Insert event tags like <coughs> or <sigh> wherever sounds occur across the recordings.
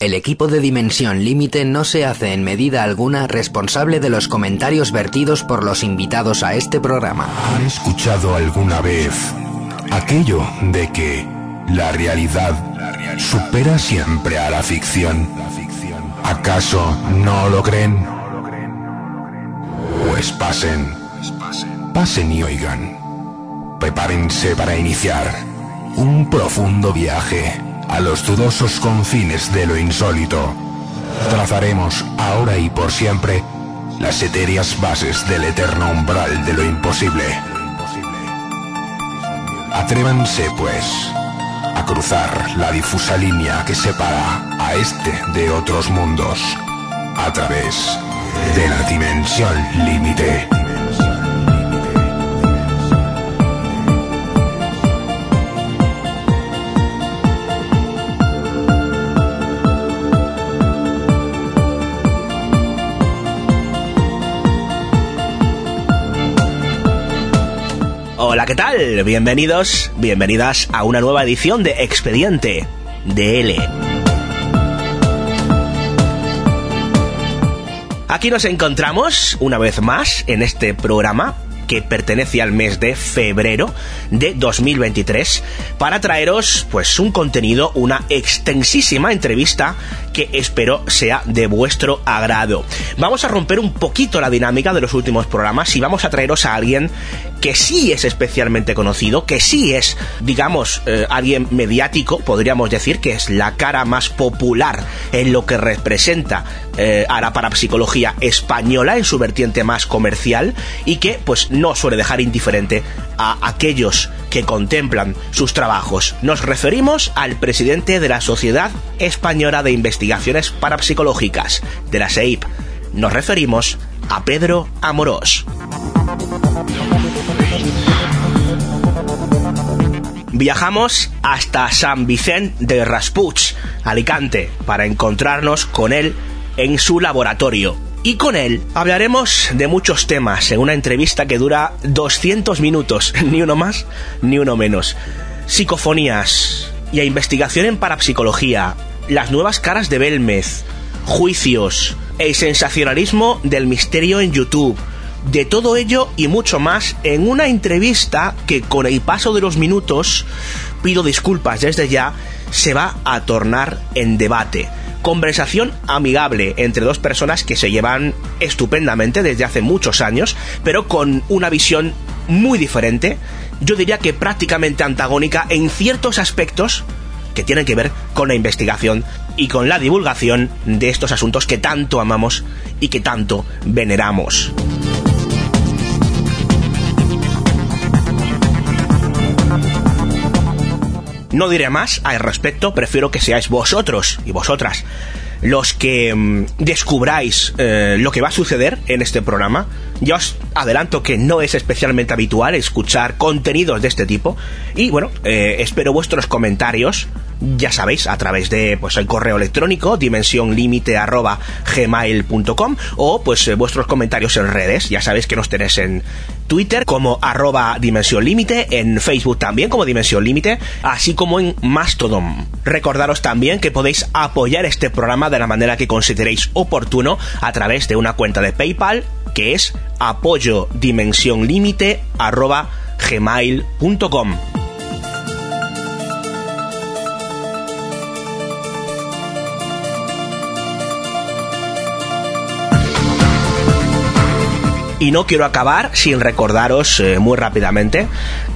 El equipo de Dimensión Límite no se hace en medida alguna responsable de los comentarios vertidos por los invitados a este programa. ¿Han escuchado alguna vez aquello de que la realidad supera siempre a la ficción? ¿Acaso no lo creen? Pues pasen, pasen y oigan. Prepárense para iniciar un profundo viaje a los dudosos confines de lo insólito. Trazaremos ahora y por siempre las etéreas bases del eterno umbral de lo imposible. Atrévanse, pues, a cruzar la difusa línea que separa a este de otros mundos a través de la dimensión límite. Hola, ¿qué tal? Bienvenidos, bienvenidas a una nueva edición de Expediente DL. Aquí nos encontramos una vez más en este programa que pertenece al mes de febrero de 2023 para traeros pues un contenido, una extensísima entrevista que espero sea de vuestro agrado. Vamos a romper un poquito la dinámica de los últimos programas y vamos a traeros a alguien que sí es especialmente conocido, que sí es, digamos, eh, alguien mediático, podríamos decir que es la cara más popular en lo que representa eh, a la parapsicología española en su vertiente más comercial y que pues no suele dejar indiferente a aquellos que contemplan sus trabajos. Nos referimos al presidente de la Sociedad Española de Investigaciones Parapsicológicas, de la SEIP. Nos referimos a Pedro Amorós. Viajamos hasta San Vicente de Raspuch, Alicante, para encontrarnos con él en su laboratorio. Y con él hablaremos de muchos temas en una entrevista que dura 200 minutos, <laughs> ni uno más ni uno menos. Psicofonías y a investigación en parapsicología, las nuevas caras de Belmez, juicios, el sensacionalismo del misterio en YouTube, de todo ello y mucho más en una entrevista que con el paso de los minutos, pido disculpas desde ya, se va a tornar en debate. Conversación amigable entre dos personas que se llevan estupendamente desde hace muchos años, pero con una visión muy diferente, yo diría que prácticamente antagónica en ciertos aspectos que tienen que ver con la investigación y con la divulgación de estos asuntos que tanto amamos y que tanto veneramos. No diré más al respecto, prefiero que seáis vosotros y vosotras los que mm, descubráis eh, lo que va a suceder en este programa. Ya os adelanto que no es especialmente habitual escuchar contenidos de este tipo. Y bueno, eh, espero vuestros comentarios ya sabéis, a través de pues el correo electrónico dimensionlimite@gmail.com o pues eh, vuestros comentarios en redes, ya sabéis que nos tenéis en Twitter como arroba Dimensión Límite, en Facebook también como Dimensión Límite, así como en Mastodon. Recordaros también que podéis apoyar este programa de la manera que consideréis oportuno a través de una cuenta de PayPal que es apoyo arroba gmail.com. Y no quiero acabar sin recordaros eh, muy rápidamente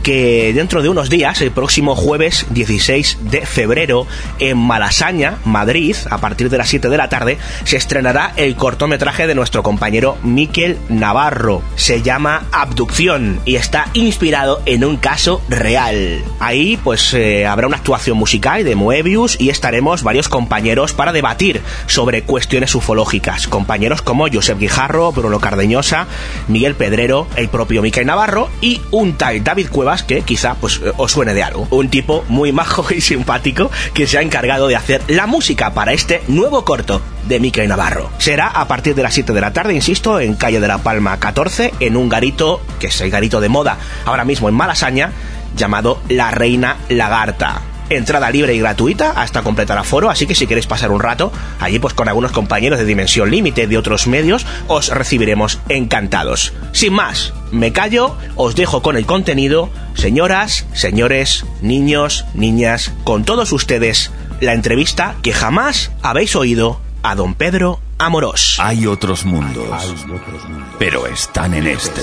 que dentro de unos días, el próximo jueves 16 de febrero, en Malasaña, Madrid, a partir de las 7 de la tarde, se estrenará el cortometraje de nuestro compañero Miquel Navarro. Se llama Abducción y está inspirado en un caso real. Ahí pues eh, habrá una actuación musical de Moebius y estaremos varios compañeros para debatir sobre cuestiones ufológicas. Compañeros como Josep Guijarro, Bruno Cardeñosa, Miguel Pedrero, el propio Miquel Navarro y un tal David Cuevas que quizá pues eh, os suene de algo. Un tipo muy majo y simpático que se ha encargado de hacer la música para este nuevo corto de Miquel Navarro. Será a partir de las 7 de la tarde, insisto, en calle de la Palma 14, en un garito, que es el garito de moda ahora mismo en Malasaña, llamado La Reina Lagarta. Entrada libre y gratuita hasta completar aforo, así que si queréis pasar un rato allí pues con algunos compañeros de Dimensión Límite de otros medios, os recibiremos encantados. Sin más, me callo, os dejo con el contenido, señoras, señores, niños, niñas, con todos ustedes, la entrevista que jamás habéis oído a don Pedro Amorós. Hay otros mundos, pero están en este.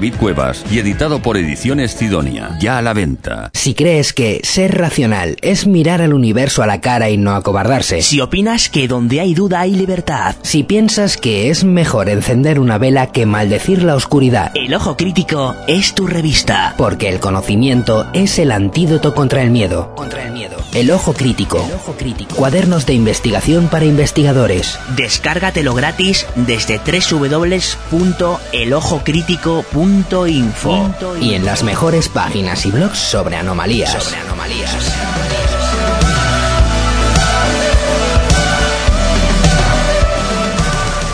David Cuevas y editado por Ediciones Sidonia. Ya a la venta. Si crees que ser racional es mirar al universo a la cara y no acobardarse. Si opinas que donde hay duda hay libertad. Si piensas que es mejor encender una vela que maldecir la oscuridad. El Ojo Crítico es tu revista. Porque el conocimiento es el antídoto contra el miedo. Contra el miedo. El Ojo Crítico. El Ojo Crítico. Cuadernos de investigación para investigadores. Descárgatelo gratis desde www.elojocrítico.com Info. Y en las mejores páginas y blogs sobre anomalías. Sobre anomalías.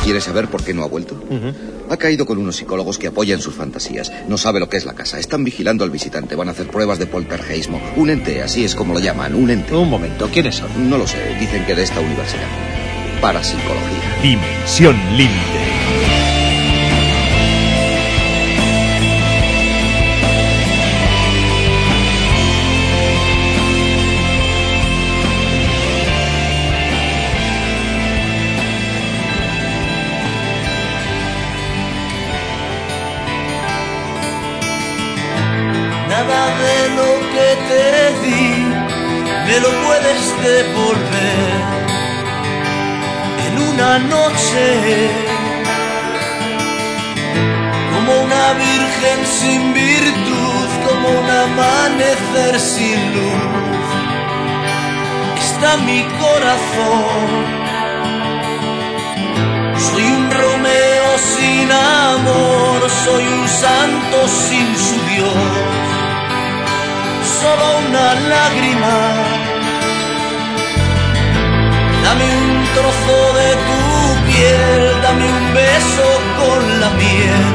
¿Quieres saber por qué no ha vuelto? Ha caído con unos psicólogos que apoyan sus fantasías. No sabe lo que es la casa. Están vigilando al visitante. Van a hacer pruebas de poltergeismo. Un ente, así es como lo llaman. Un ente. Un momento, ¿quiénes son? No lo sé. Dicen que de esta universidad. Parapsicología. Dimensión límite. Lo puedes devolver en una noche como una virgen sin virtud, como un amanecer sin luz. Está mi corazón, soy un Romeo sin amor, soy un santo sin su Dios solo una lágrima. Dame un trozo de tu piel, dame un beso con la miel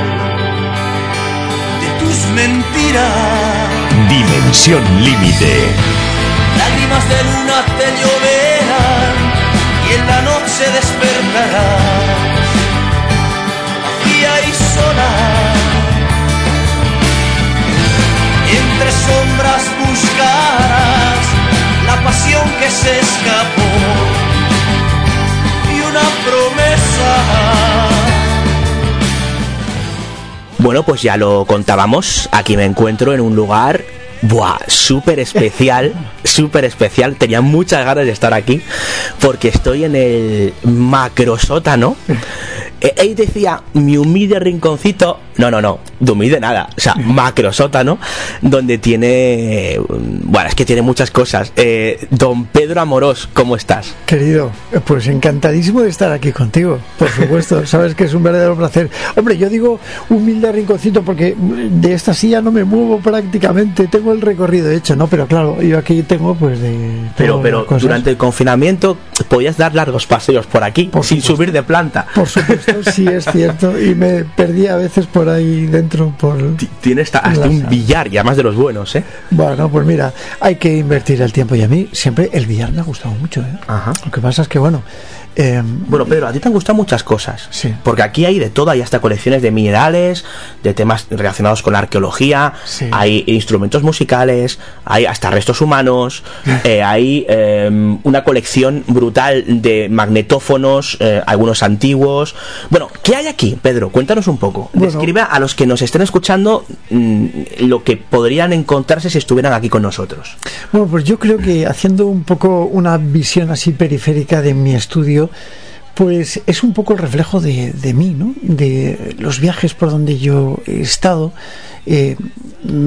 de tus mentiras. Dimensión límite. Lágrimas de luna te lloverán y en la noche despertarás. Vacía y sola entre sombras buscarás la pasión que se escapó. Bueno, pues ya lo contábamos. Aquí me encuentro en un lugar Buah, súper especial, <laughs> súper especial. Tenía muchas ganas de estar aquí porque estoy en el macro sótano <laughs> eh, él decía mi humilde rinconcito. No, no, no, de humilde nada. O sea, macro sótano, donde tiene. Bueno, es que tiene muchas cosas. Eh, don Pedro Amorós, ¿cómo estás? Querido, pues encantadísimo de estar aquí contigo, por supuesto. <laughs> Sabes que es un verdadero placer. Hombre, yo digo humilde rinconcito porque de esta silla no me muevo prácticamente. Tengo el recorrido hecho, ¿no? Pero claro, yo aquí tengo pues de. Pero, pero durante el confinamiento podías dar largos paseos por aquí, sin subir de planta. Por supuesto sí es cierto. Y me perdí a veces por ahí dentro. por Tiene hasta, un billar, ya más de los buenos, ¿eh? Bueno, pues mira, hay que invertir el tiempo. Y a mí siempre el billar me ha gustado mucho, ¿eh? Lo que pasa es que, bueno, Em, bueno, Pedro, a ti te han gustado muchas cosas. Sí. Porque aquí hay de todo, hay hasta colecciones de minerales, de temas relacionados con la arqueología, hay instrumentos musicales, hay hasta restos humanos, <laughs> eh, hay em, una colección brutal de magnetófonos, eh, algunos antiguos. Bueno, ¿qué hay aquí, Pedro? Cuéntanos un poco. A los que nos estén escuchando mm, lo que podrían encontrarse si estuvieran aquí con nosotros. Bueno, pues yo creo que haciendo un poco una visión así periférica de mi estudio, Pues es un poco el reflejo de, de mí, ¿no? De los viajes por donde yo he estado. Eh,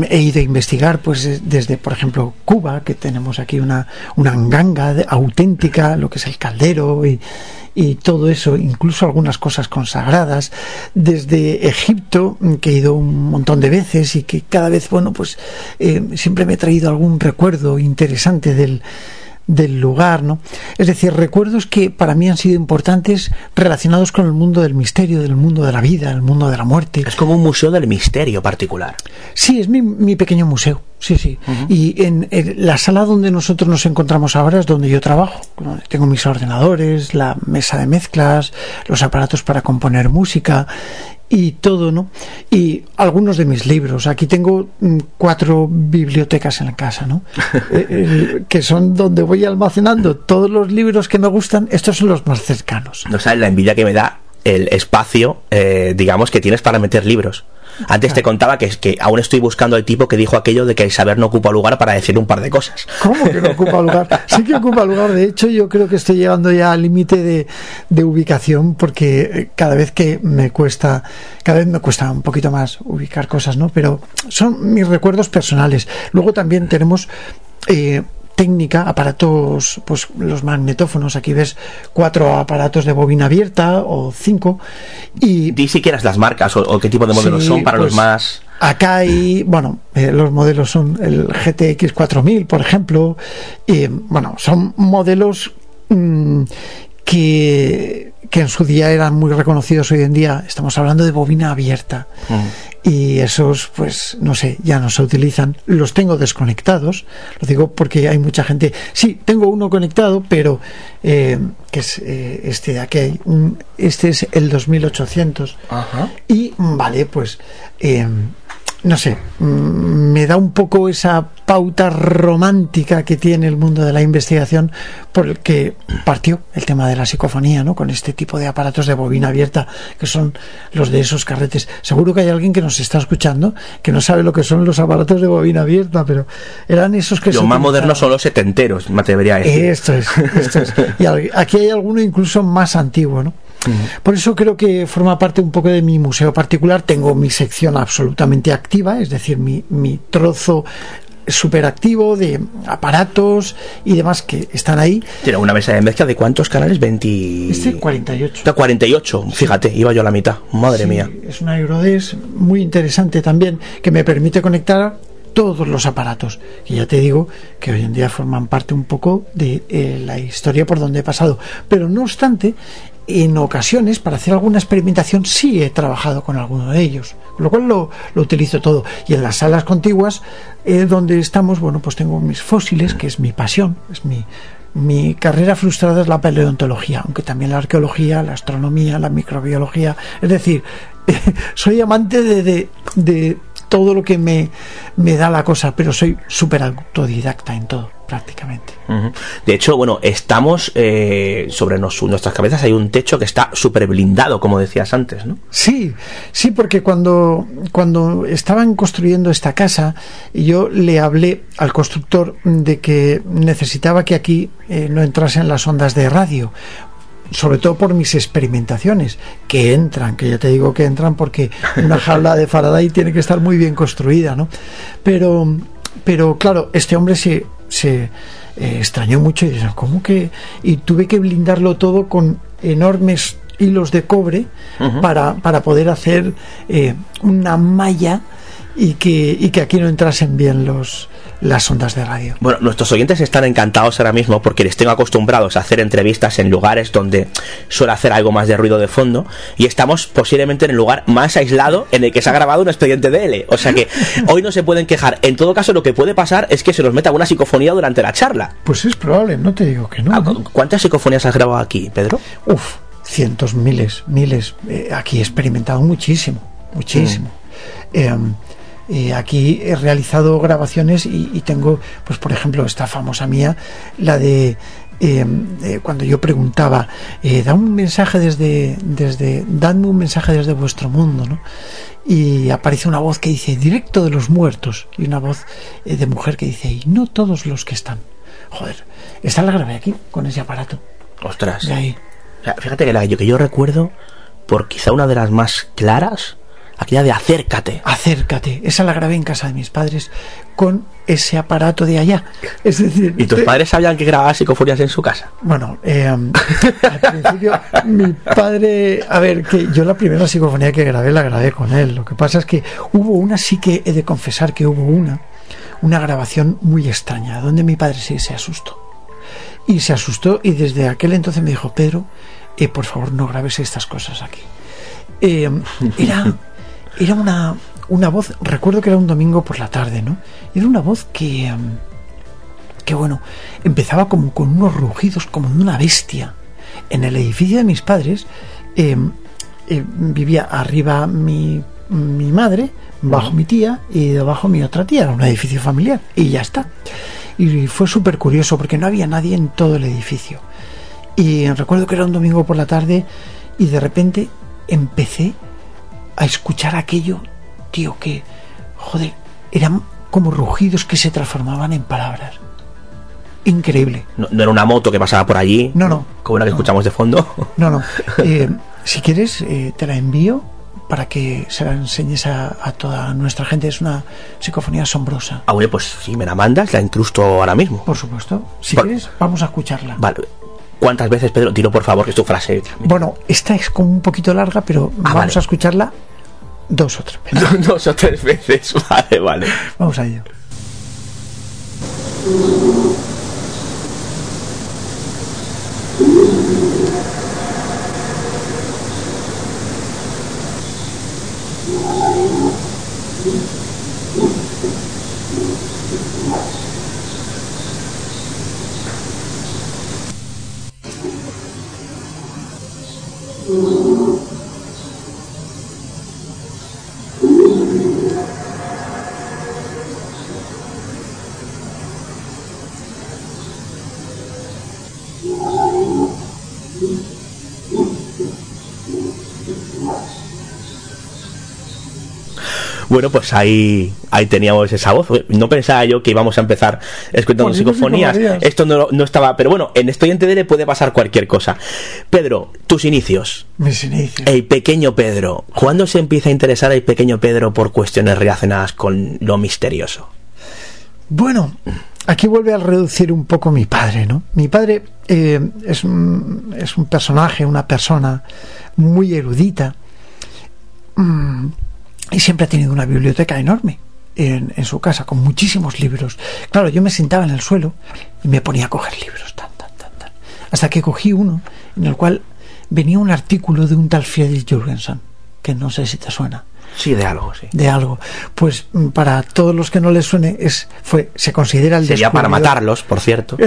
he ido a investigar, pues desde, por ejemplo, Cuba, que tenemos aquí una, una auténtica, lo que es el caldero y, y todo eso, incluso algunas cosas consagradas, desde Egipto, que he ido un montón de veces y que cada vez, bueno, pues eh, siempre me he traído algún recuerdo interesante del, del lugar, ¿no? Es decir, recuerdos que para mí han sido importantes relacionados con el mundo del misterio, del mundo de la vida, el mundo de la muerte. Es como un museo del misterio particular. Sí, es mi, mi pequeño museo, sí, sí. Y en, en, la sala donde nosotros nos encontramos ahora es donde yo trabajo, donde tengo mis ordenadores, la mesa de mezclas, los aparatos para componer música y todo, ¿no? Y algunos de mis libros. Aquí tengo mm, cuatro bibliotecas en la casa, ¿no? <laughs> eh, eh, que son donde voy almacenando todos los libros que me gustan. Estos son los más cercanos. No sabes la envidia que me da el espacio, eh, digamos, que tienes para meter libros. Antes te contaba que, que aún estoy buscando el tipo que dijo aquello de que el saber no ocupa lugar para decir un par de cosas. ¿Cómo que no ocupa lugar? Sí que ocupa lugar. De hecho, yo creo que estoy llegando ya al límite de, de, ubicación porque eh, cada vez que me cuesta, cada vez me cuesta un poquito más ubicar cosas, ¿no? Pero son mis recuerdos personales. Luego también tenemos eh, técnica, aparatos, pues los magnetófonos, aquí ves cuatro aparatos de bobina abierta o cinco. Y Di si quieras las marcas o, o, qué tipo de modelos sí, son para pues, los más. Acá hay, bueno, eh, los modelos son el GTX 4000, por ejemplo, y bueno, son modelos mmm, que, que en su día eran muy reconocidos hoy en día. Estamos hablando de bobina abierta. Y esos, pues, no sé, ya no se utilizan. Los tengo desconectados. Lo digo porque hay mucha gente. Sí, tengo uno conectado, pero eh, que es eh, este de aquí. Este es el 2800. Ajá. Y, vale, pues. Eh, no sé, me da un poco esa pauta romántica que tiene el mundo de la investigación por el que partió el tema de la psicofonía, ¿no? Con este tipo de aparatos de bobina abierta que son los de esos carretes. Seguro que hay alguien que nos está escuchando que no sabe lo que son los aparatos de bobina abierta, pero eran esos que los más modernos son los setenteros, me atrevería a decir. Esto es, esto es. Y aquí hay alguno incluso más antiguo, ¿no? Por eso creo que forma parte un poco de mi museo particular. Tengo mi sección absolutamente activa, es decir, mi, mi trozo superactivo de aparatos y demás que están ahí. Tiene una mesa de mezcla de cuántos canales? 20... Este 48. 48, fíjate, iba yo a la mitad. Madre sí, mía. Es una Eurodesk muy interesante también que me permite conectar todos los aparatos, que ya te digo que hoy en día forman parte un poco de eh, la historia por donde he pasado. Pero no obstante, en ocasiones, para hacer alguna experimentación, sí he trabajado con alguno de ellos, con lo cual lo, lo utilizo todo. Y en las salas contiguas, eh, donde estamos, bueno, pues tengo mis fósiles, que es mi pasión, es mi, mi carrera frustrada es la paleontología, aunque también la arqueología, la astronomía, la microbiología. Es decir, <laughs> soy amante de, de, de todo lo que me, me, da la cosa, pero soy súper autodidacta en todo, prácticamente. Uh -huh. De hecho, bueno, estamos eh, sobre nos, nuestras cabezas hay un techo que está súper blindado, como decías antes, ¿no? Sí, sí, porque cuando, cuando estaban construyendo esta casa, yo le hablé al constructor de que necesitaba que aquí eh, no entrasen las ondas de radio, sobre todo por mis experimentaciones, que entran, que ya te digo que entran porque una jaula de Faraday tiene que estar muy bien construida, ¿no? Pero, pero claro, este hombre se, se eh, extrañó mucho y dice, ¿cómo que? Y tuve que blindarlo todo con enormes hilos de cobre uh -huh. para, para poder hacer eh, una malla y que, y que aquí no entrasen bien los, las ondas de radio. Bueno, nuestros oyentes están encantados ahora mismo porque les tengo acostumbrados a hacer entrevistas en lugares donde suele hacer algo más de ruido de fondo y estamos posiblemente en el lugar más aislado en el que se ha grabado un expediente de L. O sea que <laughs> hoy no se pueden quejar. En todo caso, lo que puede pasar es que se nos meta una psicofonía durante la charla. Pues es probable, no te digo que no. ¿no? ¿Cuántas psicofonías has grabado aquí, Pedro? Uf, cientos, miles, miles. Eh, aquí he experimentado muchísimo, muchísimo. Mm. Eh, eh, aquí he realizado grabaciones y, y, tengo, pues por ejemplo, esta famosa mía, la de eh, eh, cuando yo preguntaba, da un mensaje desde, desde, dadme un mensaje desde vuestro mundo, ¿no? Y aparece una voz que dice, directo de los muertos, y una voz de mujer que dice, y no todos los que están. Joder, esta la grabé aquí, con ese aparato. Ostras. De ahí. Fíjate que la que yo recuerdo, por quizá una de las más claras, aquella de acércate. Acércate. Esa la grabé en casa de mis padres con ese aparato de allá. Es decir. ¿Y tus padres sabían que grababa psicofonías en su casa? Bueno, eh, al principio mi padre. A ver, que yo la primera psicofonía que grabé la grabé con él. Lo que pasa es que hubo una, sí que he de confesar que hubo una, una grabación muy extraña, donde mi padre sí se asustó. Y se asustó y desde aquel entonces me dijo, Pedro, eh, por favor no grabes estas cosas aquí. Eh, era era una, una voz, recuerdo que era un domingo por la tarde, ¿no? Era una voz que, em, que bueno, empezaba como con unos rugidos, como de una bestia. En el edificio de mis padres em, eh, vivía arriba mi, mi madre, bajo mi tía y debajo mi otra tía, era un edificio familiar, y ya está. Y fue súper curioso porque no había nadie en todo el edificio. Y recuerdo que era un domingo por la tarde y de repente empecé a escuchar aquello, tío, que, joder, eran como rugidos que se transformaban en palabras. Increíble. No, era una moto que pasaba por allí. No, no. Como la que escuchamos de fondo. <laughs> No, no. <laughs> Eh, si quieres, eh, te la envío para que se la enseñes a, toda nuestra gente. Es una psicofonía asombrosa. Ah, bueno, pues si me la mandas, la incrusto ahora mismo. Por supuesto. Si quieres, vamos a escucharla. Vale. ¿Cuántas veces, Pedro? Tiro por favor, que es tu frase. Bueno, esta es como un poquito larga, pero ah, vamos a escucharla dos o tres veces. <laughs> dos o tres veces, <laughs> vale, vale. Vamos a ello. do Bueno, pues ahí, ahí teníamos esa voz. No pensaba yo que íbamos a empezar escuchando psicofonías. Esto no, no, estaba. Pero bueno, en Estudiante le puede pasar cualquier cosa. Pedro, tus inicios. Mis inicios. El pequeño Pedro. ¿Cuándo se empieza a interesar el pequeño Pedro por cuestiones relacionadas con lo misterioso? Bueno, aquí vuelve a reducir un poco mi padre, ¿no? Mi padre eh, es, un, es un personaje, una persona muy erudita. Mm, y siempre ha tenido una biblioteca enorme en, en, su casa, con muchísimos libros. Claro, yo me sentaba en el suelo y me ponía a coger libros, tan, tan, tan, tan. Hasta que cogí uno en el cual venía un artículo de un tal Friedrich que no sé si te suena. Sí, de algo, sí. De algo. Pues mm, para todos los que no les suene, es, fue, se considera el Sería para matarlos, por cierto.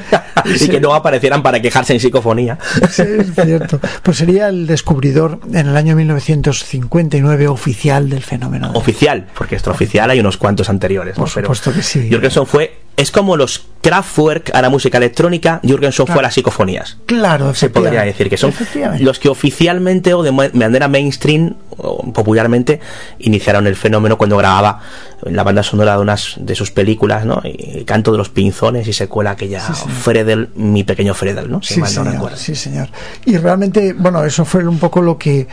<laughs> y que no aparecieran para quejarse en psicofonía. sí, es cierto. Pues sería el descubridor en el año 1959 oficial del fenómeno. Oficial, porque extraoficial hay unos cuantos anteriores. Por supuesto que sí. Jürgensen fue es como los Kraftwerk a la música electrónica, Jürgensen fue a las psicofonías. Claro, se podría decir que son los que oficialmente o de manera mainstream o popularmente iniciaron el fenómeno cuando grababa la banda sonora de unas de sus películas, ¿no? Y canto de los pinzones y secuela aquella Fredel, mi pequeño Fredel, ¿no? sí, señor, sí, señor. Y realmente, bueno, eso fue un poco lo que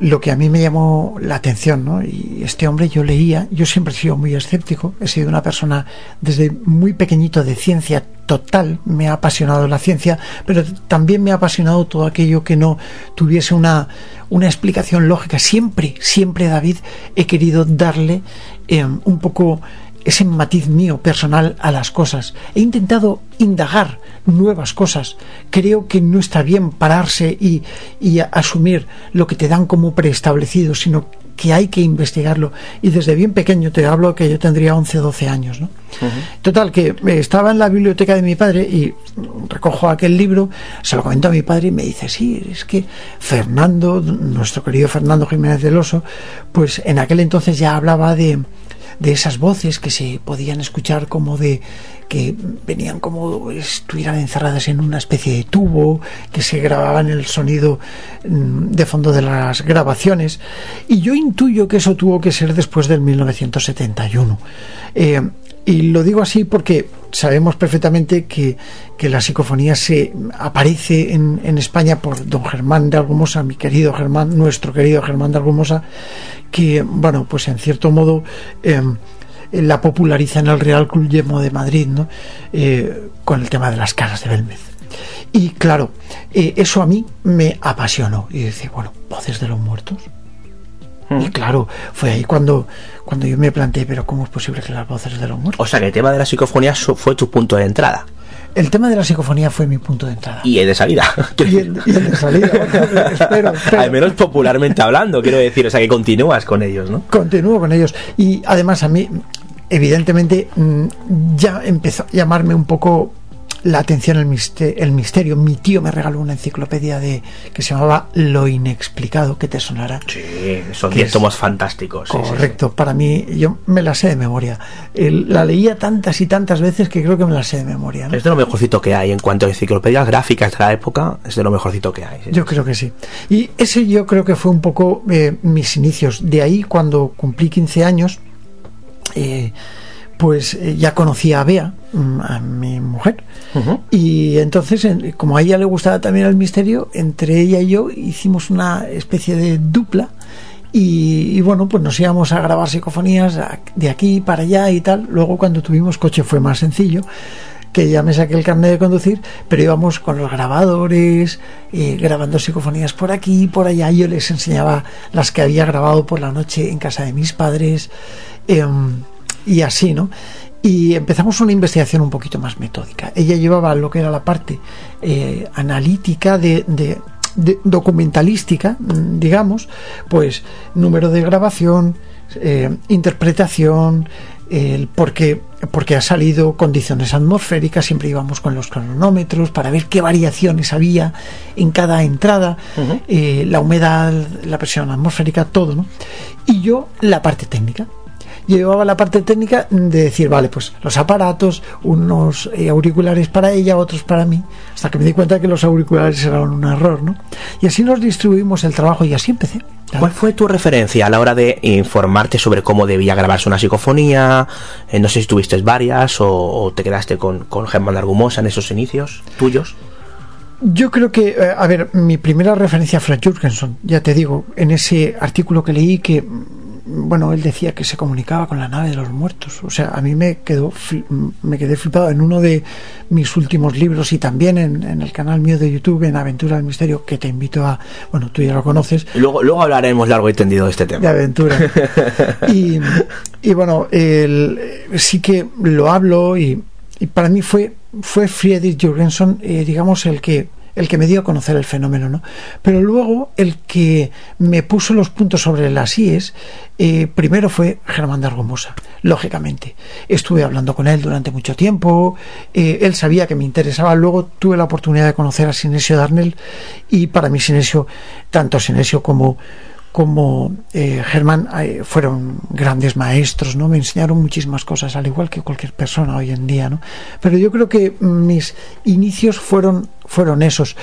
lo que a mí me llamó la atención, ¿no? Y este hombre yo leía, yo siempre he sido muy escéptico, he sido una persona desde muy pequeñito de ciencia total, me ha apasionado la ciencia, pero también me ha apasionado todo aquello que no tuviese una, una explicación lógica. Siempre, siempre, David, he querido darle eh, un poco ese matiz mío personal a las cosas. He intentado indagar nuevas cosas. Creo que no está bien pararse y, asumir lo que te dan como preestablecido, sino que hay que investigarlo. Y desde bien pequeño te hablo que yo tendría 11 o 12 años. ¿no? Total, que estaba en la biblioteca de mi padre y recojo aquel libro, se lo comento a mi padre y me dice, sí, es que Fernando, nuestro querido Fernando Jiménez del Oso, pues en aquel entonces ya hablaba de de esas voces que se podían escuchar como de que venían como estuvieran encerradas en una especie de tubo, que se grababan el sonido mm, de fondo de las grabaciones. Y yo intuyo que eso tuvo que ser después del 1971. Eh, y lo digo así porque sabemos perfectamente que, que la psicofonía se aparece en, en, España por don Germán de Argumosa, mi querido Germán, nuestro querido Germán de Argumosa, que, bueno, pues en cierto modo eh, la populariza en el Real Club de Madrid, ¿no? Eh, con el tema de las caras de Belmez. Y claro, eh, eso a mí me apasionó. Y decía, bueno, voces de los muertos. Y claro, fue ahí cuando, cuando yo me planteé, pero ¿cómo es posible que las voces de los muertos? O sea, que el tema de la psicofonía fue tu punto de entrada. El tema de la psicofonía fue mi punto de entrada. Y el de salida. <laughs> Y el, y el de salida. <laughs> espero, espero. Al menos popularmente hablando, quiero decir. O sea, que continúas con ellos, ¿no? Continúo con ellos. Y además a mí, evidentemente, ya empezó a llamarme un poco la atención el misterio, el misterio. Mi tío me regaló una enciclopedia de que se llamaba Lo inexplicado, que te sonará. Sí, son 10 tomos fantásticos. Correcto, sí, sí. para mí, yo me la sé de memoria. La leía tantas y tantas veces que creo que me la sé de memoria. ¿no? Es de lo mejorcito que hay en cuanto a enciclopedias gráficas de la época, es de lo mejorcito que hay. Yo creo que sí. Y ese yo creo que fue un poco eh, mis inicios. De ahí, cuando cumplí 15 años, eh, pues eh, ya conocía a Bea, a mi mujer, uh -huh. y entonces, como a ella le gustaba también el misterio, entre ella y yo hicimos una especie de dupla. Y, y, bueno, pues nos íbamos a grabar psicofonías de aquí para allá y tal. Luego, cuando tuvimos coche, fue más sencillo que ya me saqué el carnet de conducir, pero íbamos con los grabadores, eh, grabando psicofonías por aquí y por allá. Yo les enseñaba las que había grabado por la noche en casa de mis padres. Eh, y así, ¿no? Y empezamos una investigación un poquito más metódica. Ella llevaba lo que era la parte eh, analítica de, de, de, documentalística, digamos, pues número de grabación, eh, interpretación, el porque, porque ha salido condiciones atmosféricas, siempre íbamos con los cronómetros para ver qué variaciones había en cada entrada, uh -huh. eh, la humedad, la presión atmosférica, todo, ¿no? Y yo la parte técnica, llevaba la parte técnica de decir, vale, pues los aparatos, unos eh, auriculares para ella, otros para mí, hasta que me di cuenta que los auriculares eran un error, ¿no? Y así nos distribuimos el trabajo y así empecé. ¿Cuál fue tu referencia a la hora de informarte sobre cómo debía grabarse una psicofonía? Eh, no sé si tuviste varias o, o te quedaste con, con Germán Argumosa en esos inicios tuyos. Yo creo que, eh, a ver, mi primera referencia fue a Jurgenson, ya te digo, en ese artículo que leí que bueno, él decía que se comunicaba con la nave de los muertos. O sea, a mí me quedó me quedé flipado en uno de mis últimos libros y también en, en, el canal mío de YouTube, en Aventura del Misterio, que te invito a, bueno, tú ya lo conoces. Luego, luego hablaremos largo y tendido de este tema. De aventura. <laughs> y, y, bueno, el, sí que lo hablo y, y, para mí fue, fue Friedrich Jürgenson, eh, digamos, el que el que me dio a conocer el fenómeno, ¿no? Pero luego el que me puso los puntos sobre las IES, eh, primero fue Germán de lógicamente. Estuve hablando con él durante mucho tiempo, eh, él sabía que me interesaba, luego tuve la oportunidad de conocer a Sinesio Darnell y para mí Sinesio, tanto Sinesio como como eh, Germán eh, fueron grandes maestros, ¿no? Me enseñaron muchísimas cosas, al igual que cualquier persona hoy en día, ¿no? Pero yo creo que mis inicios fueron, fueron esos.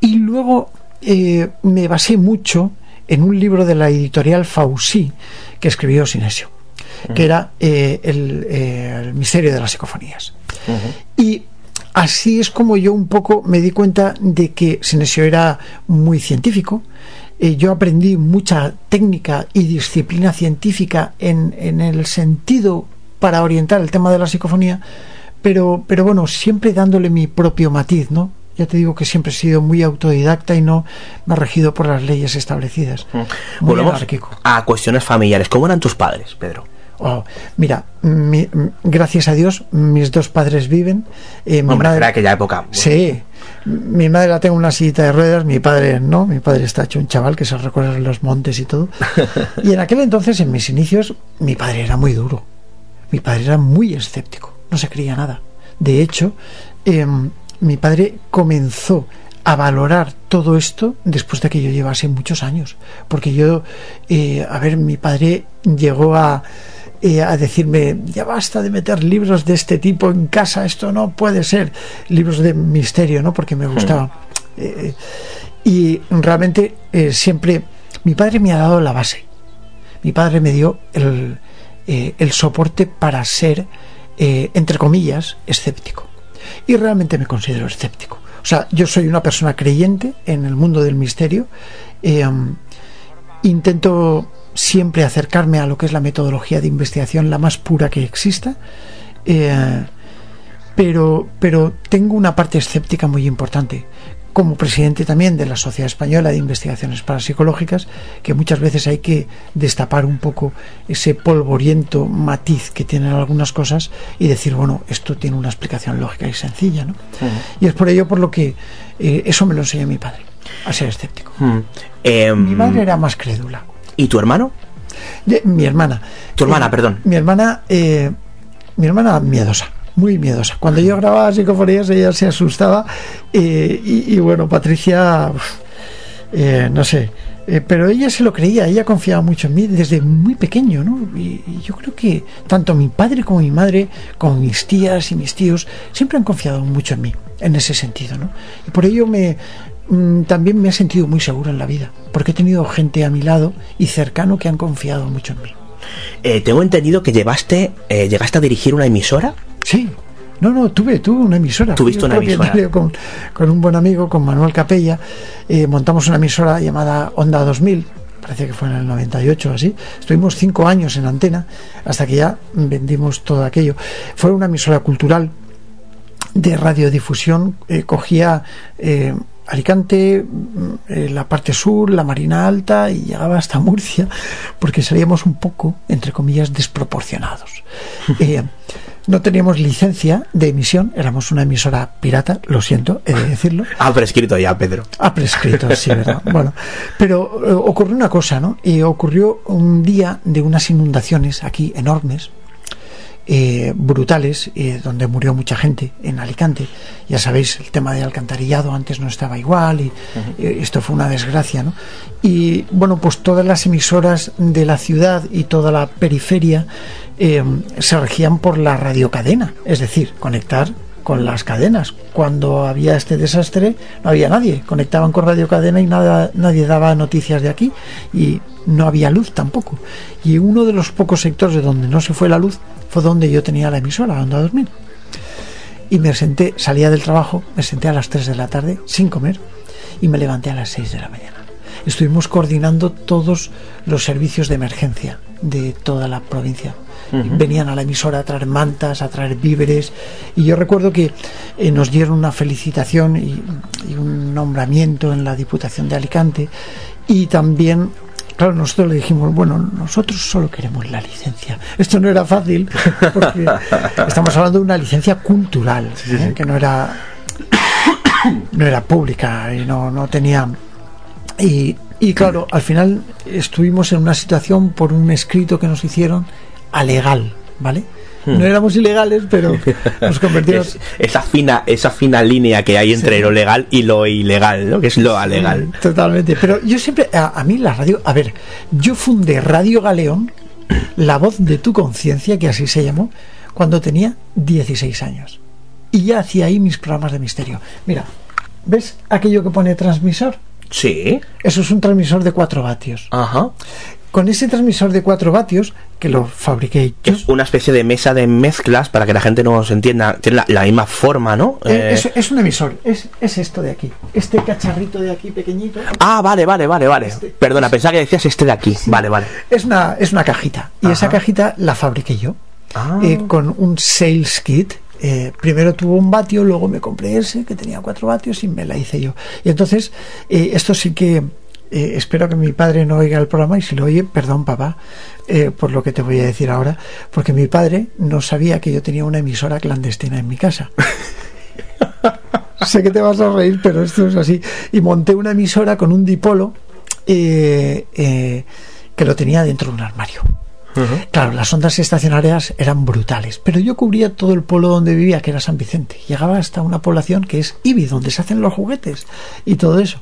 Y luego eh, me basé mucho en un libro de la editorial Fausí que escribió Sinesio, uh -huh. que era el, el, misterio de las psicofonías. Uh -huh. Y así es como yo un poco me di cuenta de que Sinesio era muy científico, eh, yo aprendí mucha técnica y disciplina científica en, en, el sentido para orientar el tema de la psicofonía, pero, pero bueno, siempre dándole mi propio matiz, ¿no? Ya te digo que siempre he sido muy autodidacta y no me he regido por las leyes establecidas. Mm. Volvemos anárquico. a cuestiones familiares. ¿Cómo eran tus padres, Pedro? Oh, mira, mi, gracias a Dios, mis dos padres viven. Eh, mi Hombre, madre, aquella época. Sí. Mi madre la tengo en una sillita de ruedas, mi padre no, mi padre está hecho un chaval que se recorre los montes y todo. <laughs> y en aquel entonces, en mis inicios, mi padre era muy duro. Mi padre era muy escéptico, no se creía nada. De hecho, eh, mi padre comenzó a valorar todo esto después de que yo llevase muchos años. Porque yo, eh, a ver, mi padre llegó a, eh, a decirme, ya basta de meter libros de este tipo en casa, esto no puede ser. Libros de misterio, ¿no? Porque me gustaba. Eh, y realmente eh, siempre, mi padre me ha dado la base. Mi padre me dio el, el soporte para ser entre comillas, escéptico. Y realmente me considero escéptico. O sea, yo soy una persona creyente en el mundo del misterio. Intento siempre acercarme a lo que es la metodología de investigación la más pura que exista. Eh, pero, pero tengo una parte escéptica muy importante como presidente también de la Sociedad Española de Investigaciones Parapsicológicas, que muchas veces hay que destapar un poco ese polvoriento matiz que tienen algunas cosas y decir, bueno, esto tiene una explicación lógica y sencilla, ¿no? Y es por ello por lo que eh, eso me lo enseñó mi padre, a ser escéptico. Em, mi madre era más crédula. ¿Y tu hermano? mi hermana. Tu hermana, Eh, perdón. Mi hermana, eh, mi hermana miedosa, muy miedosa. Cuando yo grababa psicofonías ella se asustaba eh, y, y bueno, Patricia, uf, eh, no sé, eh, pero ella se lo creía, ella confiaba mucho en mí desde muy pequeño, ¿no? Y, y yo creo que tanto mi padre como mi madre, como mis tías y mis tíos, siempre han confiado mucho en mí, en ese sentido, ¿no? Y por ello me también me he sentido muy seguro en la vida, porque he tenido gente a mi lado y cercano que han confiado mucho en mí. Eh, tengo entendido que llevaste, eh, llegaste a dirigir una emisora. Sí. No, no, tuve, tuve una emisora. Tuviste una propietario Con, con un buen amigo, con Manuel Capella, eh, montamos una emisora llamada Onda 2000, parece que fue en el 98 o así. Estuvimos cinco años en antena hasta que ya vendimos todo aquello. Fue una emisora cultural de radiodifusión, eh, cogía Alicante, mm, eh, la parte sur, la Marina Alta y llegaba hasta Murcia, porque salíamos un poco, entre comillas, desproporcionados. <laughs> Eh, no teníamos licencia de emisión, éramos una emisora pirata, lo siento, he de decirlo. <laughs> Ha prescrito ya, Pedro. Ha prescrito, sí, ¿verdad? <laughs> Bueno, pero eh, ocurrió una cosa, ¿no? Y ocurrió un día de unas inundaciones aquí enormes, eh, brutales, eh, donde murió mucha gente en Alicante. Ya sabéis, el tema del alcantarillado antes no estaba igual y eh, esto fue una desgracia, ¿no? Y bueno, pues todas las emisoras de la ciudad y toda la periferia eh, se regían por la radiocadena, es decir, conectar con las cadenas. Cuando había este desastre no había nadie, conectaban con radiocadena y nada, nadie daba noticias de aquí y no había luz tampoco. Y uno de los pocos sectores de donde no se fue la luz fue donde yo tenía la emisora, Onda 2000. Y me senté, salía del trabajo, me senté a las 3 de la tarde sin comer y me levanté a las 6 de la mañana. Estuvimos coordinando todos los servicios de emergencia de toda la provincia. Venían a la emisora a traer mantas, a traer víveres. Y yo recuerdo que eh, nos dieron una felicitación y, y un nombramiento en la Diputación de Alicante. Y también Claro, nosotros le dijimos, bueno, nosotros solo queremos la licencia. Esto no era fácil, porque <laughs> estamos hablando de una licencia cultural, ¿eh? que no era <coughs> no era pública y no, no tenía y, y claro, al final estuvimos en una situación por un escrito que nos hicieron alegal, ¿vale? Hmm. No éramos ilegales, pero <laughs> nos convertimos Es- esa fina, esa fina línea que hay entre Sí. lo legal y lo ilegal, ¿no? Que es lo alegal. Totalmente. Pero yo siempre, a, a mí la radio, a ver, yo fundé Radio Galeón, la voz de tu conciencia, que así se llamó, cuando tenía 16 años. Y ya hacía ahí mis programas de misterio. Mira, ¿ves aquello que pone transmisor? Sí. Eso es un transmisor de 4 vatios. Ajá. Con ese transmisor de 4 vatios, que lo fabriqué yo, Es una especie de mesa de mezclas para que la gente nos entienda. Tiene la, la misma forma, ¿no? eh, Eh, es, es un emisor, es, es esto de aquí. Este cacharrito de aquí pequeñito. Ah, vale, vale, vale, vale. Este- Perdona, pensaba que decías este de aquí. Vale, vale. Es una, es una cajita. Y esa cajita la fabriqué yo. Ah. eh, con un sales kit. Eh, primero tuvo un vatio, luego me compré ese que tenía cuatro vatios y me la hice yo. Y entonces, eh, esto sí que eh, espero que mi padre no oiga el programa y si lo oye, perdón papá eh, por lo que te voy a decir ahora, porque mi padre no sabía que yo tenía una emisora clandestina en mi casa. <laughs> sé que te vas a reír, pero esto es así. Y monté una emisora con un dipolo eh, eh, que lo tenía dentro de un armario. Claro, las ondas estacionarias eran brutales, pero yo cubría todo el pueblo donde vivía, que era San Vicente. Llegaba hasta una población que es Ibi, donde se hacen los juguetes y todo eso.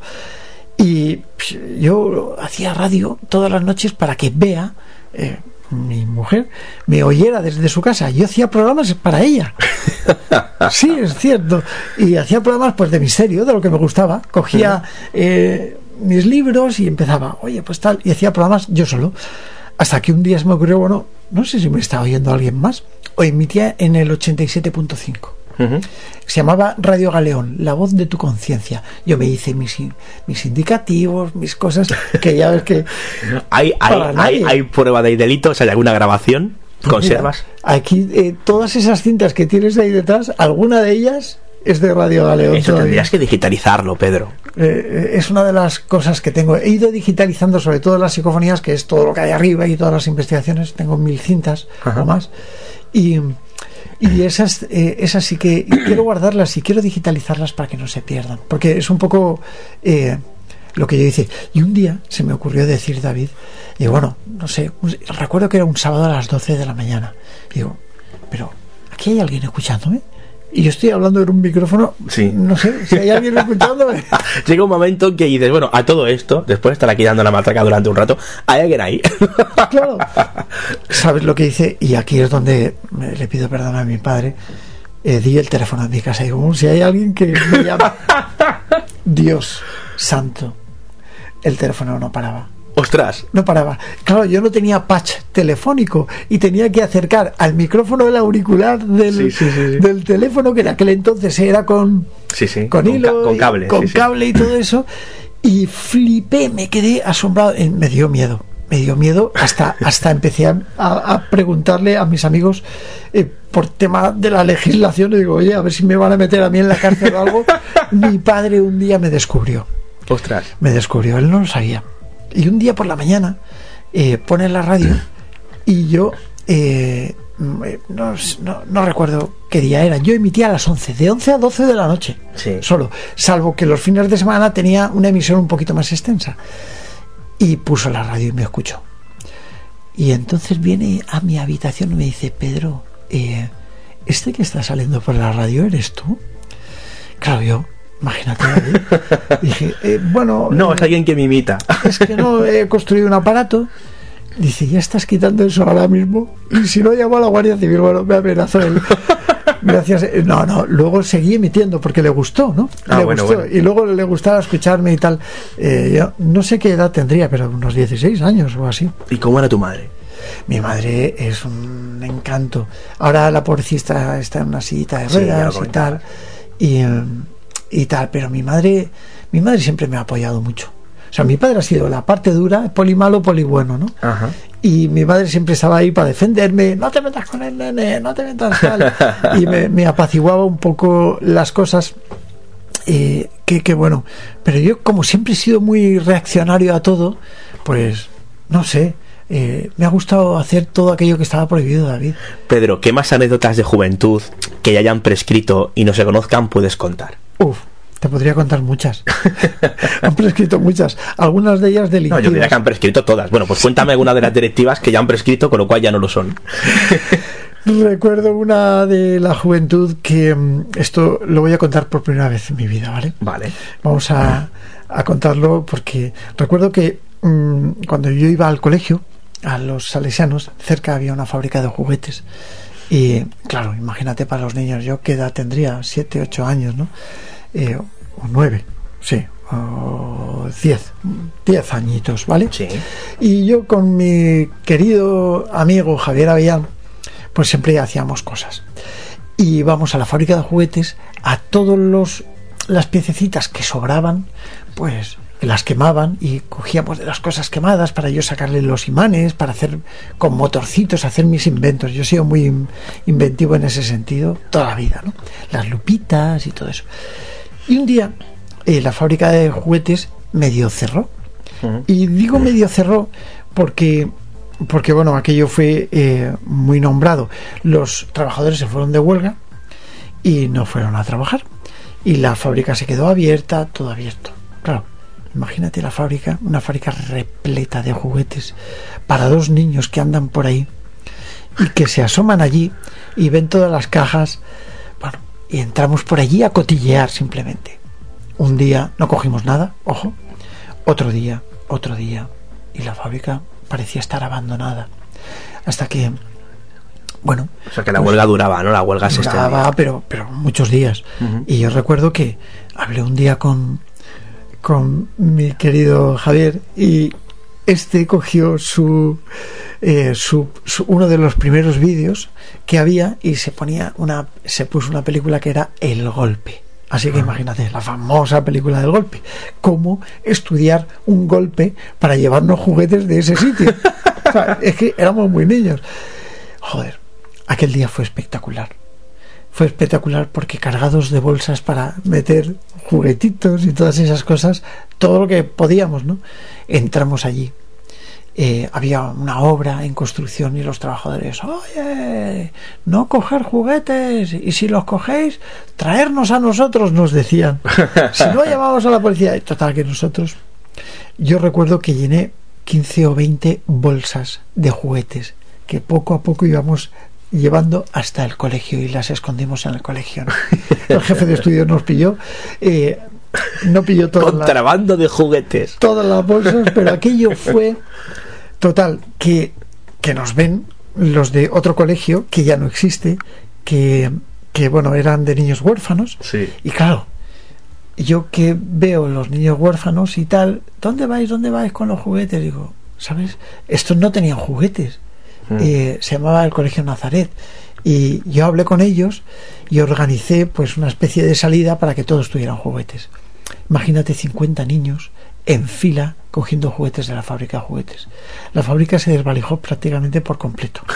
Y psh, yo hacía radio todas las noches para que vea, eh, mi mujer, me oyera desde su casa. Yo hacía programas para ella. <laughs> Sí, es cierto. Y hacía programas pues de misterio, de lo que me gustaba. Cogía eh, mis libros y empezaba, oye, pues tal, y hacía programas yo solo. hasta que un día se me ocurrió, bueno, no sé si me está oyendo alguien más, o emitía en el 87.5. Se llamaba Radio Galeón, la voz de tu conciencia. Yo me hice mis, mis indicativos, mis cosas, que ya ves que... <laughs> ¿Hay, hay, hay, prueba de delitos? ¿Hay alguna grabación? Pues ¿Conservas? aquí, eh, todas esas cintas que tienes ahí detrás, alguna de ellas es de Radio Galeón. Eso tendrías que digitalizarlo, Pedro. Eh, es una de las cosas que tengo. He ido digitalizando sobre todo las psicofonías, que es todo lo que hay arriba y todas las investigaciones. Tengo mil cintas o más. Y, y esas, eh, esas sí que quiero guardarlas y quiero digitalizarlas para que no se pierdan. Porque es un poco eh, lo que yo hice. Y un día se me ocurrió decir, David, y bueno, no sé, recuerdo que era un sábado a las 12 de la mañana. Y digo, pero aquí hay alguien escuchándome y yo estoy hablando en un micrófono. Sí. No sé si hay alguien escuchándome. <laughs> Llega un momento en que dices, bueno, a todo esto, después de estar aquí dando la matraca durante un rato, hay alguien ahí. <laughs> claro. <laughs> ¿Sabes lo que dice? Y aquí es donde le pido perdón a mi padre. Eh, di el teléfono de mi casa y digo, si hay alguien que me llama. Dios santo. El teléfono no paraba. Ostras. No paraba. Claro, yo no tenía patch telefónico y tenía que acercar al micrófono del auricular del, del teléfono, que en aquel entonces era con, con hilo, con, cable. con cable y todo eso. Y flipé, me quedé asombrado. Eh, me dio miedo. Me dio miedo hasta, <laughs> hasta empecé a, preguntarle a mis amigos eh, por tema de la legislación. Y digo, oye, a ver si me van a meter a mí en la cárcel o algo. <laughs> Mi padre un día me descubrió. Ostras. Me descubrió, él no lo sabía y un día por la mañana eh, pone la radio <clears throat> y yo eh, no, recuerdo qué día era. Yo emitía a las 11, de 11 a 12 de la noche, solo, salvo que los fines de semana tenía una emisión un poquito más extensa. Y puso la radio y me escuchó. Y entonces viene a mi habitación y me dice, Pedro, eh, ¿este que está saliendo por la radio eres tú? Claro, yo Imagínate. <laughs> Dije, eh, bueno. No, es alguien que me imita. Es que no, he construido un aparato. Dice, ya estás quitando eso ahora mismo. Y si no, llamo a la Guardia Civil. Bueno, me amenazó él. <laughs> Gracias. No, no, luego seguí emitiendo porque le gustó, ¿no? Ah, le bueno, gustó. Y luego le gustaba escucharme y tal. Eh, yo no sé qué edad tendría, pero unos 16 años o así. ¿Y cómo era tu madre? Mi madre es un encanto. Ahora la pobrecita está en una sillita de ruedas y tal. Y. Y tal, pero mi madre, mi madre siempre me ha apoyado mucho. O sea, mi padre ha sido la parte dura, poli malo, poli bueno, ¿no? Y mi madre siempre estaba ahí para defenderme, no te metas con el nene, no te metas tal. <laughs> y me, apaciguaba un poco las cosas. Eh, que, bueno, pero yo como siempre he sido muy reaccionario a todo, pues no sé, eh, me ha gustado hacer todo aquello que estaba prohibido, David. Pedro, ¿qué más anécdotas de juventud que ya hayan prescrito y no se conozcan puedes contar? Uf, te podría contar muchas. <laughs> han prescrito muchas. Algunas de ellas delictivas. No, yo diría que han prescrito todas. Bueno, pues cuéntame alguna de las directivas que ya han prescrito, con lo cual ya no lo son. <laughs> Recuerdo una de la juventud que mm, esto lo voy a contar por primera vez en mi vida, ¿vale? Vale. Vamos a, contarlo porque recuerdo que mm, cuando yo iba al colegio, a los salesianos, cerca había una fábrica de juguetes. Y claro, imagínate para los niños, yo qué edad tendría, siete, ocho años, ¿no? Eh, o nueve, sí, o diez, diez añitos, ¿vale? Sí. Y yo con mi querido amigo Javier Avellán, pues siempre hacíamos cosas. Y íbamos a la fábrica de juguetes, a todos los las piececitas que sobraban, pues las quemaban y cogíamos de las cosas quemadas para yo sacarle los imanes, para hacer con motorcitos, hacer mis inventos. Yo he sido muy inventivo en ese sentido toda la vida, ¿no? Las lupitas y todo eso. Y un día eh, la fábrica de juguetes medio cerró. Y digo medio cerró porque porque bueno, aquello fue eh, muy nombrado. Los trabajadores se fueron de huelga y no fueron a trabajar. Y la fábrica se quedó abierta, todo abierto. Claro, Imagínate la fábrica, una fábrica repleta de juguetes para dos niños que andan por ahí y que se asoman allí y ven todas las cajas. Bueno, y entramos por allí a cotillear simplemente. Un día no cogimos nada, ojo. Otro día, otro día. Y la fábrica parecía estar abandonada. Hasta que, bueno. O sea que la pues huelga duraba, ¿no? La huelga se duraba, pero, pero muchos días. Y yo recuerdo que hablé un día con, con mi querido Javier y este cogió su eh, su- su- uno de los primeros vídeos que había y se ponía una se puso una película que era El golpe. Así que imagínate, la famosa película del golpe. Cómo estudiar un golpe para llevarnos juguetes de ese sitio. <laughs> O sea, es que éramos muy niños. Joder, aquel día fue espectacular. Fue espectacular porque cargados de bolsas para meter juguetitos y todas esas cosas, todo lo que podíamos, ¿no? Entramos allí. Eh, había una obra en construcción y los trabajadores, oye, no coger juguetes y si los cogéis, traernos a nosotros, nos decían. <laughs> Si no, llamamos a la policía. Y Total, que nosotros, yo recuerdo que llené 15 o 20 bolsas de juguetes que poco a poco íbamos llevando hasta el colegio y las escondimos en el colegio. ¿no? El jefe de estudio nos pilló, eh, no pilló todas las, Contrabando de juguetes. todas las bolsas, pero aquello fue total, que, que nos ven los de otro colegio que ya no existe, que, que bueno, eran de niños huérfanos, Sí. y claro, yo que veo los niños huérfanos y tal, ¿dónde vais? ¿Dónde vais con los juguetes? Digo, ¿sabes? Estos no tenían juguetes. Eh, se llamaba el Colegio Nazaret. Y yo hablé con ellos y organicé pues una especie de salida para que todos tuvieran juguetes. Imagínate 50 niños en fila cogiendo juguetes de la fábrica de juguetes. La fábrica se desvalijó prácticamente por completo. <laughs>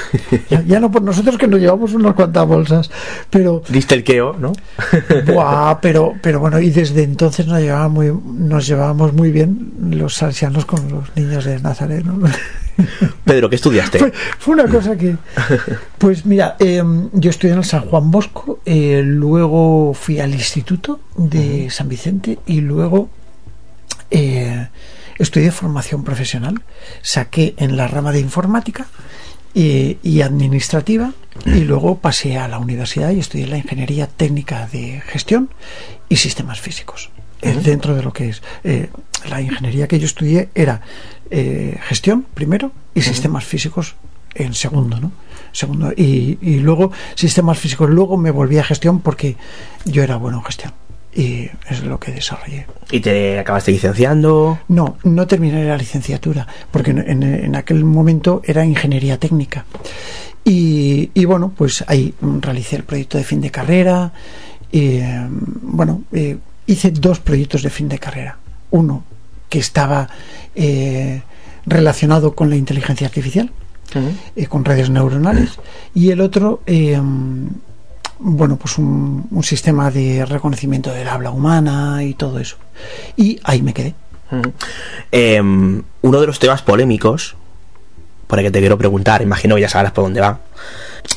Ya, ya no por nosotros que nos llevamos unas cuantas bolsas, pero Diste el queo, ¿no? <laughs> Buah, pero, pero bueno, y desde entonces nos llevábamos muy, nos llevábamos muy bien los salesianos con los niños de Nazaret. ¿no? <laughs> Pedro, ¿qué estudiaste? Fue, fue una cosa que. Pues mira, eh, yo estudié en el San Juan Bosco, eh, luego fui al Instituto de San Vicente y luego eh, estudié formación profesional. Saqué en la rama de informática y, y administrativa y luego pasé a la universidad y estudié la ingeniería técnica de gestión y sistemas físicos. Eh, Dentro de lo que es eh, la ingeniería que yo estudié era eh, gestión primero y sistemas físicos en segundo, ¿no? Segundo y, y luego sistemas físicos. Luego me volví a gestión porque yo era bueno en gestión y es lo que desarrollé. ¿Y te acabaste licenciando? No, no terminé la licenciatura, porque en, en- aquel momento era ingeniería técnica. Y, y bueno, pues ahí realicé el proyecto de fin de carrera. Y, bueno, eh, hice dos proyectos de fin de carrera. Uno que estaba eh, relacionado con la inteligencia artificial, eh, con redes neuronales, y el otro, eh, bueno, pues un, un sistema de reconocimiento del habla humana y todo eso. Y ahí me quedé. Em, uno de los temas polémicos, por el que te quiero preguntar, imagino que ya sabrás por dónde va.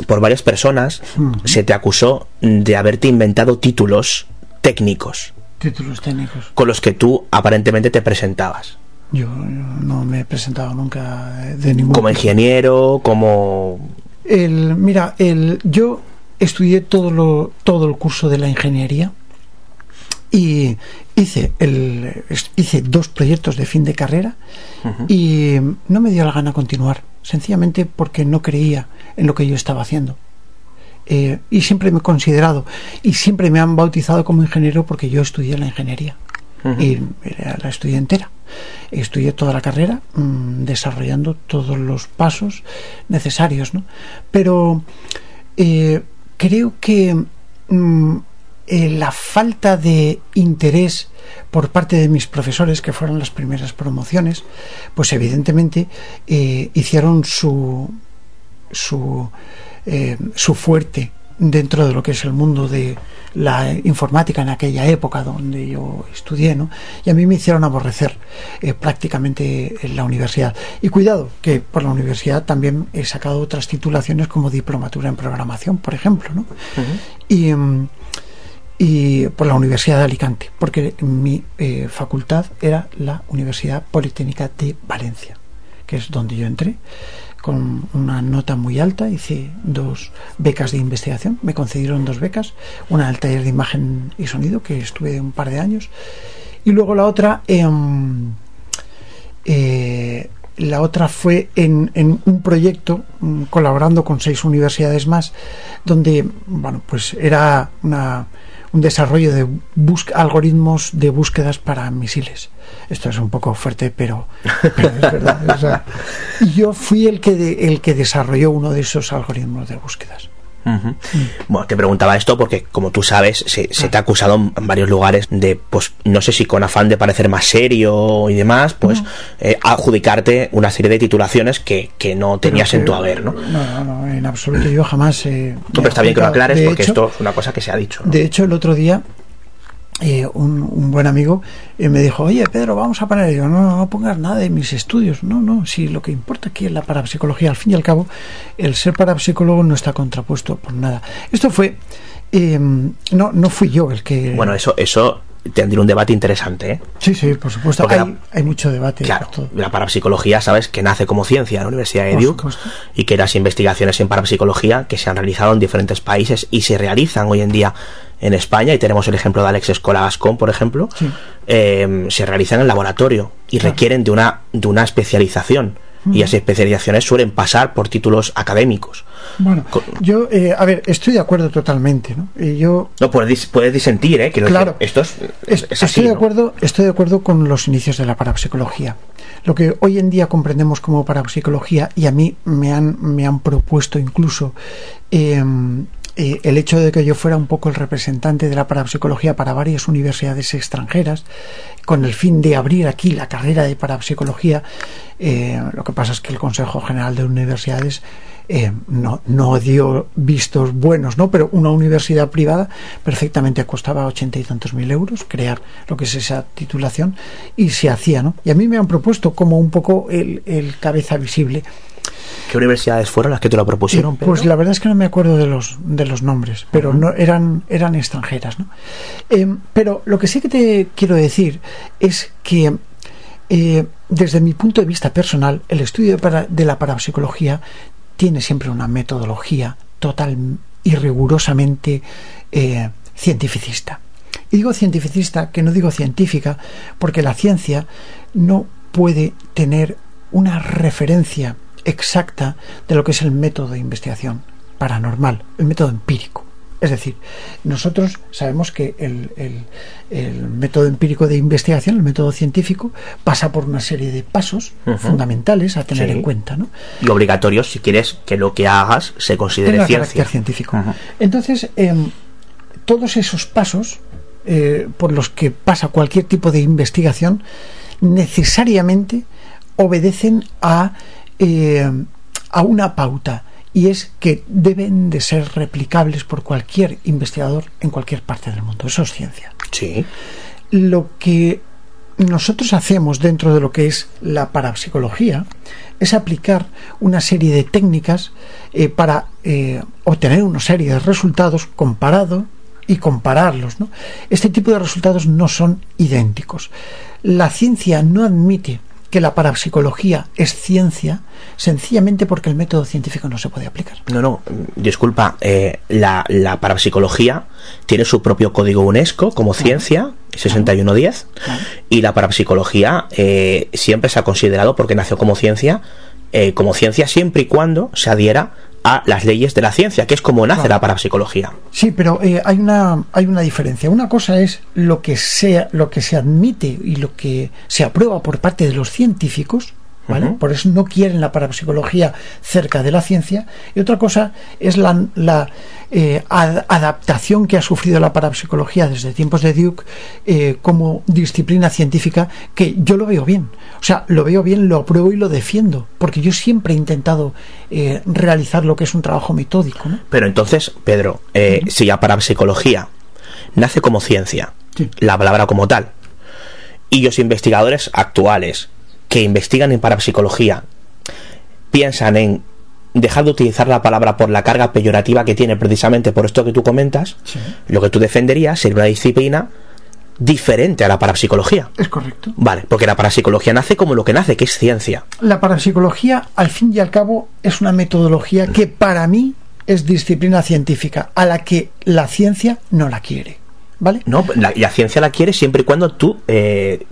Por varias personas se te acusó de haberte inventado títulos técnicos Títulos técnicos. con los que tú aparentemente te presentabas. Yo no me he presentado nunca de ningún Como ingeniero, como... El, mira, el, yo estudié todo, lo, todo el curso de la ingeniería y hice, el, hice dos proyectos de fin de carrera y no me dio la gana continuar, sencillamente porque no creía en lo que yo estaba haciendo. Eh, y siempre me he considerado y siempre me han bautizado como ingeniero porque yo estudié la ingeniería y la estudié entera. Estudié toda la carrera mm, desarrollando todos los pasos necesarios, ¿no? Pero eh, creo que mm, eh, la falta de interés por parte de mis profesores, que fueron las primeras promociones, pues evidentemente eh, hicieron su su, eh, su fuerte dentro de lo que es el mundo de la informática en aquella época donde yo estudié, ¿no? Y a mí me hicieron aborrecer eh, prácticamente en la universidad. Y cuidado, que por la universidad también he sacado otras titulaciones como diplomatura en programación, por ejemplo, ¿no? Y, mm, y por la Universidad de Alicante, porque mi eh, facultad era la Universidad Politécnica de Valencia, que es donde yo entré con una nota muy alta, hice dos becas de investigación, me concedieron dos becas, una al taller de imagen y sonido, que estuve un par de años, y luego la otra, em, eh, la otra fue en, en un proyecto mm, colaborando con seis universidades más, donde, bueno, pues era una, un desarrollo de algoritmos de búsquedas para misiles. Esto es un poco fuerte, pero, pero es verdad. yo fui el que, el que desarrolló uno de esos algoritmos de búsquedas. Bueno, te preguntaba esto porque, como tú sabes, se, te ha acusado en varios lugares de, pues, no sé si con afán de parecer más serio y demás, pues, eh, adjudicarte una serie de titulaciones que, no tenías en tu haber, ¿no? No, no, en absoluto. Yo jamás. Eh, pero está bien que lo aclares porque esto es una cosa que se ha dicho. De hecho, el otro día eh, un, buen amigo eh, me dijo, oye Pedro, vamos a parar. Yo, no, no, pongas nada de mis estudios. No, no, si lo que importa aquí es la parapsicología. Al fin y al cabo, el ser parapsicólogo no está contrapuesto por nada. Esto fue, em, no, no fui yo el que... Bueno, eso, eso tendría un debate interesante. ¿eh? Sí, sí, por supuesto. Hay, mucho debate. Claro, la parapsicología, sabes, que nace como ciencia en la Universidad de Duke y que las investigaciones en parapsicología que se han realizado en diferentes países y se realizan hoy en día en España, y tenemos el ejemplo de Alex Escola Gascón, por ejemplo, eh, se realizan en laboratorio y requieren de una, de una especialización. Y esas especializaciones suelen pasar por títulos académicos. Bueno, yo, eh, a ver, estoy de acuerdo totalmente, ¿no? yo... No, puedes, puedes disentir, ¿eh? claro. esto es, estoy, de acuerdo, estoy de acuerdo con los inicios de la parapsicología. Lo que hoy en día comprendemos como parapsicología, y a mí me han, me han propuesto incluso... Eh, eh, el hecho de que yo fuera un poco el representante de la parapsicología para varias universidades extranjeras, con el fin de abrir aquí la carrera de parapsicología, eh, lo que pasa es que el Consejo General de Universidades eh, no, no dio vistos buenos, ¿no? Pero una universidad privada perfectamente costaba ochenta y tantos mil euros crear lo que es esa titulación y se hacía, ¿no? Y a mí me han propuesto como un poco el, el cabeza visible ¿Qué universidades fueron las que te lo propusieron? Pues la verdad es que no me acuerdo de los, de los nombres, pero no eran, eran extranjeras. ¿no? Eh, pero lo que sí que te quiero decir es que eh, desde mi punto de vista personal, el estudio de, la parapsicología tiene siempre una metodología total y rigurosamente eh, cientificista. Y digo cientificista, que no digo científica, porque la ciencia no puede tener una referencia exacta de lo que es el método de investigación paranormal, el método empírico. Es decir, nosotros sabemos que el, método empírico de investigación, el método científico, pasa por una serie de pasos fundamentales a tener en cuenta. ¿no? Y obligatorios si quieres que lo que hagas se considere ciencia. científico. Entonces, em, todos esos pasos eh, por los que pasa cualquier tipo de investigación necesariamente obedecen a eh, a una pauta y es que deben de ser replicables por cualquier investigador en cualquier parte del mundo. Eso es ciencia. Sí. Lo que nosotros hacemos dentro de lo que es la parapsicología es aplicar una serie de técnicas eh, para eh, obtener una serie de resultados comparado y compararlos. Este tipo de resultados no son idénticos. La ciencia no admite que la parapsicología es ciencia sencillamente porque el método científico no se puede aplicar. No, no, disculpa, eh, la, parapsicología tiene su propio código UNESCO como ciencia, 6110, y la parapsicología eh, siempre se ha considerado, porque nació como ciencia, eh, como ciencia siempre y cuando se adhiera a las leyes de la ciencia, que es como nace la parapsicología. Sí, pero eh, hay una hay una diferencia. Una cosa es lo que sea lo que se admite y lo que se aprueba por parte de los científicos por eso no quieren la parapsicología cerca de la ciencia. Y otra cosa es la, la eh, adaptación que ha sufrido la parapsicología desde tiempos de Duke eh, como disciplina científica, que yo lo veo bien. O sea, lo veo bien, lo apruebo y lo defiendo, porque yo siempre he intentado eh, realizar lo que es un trabajo metódico. Pero entonces, Pedro, si la parapsicología nace como ciencia, la palabra como tal, y los investigadores actuales que investigan en parapsicología piensan en dejar de utilizar la palabra por la carga peyorativa que tiene precisamente por esto que tú comentas, lo que tú defenderías sería una disciplina diferente a la parapsicología. Es correcto. Vale, porque la parapsicología nace como lo que nace, que es ciencia. La parapsicología, al fin y al cabo, es una metodología que para mí es disciplina científica, a la que la ciencia no la quiere. ¿Vale? No, la, la ciencia la quiere siempre y cuando tú eh,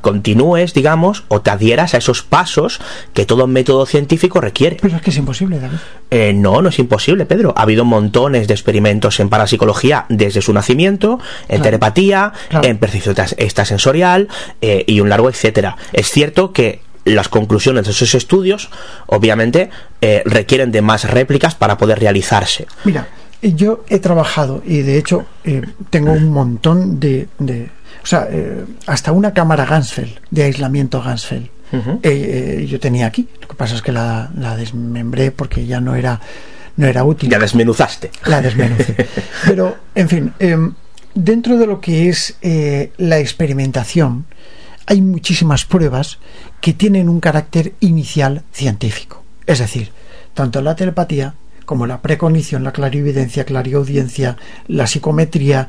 continúes, digamos, o te adhieras a esos pasos que todo método científico requiere. Pero es que es imposible, David. Eh, no, no es imposible, Pedro. Ha habido montones de experimentos en parapsicología desde su nacimiento, en telepatía, en percepción extrasensorial eh, y un largo etcétera. Es cierto que las conclusiones de esos estudios, obviamente, eh, requieren de más réplicas para poder realizarse. Mira, yo he trabajado y de hecho tengo un montón de, o sea, hasta una cámara Gansfeld, de aislamiento Gansfeld eh, eh, yo tenía aquí. Lo que pasa es que la, desmembré porque ya no era, no era útil. Ya desmenuzaste. La desmenucé. <laughs> Pero, en fin, em, dentro de lo que es eh, la experimentación, hay muchísimas pruebas que tienen un carácter inicial científico. Es decir, tanto la telepatía como la precognición, la clarividencia, clariaudiencia, la psicometría.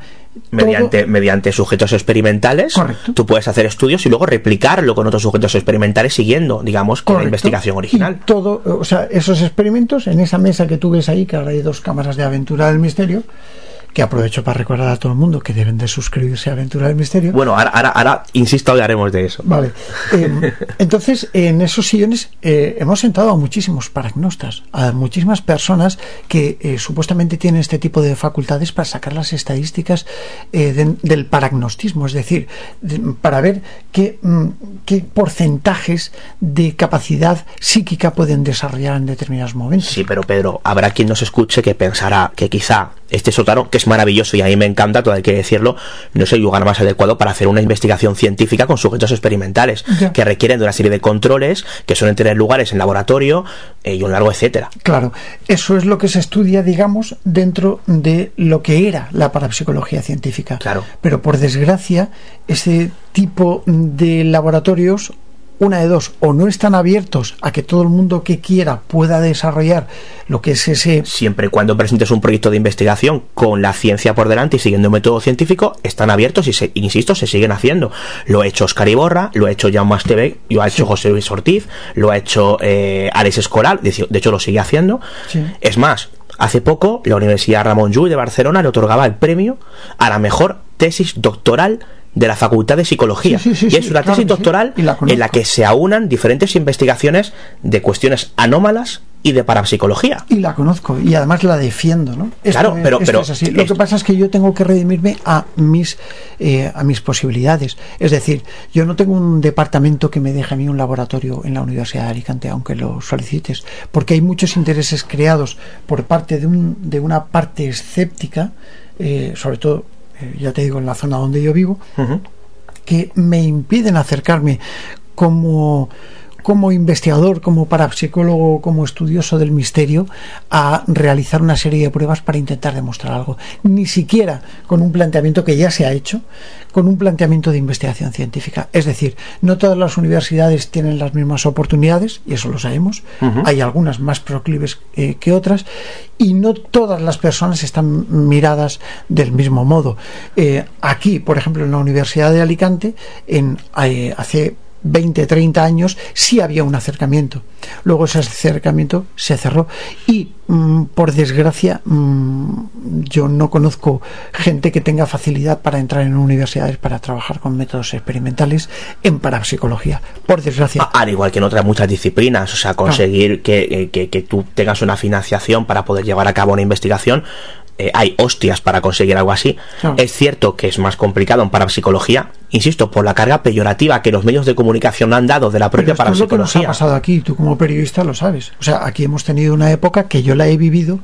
Mediante, mediante sujetos experimentales, tú puedes hacer estudios y luego replicarlo con otros sujetos experimentales siguiendo, digamos, con la investigación original. todo, o sea, esos experimentos en esa mesa que tú ves ahí, que ahora hay dos cámaras de aventura del misterio, que aprovecho para recordar a todo el mundo que deben de suscribirse a Aventura del Misterio. Bueno, ahora, ahora, insisto, hablaremos de eso. Vale. Em, <laughs> entonces, en esos sillones eh, hemos sentado a muchísimos paragnostas, a muchísimas personas que eh, supuestamente tienen este tipo de facultades para sacar las estadísticas eh, del paragnostismo, es decir, para ver qué, mm, qué porcentajes de capacidad psíquica pueden desarrollar en determinados momentos. Sí, pero Pedro, habrá quien nos escuche que pensará que quizá este sótano, que es maravilloso y a mí me encanta, todo hay que decirlo, no es el lugar más adecuado para hacer una investigación científica con sujetos experimentales, que requieren de una serie de controles que suelen tener lugares en laboratorio eh, y un largo etcétera. Claro, eso es lo que se estudia, digamos, dentro de lo que era la parapsicología científica. Claro. Pero por desgracia, ese tipo de laboratorios una de dos, o no están abiertos a que todo el mundo que quiera pueda desarrollar lo que es ese... Siempre y cuando presentes un proyecto de investigación con la ciencia por delante y siguiendo un método científico, están abiertos y, se, insisto, se siguen haciendo. Lo ha hecho Oscar Iborra, lo ha hecho Jaume TV, lo ha hecho José Luis Ortiz, lo ha hecho eh, Alex Escolar, de, hecho lo sigue haciendo. Es más, hace poco la Universidad Ramón Llull de Barcelona le otorgaba el premio a la mejor tesis doctoral de la Facultad de Psicología. y es una tesis doctoral en la que se aunan diferentes investigaciones de cuestiones anómalas y de parapsicología. Y la conozco y además la defiendo, ¿no? claro, pero, pero Lo que pasa es que yo tengo que redimirme a mis eh, a mis posibilidades. Es decir, yo no tengo un departamento que me deje a mí un laboratorio en la Universidad de Alicante, aunque lo solicites, porque hay muchos intereses creados por parte de, un, de una parte escéptica, eh, sobre todo eh, ya te digo, en la zona donde yo vivo, que me impiden acercarme como como investigador, como parapsicólogo, como estudioso del misterio, a realizar una serie de pruebas para intentar demostrar algo. Ni siquiera con un planteamiento que ya se ha hecho, con un planteamiento de investigación científica. Es decir, no todas las universidades tienen las mismas oportunidades, y eso lo sabemos. Hay algunas más proclives eh, que otras, y no todas las personas están miradas del mismo modo. Eh, aquí, por ejemplo, en la Universidad de Alicante, en, eh, hace 20, 30 años sí había un acercamiento. Luego ese acercamiento se cerró y mm, por desgracia mm, yo no conozco gente que tenga facilidad para entrar en universidades para trabajar con métodos experimentales en parapsicología. Por desgracia. Al igual que en otras muchas disciplinas, o sea, conseguir que, que, que tú tengas una financiación para poder llevar a cabo una investigación eh, hay hostias para conseguir algo así. Es cierto que es más complicado en parapsicología, insisto, por la carga peyorativa que los medios de comunicación han dado de la propia parapsicología. Es lo que nos ha pasado aquí, tú como periodista lo sabes. O sea, aquí hemos tenido una época que yo la he vivido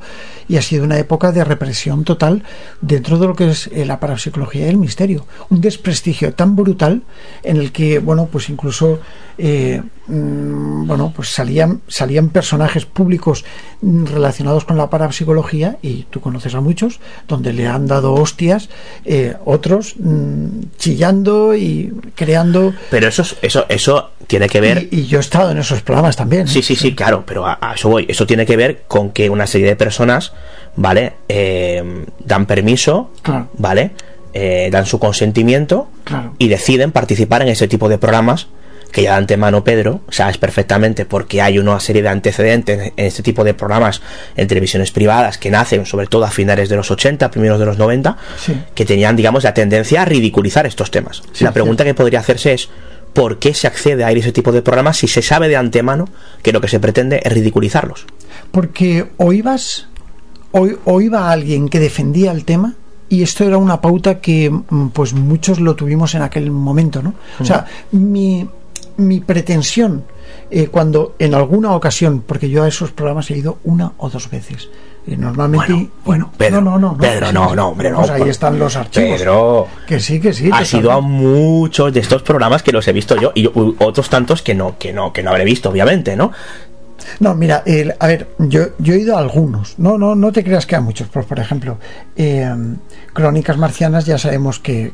y ha sido una época de represión total dentro de lo que es eh, la parapsicología y el misterio. Un desprestigio tan brutal en el que, bueno, pues incluso eh, mm, bueno, pues salían, salían personajes públicos relacionados con la parapsicología, y tú conoces a muchos, donde le han dado hostias, eh, otros mm, y creando. Pero eso, eso, eso tiene que ver. Y, yo he estado en esos programas también. ¿eh? Sí, sí, sí, claro, pero a, eso voy. Eso tiene que ver con que una serie de personas, ¿vale? dan permiso, ¿vale? dan su consentimiento y deciden participar en ese tipo de programas que ya de antemano Pedro sabes perfectamente porque hay una serie de antecedentes en este tipo de programas en televisiones privadas que nacen sobre todo a finales de los 80, primeros de los 90, que tenían, digamos, la tendencia a ridiculizar estos temas. la pregunta que podría hacerse es, por qué se accede a ir a ese tipo de programas si se sabe de antemano que lo que se pretende es ridiculizarlos. Porque o ibas, o, o iba alguien que defendía el tema, y esto era una pauta que mm, pues muchos lo tuvimos en aquel momento, ¿no? O sea, mi, mi pretensión eh, cuando en alguna ocasión, porque yo a esos programas he ido una o dos veces, y normalmente Bueno, bueno, Pedro, no, no, no, Pedro, no, no, hombre, no, pues ahí están los archivos. Pedro, que sí, que sí. has ido a muchos de estos programas que los he visto yo y otros tantos que no, que no, que no habré visto, obviamente, ¿no? No, mira, el- a ver, yo, yo he ido a algunos. No, no, no te creas que a muchos. Pues, por ejemplo, eh, Crónicas Marcianas, ya sabemos que,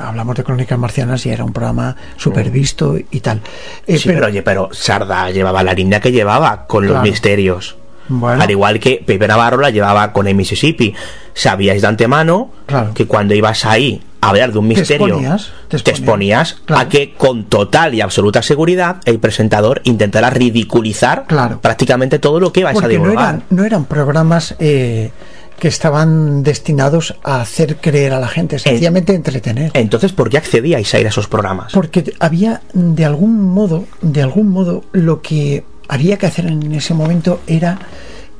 hablamos de Crónicas Marcianas y era un programa súper visto y tal. Eh, sí, pero, oye, pero Sarda llevaba la línea que llevaba con los misterios. Bueno. Al igual que Pepe Navarro la llevaba con el Mississippi. Sabíais de antemano Claro. que cuando ibas ahí a hablar de un Te misterio, exponías, te te exponías. Claro. a que con total y absoluta seguridad el presentador intentara ridiculizar Claro. prácticamente todo lo que ibais a porque no divulgar. eran, no eran programas eh, que estaban destinados a hacer creer a la gente, sencillamente entretener. Entonces, ¿por qué accedíais a ir a esos programas? Porque había de algún modo, de algún modo, lo que había que hacer en ese momento era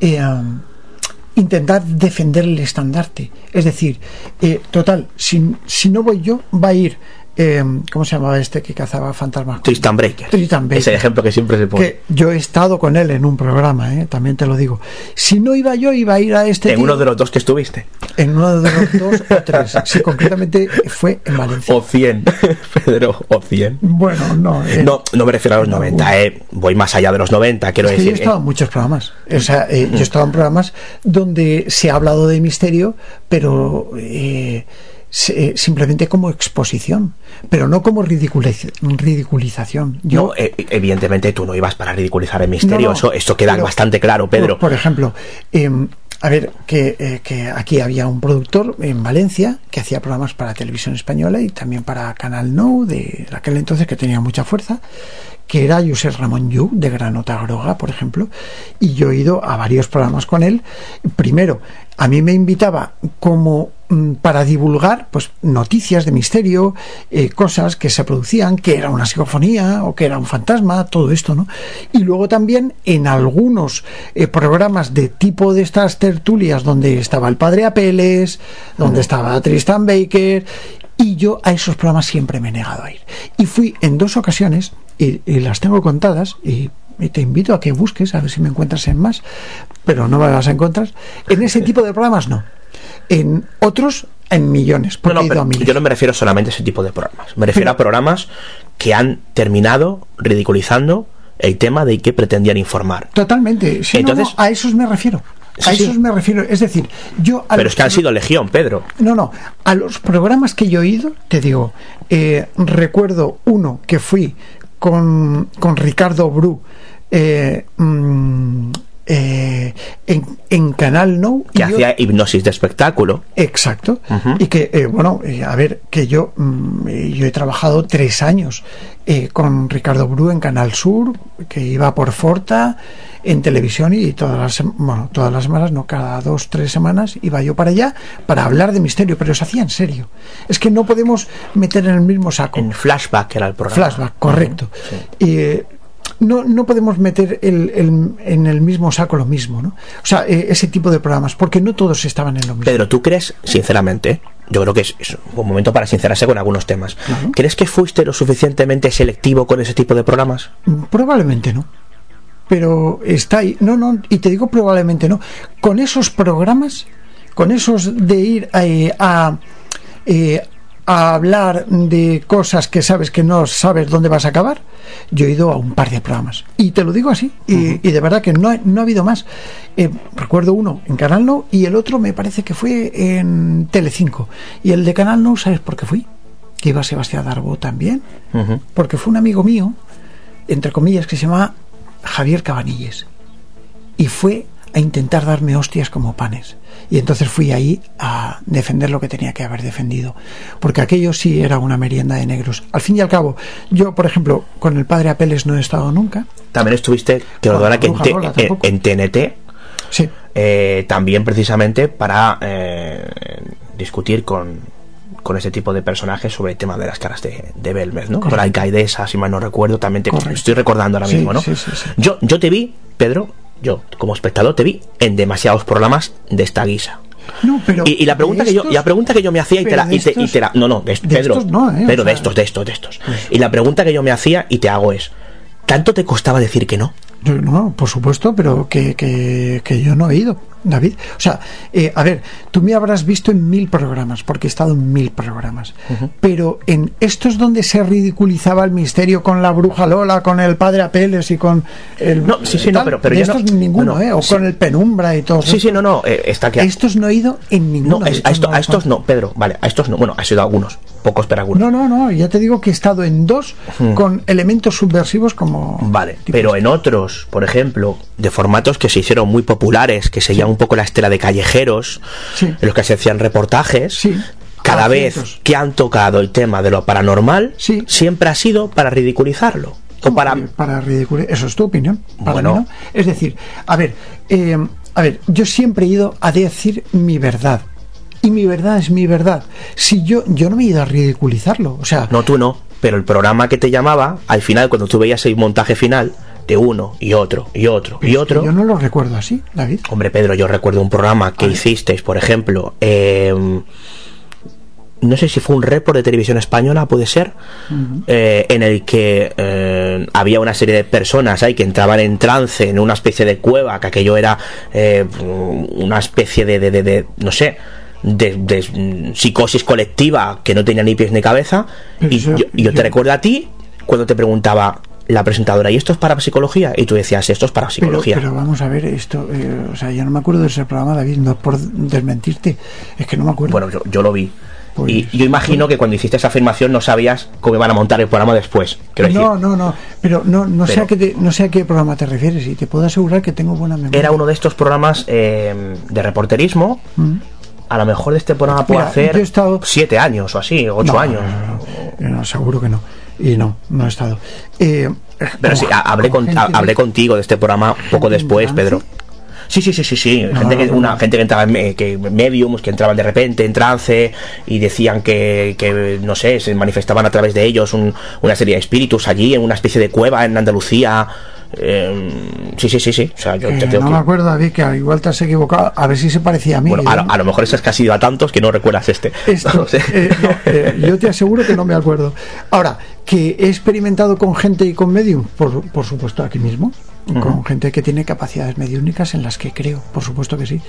eh, intentar defender el estandarte. Es decir, eh, total, si, si no voy yo, va a ir, eh, ¿cómo se llamaba este que cazaba fantasmas? Tristan Breaker. Tristan Baker. Es el ejemplo que siempre se pone. Que yo he estado con él en un programa, ¿eh? también te lo digo. Si no iba yo, iba a ir a este en tío. uno de los dos que estuviste. En uno de los <laughs> dos o tres. Sí, concretamente fue en Valencia. O 100, <laughs> Pedro, o 100. Bueno, no. eh, No, no me refiero a los 90, eh. voy más allá de los 90, quiero Es que yo he decir. estado en muchos programas. O sea, eh, yo he estado en programas donde se ha hablado de misterio, pero eh, simplemente como exposición, pero no como ridiculiz- ridiculización. Yo, No, eh, evidentemente tú no ibas para ridiculizar el misterio, No, no, eso, esto queda pero- bastante claro, Pedro. Por, ejemplo, em, a ver, que, eh, que aquí había un productor en Valencia que hacía programas para televisión española y también para Canal No de aquel entonces que tenía mucha fuerza, que era José Ramón Yu de Granota Groga, por ejemplo, y yo he ido a varios programas con él. Primero, a mí me invitaba como mm, para divulgar pues noticias de misterio, eh, cosas que se producían, que era una psicofonía o que era un fantasma, todo esto, ¿no? Y luego también en algunos eh, programas de tipo de estas tertulias donde estaba el padre Apeles, donde estaba Tristan Baker, y yo a esos programas siempre me he negado a ir. Y fui en dos ocasiones, y, y las tengo contadas, y, y te invito a que busques, a ver si me encuentras en más, pero no me vas a encontrar. En ese tipo de programas no. En otros, en millones. No, no, pero miles. yo no me refiero solamente a ese tipo de programas. Me refiero Pero- a programas que han terminado ridiculizando el tema de que pretendían informar. Totalmente. Sí, no, Entonces- no, a esos me refiero. A sí. esos me refiero. Es decir, yo a Pero los es que han sido legión, Pedro. No, no. A los programas que yo he ido, te digo, eh, recuerdo uno que fui con, con Ricardo Bru eh, mm, eh, en, en Canal No. Que yo- hacía hipnosis de espectáculo. Exacto. Y que, eh, bueno, eh, a ver, que yo, mm, yo he trabajado tres años eh, con Ricardo Bru en Canal Sur, que iba por Forta en televisión y todas las, bueno, todas las semanas, no, cada dos, tres semanas iba yo para allá para hablar de misterio, pero se hacía en serio. Es que no podemos meter en el mismo saco. En flashback era el programa. Flashback, correcto. Y, eh, no, no podemos meter el- el- en el mismo saco lo mismo, ¿no? O sea, eh, ese tipo de programas, porque no todos estaban en lo mismo. Pedro, ¿tú crees, sinceramente, yo creo que es, es un momento para sincerarse con algunos temas, ¿crees que fuiste lo suficientemente selectivo con ese tipo de programas? Probablemente no. Pero está ahí. No, no, y te digo probablemente no. Con esos programas, con esos de ir eh, a, eh, a hablar de cosas que sabes que no sabes dónde vas a acabar, yo he ido a un par de programas. Y te lo digo así. Y, y de verdad que no, ha- no ha habido más. Eh, recuerdo uno en Canal No y el otro me parece que fue en Telecinco. Y el de Canal No, ¿sabes por qué fui? Que iba Sebastián Darbo también porque fue un amigo mío, entre comillas, que se llama Javier Cabanilles. Y fue a intentar darme hostias como panes. Y entonces fui ahí a defender lo que tenía que haber defendido. Porque aquello sí era una merienda de negros. Al fin y al cabo, yo, por ejemplo, con el padre Apeles no he estado nunca. También estuviste, que Con que en, Lola TNT, Sí, eh, también precisamente para eh, discutir con, con ese tipo de personajes sobre el tema de las caras de, de Belmez, ¿no? Con Alcaidesa, si mal no recuerdo, también te estoy recordando ahora mismo, ¿no? yo, yo te vi, Pedro, yo como espectador te vi en demasiados programas de esta guisa. No, pero y, la pregunta que yo la pregunta que yo me hacía y te la, y te, la no no de, Pedro no, ¿eh? pero de estos de estos de estos y la pregunta que yo me hacía y te hago es tanto te costaba decir que no no, por supuesto, pero que, que, que yo no he ido. David. O sea, eh, a ver, tú me habrás visto en mil programas, porque he estado en mil programas, pero en estos donde se ridiculizaba el misterio con la bruja Lola, con el padre Apeles y con el... No, sí, sí, no, pero, pero estos ninguno, ¿eh? O con el Penumbra y todo. Sí, sí, no, no, eh, está aquí. Estos no he ido en ninguno. No, a, esto, a estos no, Pedro, vale, a estos no. Bueno, ha sido algunos, pocos, pero algunos. No, no, no, ya te digo que he estado en dos con elementos subversivos como... Vale, pero en otros, por ejemplo, de formatos que se hicieron muy populares, que seguían un poco la estela de callejeros, en los que se hacían reportajes, cada vez que han tocado el tema de lo paranormal, siempre ha sido para ridiculizarlo. O para... para ridiculizar. Eso es tu opinión. bueno. Es decir, a ver, eh, a ver, yo siempre he ido a decir mi verdad. Y mi verdad es mi verdad. Si yo, yo no me he ido a ridiculizarlo. O sea. No, tú no. Pero el programa que te llamaba, al final, cuando tú veías el montaje final, de uno y otro y otro y otro. yo no lo recuerdo así, David. Hombre, Pedro, yo recuerdo un programa que hicisteis, por ejemplo, em, no sé si fue un report de televisión española, puede ser, eh, en el que eh, había una serie de personas ahí que entraban en trance en una especie de cueva, que aquello era eh, una especie de, de, de, no sé, de, psicosis colectiva que no tenía ni pies ni cabeza. y yo, te recuerdo a ti cuando te preguntaba, la presentadora, ¿y esto es para psicología? Y tú decías, esto es para psicología. Pero, vamos a ver, esto, eh, o sea, yo no me acuerdo de ese programa, David, no es por desmentirte, es que no me acuerdo. Bueno, yo, lo vi. Pues, y yo imagino que cuando hiciste esa afirmación no sabías cómo iban a montar el programa después. No, no, no, pero no, no, sé a qué no sé a qué programa te refieres y te puedo asegurar que tengo buena memoria. Era uno de estos programas eh, de reporterismo. Mm. A lo mejor de este programa puede hacer estado... siete años o así, ocho años. no, seguro que no y no, no he estado. Eh, Pero sí, hablé, con, hablé contigo de este programa poco después, Pedro. Sí, sí, sí, sí, sí. gente que, una gente que entraba en que mediums, que entraban de repente en trance y decían que, que no sé, se manifestaban a través de ellos una serie de espíritus allí en una especie de cueva en Andalucía eh, sí, sí, sí, sí. O sea, yo eh, no me acuerdo, David, que igual te has equivocado. A ver si se parecía a mí. Bueno, a, lo mejor es que has ido a tantos que no recuerdas este. <laughs> Eh, yo te aseguro que no me acuerdo. Ahora, que he experimentado con gente y con medium, por, por supuesto, aquí mismo con gente que tiene capacidades mediúnicas en las que creo, por supuesto que sí.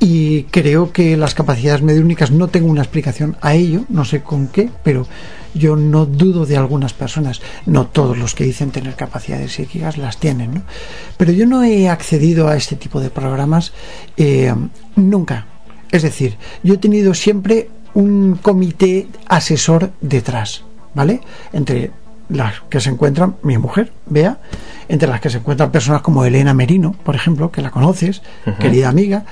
Y creo que las capacidades mediúnicas no tengo una explicación a ello, no sé con qué, pero yo no dudo de algunas personas, no todos los que dicen tener capacidades psíquicas las tienen, ¿no? Pero yo no he accedido a este tipo de programas eh, nunca. Es decir, yo he tenido siempre un comité asesor detrás, ¿vale? Entre las que se encuentran mi mujer, Bea, entre las que se encuentran personas como Elena Merino, por ejemplo, que la conoces, querida amiga,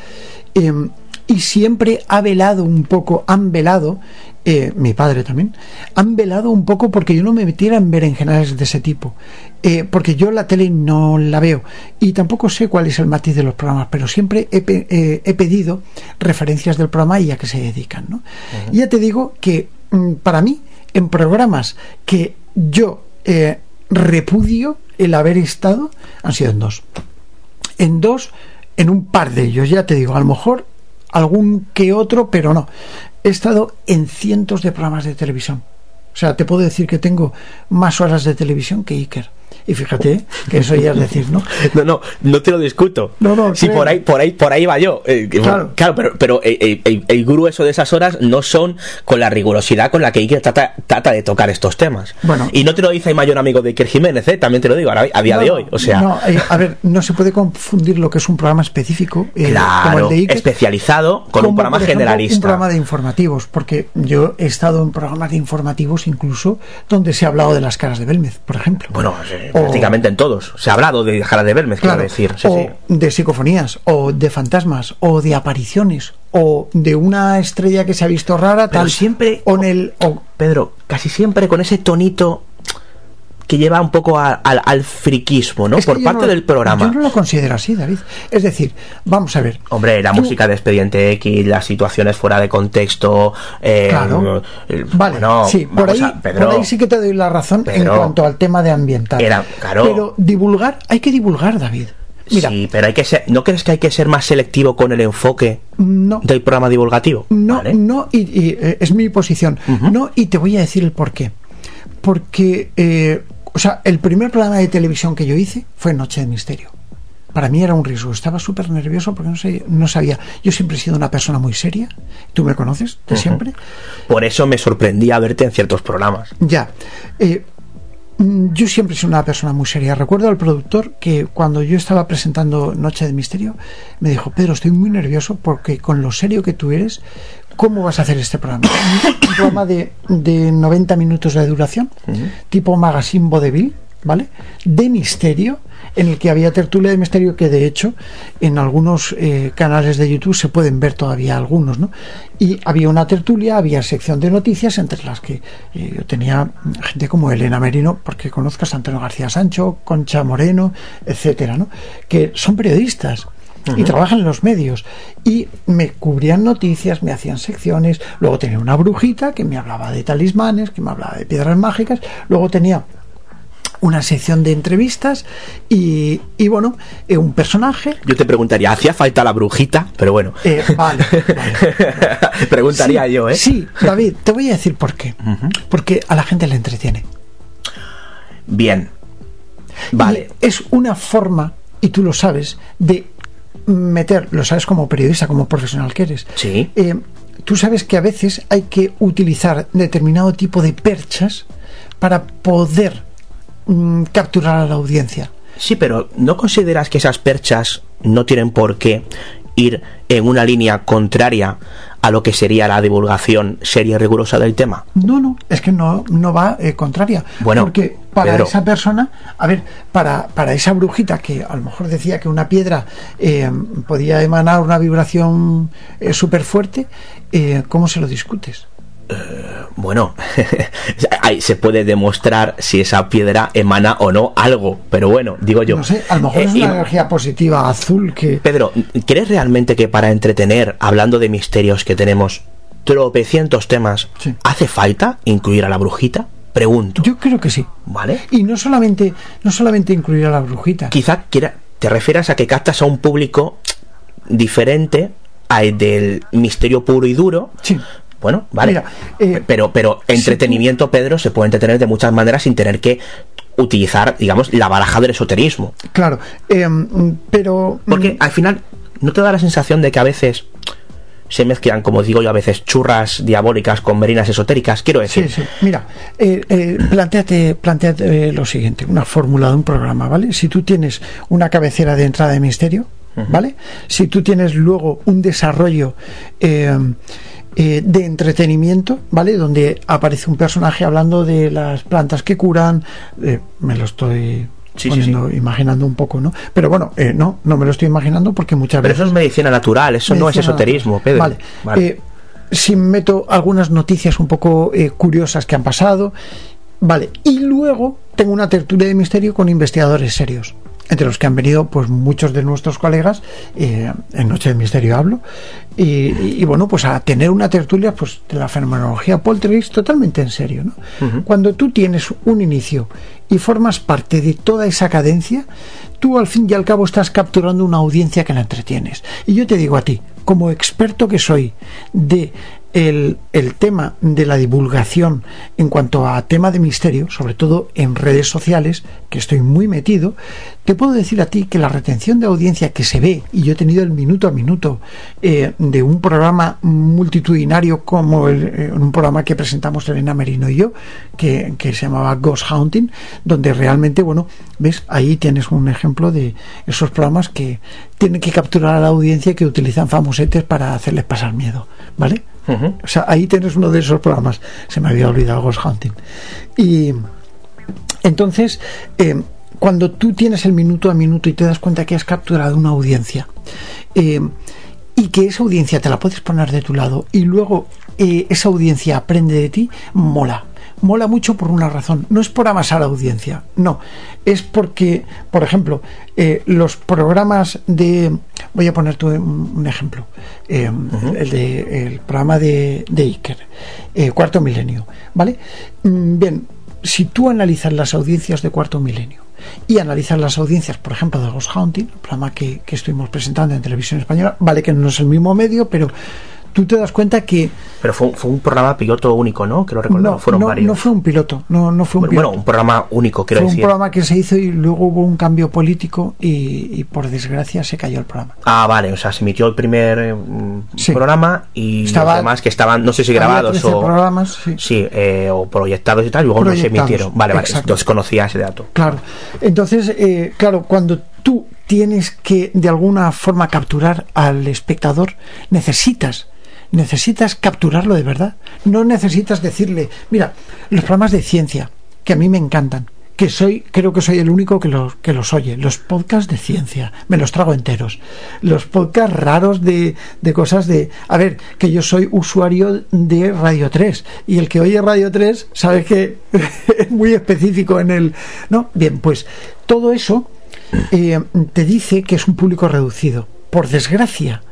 em, y siempre ha velado un poco, han velado, eh, mi padre también, han velado un poco porque yo no me metiera en berenjenales de ese tipo, eh, porque yo la tele no la veo y tampoco sé cuál es el matiz de los programas, pero siempre he, eh, pedido referencias del programa y a qué se dedican. ¿no? Ya te digo que mm, para mí, en programas que yo repudio el haber estado han sido en dos. En dos, en un par de ellos, ya te digo, a lo mejor algún que otro, pero no. He estado en cientos de programas de televisión. O sea, te puedo decir que tengo más horas de televisión que Iker. Y fíjate que eso ya es decir, ¿no? <laughs> No, no, no te lo discuto. No, no, sí, por ahí, por ahí, por ahí va yo. Eh, claro. claro, pero, pero el, el, grueso de esas horas no son con la rigurosidad con la que Iker trata, trata de tocar estos temas. Bueno. Y no te lo dice el mayor amigo de Iker Jiménez, ¿eh? también te lo digo a día de hoy. O sea. No, eh, a ver, no se puede confundir lo que es un programa específico eh, como el de Iker, especializado con un programa generalista. Un programa de informativos, porque yo he estado en programas de informativos incluso donde se ha hablado de las caras de Belmez, por ejemplo. Bueno, prácticamente en todos. Se ha hablado de Jara de Belmez, quiero decir. o de psicofonías, o de fantasmas, o de apariciones, o de una estrella que se ha visto rara, tal. siempre. O en el. Pedro, casi siempre con ese tonito que lleva un poco a- al, al friquismo, ¿no? Es que Por parte no- del programa. Yo no lo considero así, David. Es decir, vamos a ver. Hombre, la Tú- música de Expediente X, las situaciones fuera de contexto. eh, Claro. el- Vale, sí, por ahí, a- Pedro, por ahí sí que te doy la razón Pedro. en cuanto al tema de ambiental. Era- claro. Pero divulgar, hay que divulgar, David. Mira, sí, pero hay que ser. ¿No crees que hay que ser más selectivo con el enfoque no, del programa divulgativo? no, Vale. no, y, y, eh, es mi posición. No, y te voy a decir el por qué. Porque, eh, o sea, el primer programa de televisión que yo hice fue Noche de Misterio. Para mí era un riesgo. Estaba súper nervioso porque no, sé, no sabía. Yo siempre he sido una persona muy seria. Tú me conoces de siempre. Por eso me sorprendía verte en ciertos programas. Ya. Eh, mm, yo siempre he sido una persona muy seria. Recuerdo al productor que cuando yo estaba presentando Noche de Misterio, me dijo, Pedro, estoy muy nervioso porque con lo serio que tú eres, ¿cómo vas a hacer este programa? <coughs> Un programa de, de 90 minutos de duración, tipo magazine vodevil, ¿vale? De misterio, en el que había tertulia de misterio que de hecho en algunos eh, canales de YouTube se pueden ver todavía algunos, ¿no? Y había una tertulia, había sección de noticias entre las que eh, yo tenía gente como Elena Merino, porque conozcas a Antonio García Sancho, Concha Moreno, etcétera, ¿no? Que son periodistas y trabajan en los medios y me cubrían noticias, me hacían secciones, luego tenía una brujita que me hablaba de talismanes, que me hablaba de piedras mágicas, luego tenía una sección de entrevistas y, y bueno, eh, un personaje. Yo te preguntaría, ¿hacía falta la brujita? Pero bueno. Eh, vale, <laughs> Preguntaría Sí, yo, ¿eh? Sí, David, te voy a decir por qué. Porque a la gente le entretiene. Bien. Vale. Y es una forma, y tú lo sabes, de meter, lo sabes como periodista, como profesional que eres. Sí. Eh, tú sabes que a veces hay que utilizar determinado tipo de perchas para poder mm, capturar a la audiencia. Sí, pero ¿no consideras que esas perchas no tienen por qué ir en una línea contraria a lo que sería la divulgación seria y rigurosa del tema? No, no, es que no, no va eh, contraria. Bueno, porque para Pedro. esa persona, a ver, para, para esa brujita que a lo mejor decía que una piedra eh, podía emanar una vibración súper fuerte, eh, ¿cómo se lo discutes? Bueno, <laughs> ahí se puede demostrar si esa piedra emana o no algo, pero bueno, digo yo. No sé, a lo mejor Eh, es y- una energía positiva azul que... Pedro, ¿crees realmente que para entretener, hablando de misterios que tenemos tropecientos temas, hace falta incluir a la brujita? Pregunto. Yo creo que sí. ¿Vale? Y no solamente, no solamente incluir a la brujita. Quizá quiera- te refieras a que captas a un público diferente al del misterio puro y duro. Sí. Bueno, vale. Mira, eh, pero, pero entretenimiento, Pedro, se puede entretener de muchas maneras sin tener que utilizar, digamos, la baraja del esoterismo. Claro, eh, pero... Porque al final, ¿no te da la sensación de que a veces se mezclan, como digo yo, a veces churras diabólicas con merinas esotéricas? Quiero decir, Sí, sí. Mira, eh, eh, plantéate, eh, lo siguiente, una fórmula de un programa, ¿vale? Si tú tienes una cabecera de entrada de misterio, ¿vale? Si tú tienes luego un desarrollo eh, de entretenimiento, ¿vale? Donde aparece un personaje hablando de las plantas que curan, eh, me lo estoy Sí, sí, poniendo, imaginando un poco, ¿no? Pero bueno, eh, no, no me lo estoy imaginando porque muchas pero veces... eso es medicina natural, eso no es esoterismo, Pedro. Vale. Vale. Eh, si meto algunas noticias un poco eh, curiosas que han pasado, vale. Y luego tengo una tertulia de misterio con investigadores serios. Entre los que han venido, pues muchos de nuestros colegas, eh, en Noche de Misterio hablo, y, y- y, bueno, pues a tener una tertulia pues de la fenomenología poltergeist totalmente en serio, ¿no? Cuando tú tienes un inicio y formas parte de toda esa cadencia, tú al fin y al cabo estás capturando una audiencia que la entretienes. Y yo te digo a ti, como experto que soy de el, el tema de la divulgación en cuanto a tema de misterio, sobre todo en redes sociales, que estoy muy metido, te puedo decir a ti que la retención de audiencia que se ve, y yo he tenido el minuto a minuto eh, de un programa multitudinario como el, eh, un programa que presentamos Elena Merino y yo, que, se llamaba Ghost Hunting, donde realmente, bueno, ves, ahí tienes un ejemplo de esos programas que tienen que capturar a la audiencia que utilizan famosetes para hacerles pasar miedo, ¿vale? O sea, ahí tienes uno de esos programas. Se me había olvidado Ghost Hunting. Y entonces, eh, cuando tú tienes el minuto a minuto y te das cuenta que has capturado una audiencia eh, y que esa audiencia te la puedes poner de tu lado y luego eh, esa audiencia aprende de ti, mola. Mola mucho por una razón. No es por amasar audiencia, no. Es porque, por ejemplo, eh, los programas de. Voy a poner un, un ejemplo. Eh, el, de, el programa de, de Iker, eh, Cuarto Milenio. ¿Vale? Mm, Bien, si tú analizas las audiencias de Cuarto Milenio y analizas las audiencias, por ejemplo, de Ghost Hunting, el programa que, que estuvimos presentando en televisión española, vale que no es el mismo medio, pero tú te das cuenta que Pero fue, un- fue un programa piloto único, ¿no? Que lo recuerdo, no, fueron no, varios. no fue un piloto, no, no fue un bueno, piloto. bueno, un programa único, quiero fue un decir. programa que se hizo y luego hubo un cambio político y, y por desgracia se cayó el programa. Ah, vale, o sea, se emitió el primer eh, mm, Sí. programa y Estaba- los demás que estaban, no sé si grabados 13 o. programas, sí. eh, o proyectados y tal, y luego no se emitieron. Vale, vale, desconocía ese dato. Claro. Entonces, eh, claro, cuando tú tienes que de alguna forma capturar al espectador, necesitas necesitas capturarlo de verdad. No necesitas decirle, mira, los programas de ciencia que a mí me encantan, que soy creo que soy el único que los que los oye, los podcasts de ciencia, me los trago enteros. Los podcasts raros de, de cosas de, a ver, que yo soy usuario de Radio 3 y el que oye Radio 3 sabe que <laughs> es muy específico en el, ¿no? Bien, pues todo eso eh, te dice que es un público reducido, por desgracia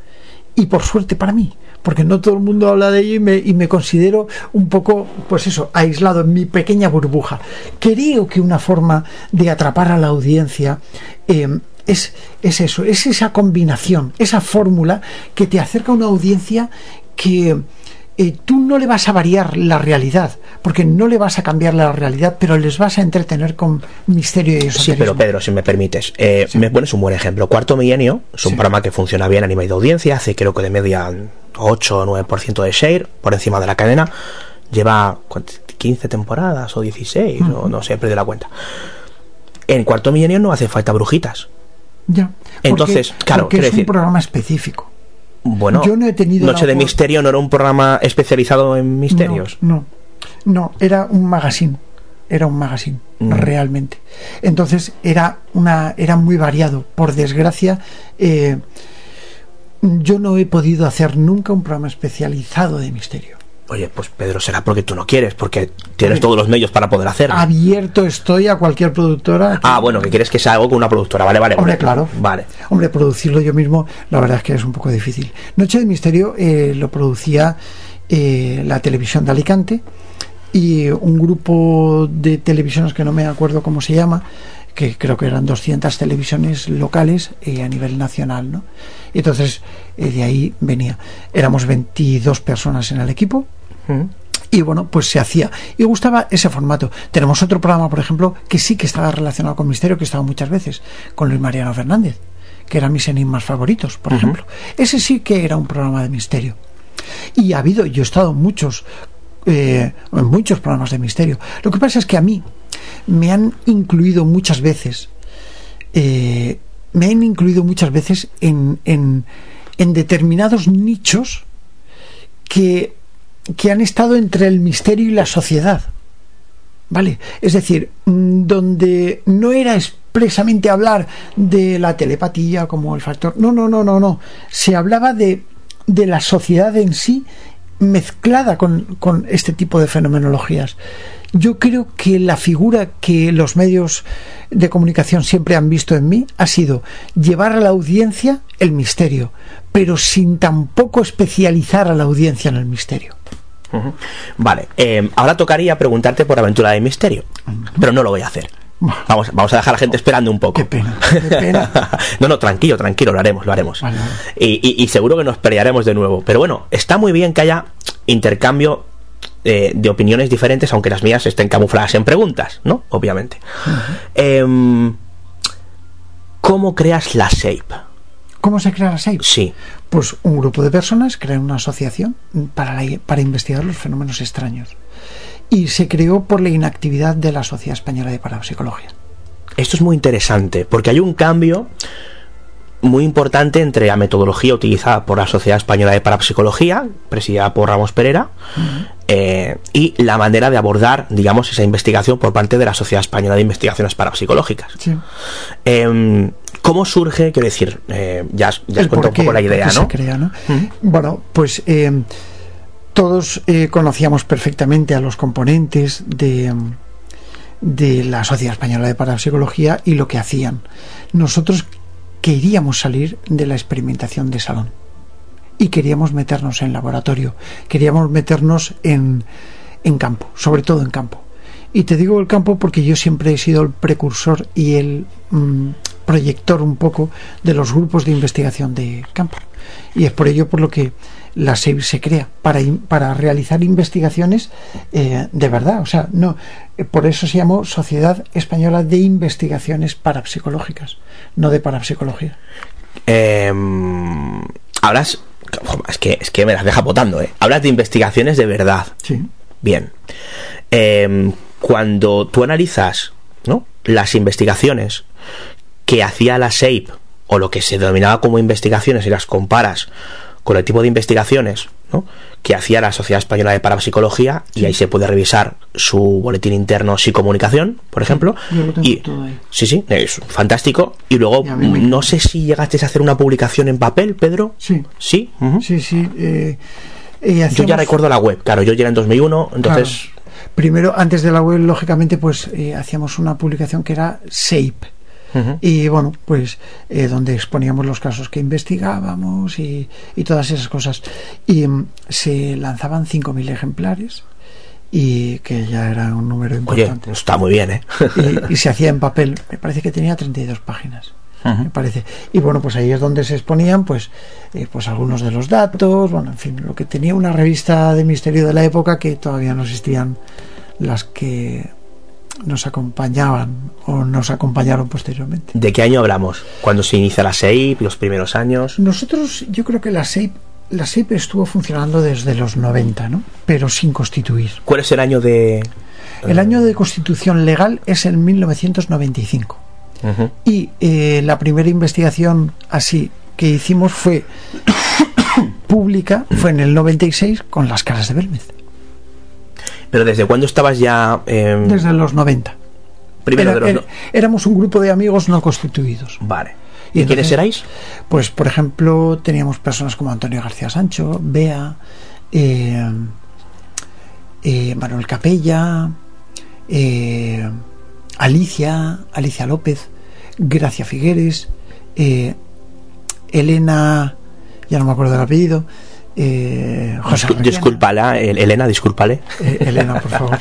y por suerte para mí, porque no todo el mundo habla de ello y me, considero un poco, pues eso, aislado en mi pequeña burbuja. Creo que una forma de atrapar a la audiencia eh, es, es eso, es esa combinación, esa fórmula que te acerca a una audiencia que eh, tú no le vas a variar la realidad, porque no le vas a cambiar la realidad, pero les vas a entretener con misterio y Sí, esoterismo. pero Pedro, si me permites, eh, me pones un buen ejemplo. Cuarto Milenio es un Sí. programa que funciona bien a nivel de audiencia, hace creo que de media 8 o 9% de share por encima de la cadena. Lleva ¿cuántas? 15 temporadas o 16, o no sé, he perdido la cuenta. En Cuarto Milenio no hace falta brujitas. Ya. Entonces, claro, porque es un programa específico. Bueno, Yo no he tenido Noche de Misterio no era un programa especializado en misterios. No, no, no, era un magazine, era un magazine, Mm. realmente. Entonces era una, era muy variado. Por desgracia, eh, yo no he podido hacer nunca un programa especializado de misterio. Oye, pues Pedro, será porque tú no quieres, porque tienes todos los medios para poder hacerlo. Abierto estoy a cualquier productora. Ah, bueno, que quieres que sea algo con una productora. Vale, vale. Hombre, vale. claro. Vale. Hombre, producirlo yo mismo, la verdad es que es un poco difícil. Noche de Misterio eh, lo producía eh, la televisión de Alicante y un grupo de televisiones que no me acuerdo cómo se llama, que creo que eran 200 televisiones locales eh, a nivel nacional, ¿no? Y entonces eh, de ahí venía. Éramos 22 personas en el equipo Mm. y bueno, pues se hacía. Y gustaba ese formato. Tenemos otro programa, por ejemplo, que sí que estaba relacionado con misterio, que estaba muchas veces, con Luis Mariano Fernández, que eran mis enigmas favoritos, por ejemplo. Ese sí que era un programa de misterio. Y ha habido, yo he estado en muchos, eh, en muchos programas de misterio. Lo que pasa es que a mí me han incluido muchas veces, eh, me han incluido muchas veces en, en, en determinados nichos que, que han estado entre el misterio y la sociedad. ¿Vale? Es decir, mm, donde no era expresamente hablar de la telepatía como el factor. No, no, no, no, no. Se hablaba de, de la sociedad en sí mezclada con, con este tipo de fenomenologías. Yo creo que la figura que los medios de comunicación siempre han visto en mí ha sido llevar a la audiencia el misterio, pero sin tampoco especializar a la audiencia en el misterio. Vale, eh, ahora tocaría preguntarte por Aventura de Misterio, pero no lo voy a hacer. Vamos, vamos a dejar a la gente esperando un poco. Qué pena, qué pena. <laughs> no, no, tranquilo, tranquilo, lo haremos, lo haremos. Vale, vale. Y, y- y seguro que nos pelearemos de nuevo. Pero bueno, está muy bien que haya intercambio eh, de opiniones diferentes, aunque las mías estén camufladas en preguntas, ¿no? Obviamente. Em, ¿Cómo creas la SAPE? ¿Cómo se crea la SAIP? Sí. Pues un grupo de personas crean una asociación para, la- para investigar los fenómenos extraños. Y se creó por la inactividad de la Sociedad Española de Parapsicología. Esto es muy interesante porque hay un cambio muy importante entre la metodología utilizada por la Sociedad Española de Parapsicología, presidida por Ramos Pereira, eh, y la manera de abordar, digamos, esa investigación por parte de la Sociedad Española de Investigaciones Parapsicológicas. Sí. Em, ¿Cómo surge? Quiero decir, eh, ya, ya contado por un poco la idea, ¿no? se crea, ¿no? Bueno, pues eh, todos eh, conocíamos perfectamente a los componentes de, de la Sociedad Española de Parapsicología y lo que hacían. Nosotros queríamos salir de la experimentación de salón y queríamos meternos en laboratorio, queríamos meternos en, en campo, sobre todo en campo. Y te digo el campo porque yo siempre he sido el precursor y el mm, proyector un poco de los grupos de investigación de campo. Y es por ello por lo que la SEIB se crea, para, para realizar investigaciones eh, de verdad. O sea, no, eh, por eso se llamó Sociedad Española de Investigaciones Parapsicológicas, no de parapsicología. Em, hablas, es que, es que me las deja botando, ¿eh? Hablas de investigaciones de verdad. Sí. Bien. Em, cuando tú analizas ¿no? las investigaciones que hacía la SEIP o lo que se denominaba como investigaciones y las comparas con el tipo de investigaciones ¿no? que hacía la Sociedad Española de Parapsicología y ahí se puede revisar su boletín interno Psicomunicación, por ejemplo. y, Sí, sí, es fantástico. Y luego, no sé si llegaste a hacer una publicación en papel, Pedro. Sí. Sí, sí, sí. Eh, yo ya recuerdo la web, claro, yo llegué en 2001, entonces... Primero, antes de la web, lógicamente, pues eh, hacíamos una publicación que era SAPE. Y bueno, pues eh, donde exponíamos los casos que investigábamos y, todas esas cosas. Y mm, se lanzaban 5.000 ejemplares y que ya era un número importante. Oye, está muy bien, ¿eh? y, se hacía en papel, me parece que tenía 32 páginas. Me parece. Y bueno, pues ahí es donde se exponían pues, eh, pues algunos de los datos, bueno, en fin, lo que tenía una revista de misterio de la época que todavía no existían las que nos acompañaban o nos acompañaron posteriormente. ¿De qué año hablamos? ¿Cuándo se inicia la SEIP, los primeros años? Nosotros, yo creo que la SEIP, la SEIP estuvo funcionando desde los 90, ¿no? Pero sin constituir. ¿Cuál es el año de...? El año de constitución legal es en 1995. Y eh, la primera investigación así que hicimos fue <coughs> pública, fue en el 96 con las caras de Belmez. Pero ¿desde cuándo estabas ya...? Desde los 90. Primero de los Éramos un grupo de amigos no constituidos. Vale. ¿Y, quiénes erais? Pues, por ejemplo, teníamos personas como Antonio García Sancho, Bea, eh, eh, Manuel Capella, eh, Alicia, Alicia López, Gracia Figueres, Elena, ya no me acuerdo del apellido, eh, José Elena, discúlpale. Eh, Elena, por favor.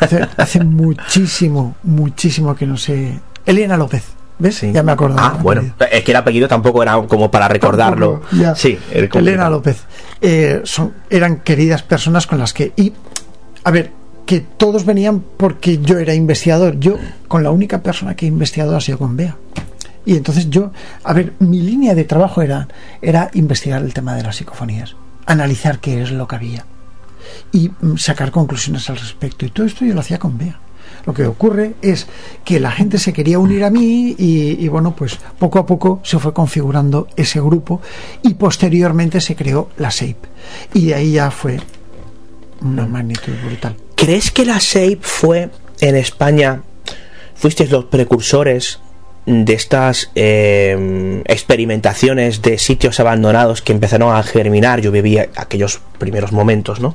<laughs> Hace, muchísimo, muchísimo que no sé. Elena López. ¿Ves? Ya me acuerdo. Ah, bueno. Es que el apellido tampoco era como para recordarlo. sí, Elena López. Eh, son, eran queridas personas con las que. Y, a ver, que todos venían porque yo era investigador. Yo, con la única persona que he investigado ha sido con Bea. Y entonces yo, a ver, mi línea de trabajo era, era investigar el tema de las psicofonías analizar qué es lo que había y mm, sacar conclusiones al respecto. Y todo esto yo lo hacía con Bea. Lo que ocurre es que la gente se quería unir a mí y, bueno, pues poco a poco se fue configurando ese grupo y posteriormente se creó la SAPE. Y de ahí ya fue una magnitud brutal. ¿Crees que la SAPE fue en España, fuisteis los precursores de estas em, experimentaciones de sitios abandonados que empezaron a germinar, yo vivía aquellos primeros momentos, ¿no?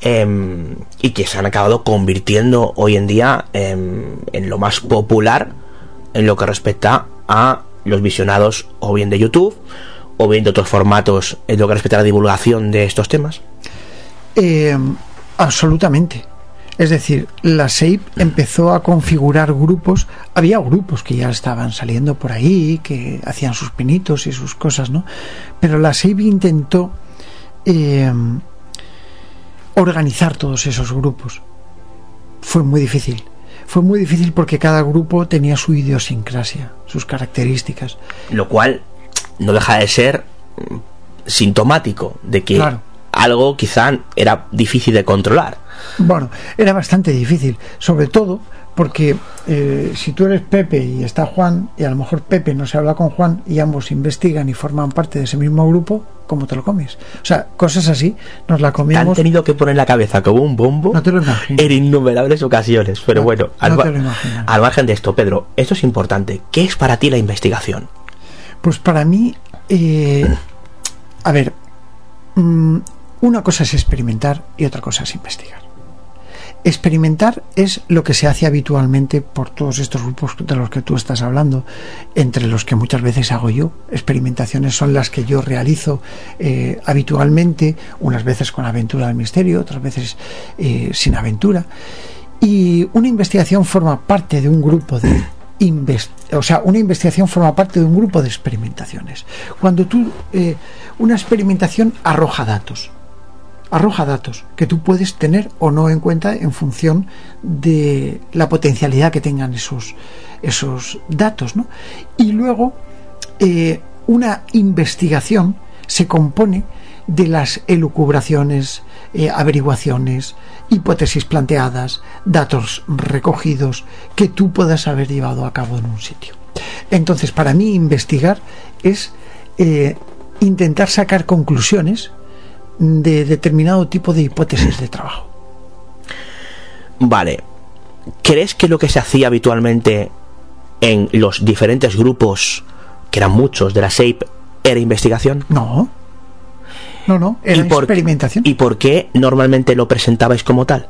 Em, y que se han acabado convirtiendo hoy en día em, en lo más popular en lo que respecta a los visionados o bien de YouTube o bien de otros formatos en lo que respecta a la divulgación de estos temas. absolutamente. Es decir, la SEIP empezó a configurar grupos, había grupos que ya estaban saliendo por ahí, que hacían sus pinitos y sus cosas, ¿no? Pero la SEIP intentó eh, organizar todos esos grupos. Fue muy difícil. Fue muy difícil porque cada grupo tenía su idiosincrasia, sus características. Lo cual no deja de ser sintomático de que algo quizá era difícil de controlar. Bueno, era bastante difícil, sobre todo porque eh, si tú eres Pepe y está Juan, y a lo mejor Pepe no se habla con Juan y ambos investigan y forman parte de ese mismo grupo, ¿cómo te lo comes? O sea, cosas así nos la comíamos. han tenido que poner la cabeza como un bombo no te lo en innumerables ocasiones. Pero bueno, al, margen de esto, Pedro, esto es importante. ¿Qué es para ti la investigación? Pues para mí, eh, a ver, mm, una cosa es experimentar y otra cosa es investigar. Experimentar es lo que se hace habitualmente por todos estos grupos de los que tú estás hablando, entre los que muchas veces hago yo. Experimentaciones son las que yo realizo eh, habitualmente, unas veces con aventura del misterio, otras veces eh, sin aventura. Y una investigación forma parte de un grupo de o sea, una investigación forma parte de un grupo de experimentaciones. Cuando tú eh, una experimentación arroja datos, arroja datos que tú puedes tener o no en cuenta en función de la potencialidad que tengan esos, esos datos. ¿no? Y luego, eh, una investigación se compone de las elucubraciones, eh, averiguaciones, hipótesis planteadas, datos recogidos que tú puedas haber llevado a cabo en un sitio. Entonces, para mí, investigar es eh, intentar sacar conclusiones de determinado tipo de hipótesis de trabajo. Vale. ¿Crees que lo que se hacía habitualmente en los diferentes grupos, que eran muchos, de la SAPE, era investigación? No. No, no, era experimentación. ¿Y por qué normalmente lo presentabais como tal?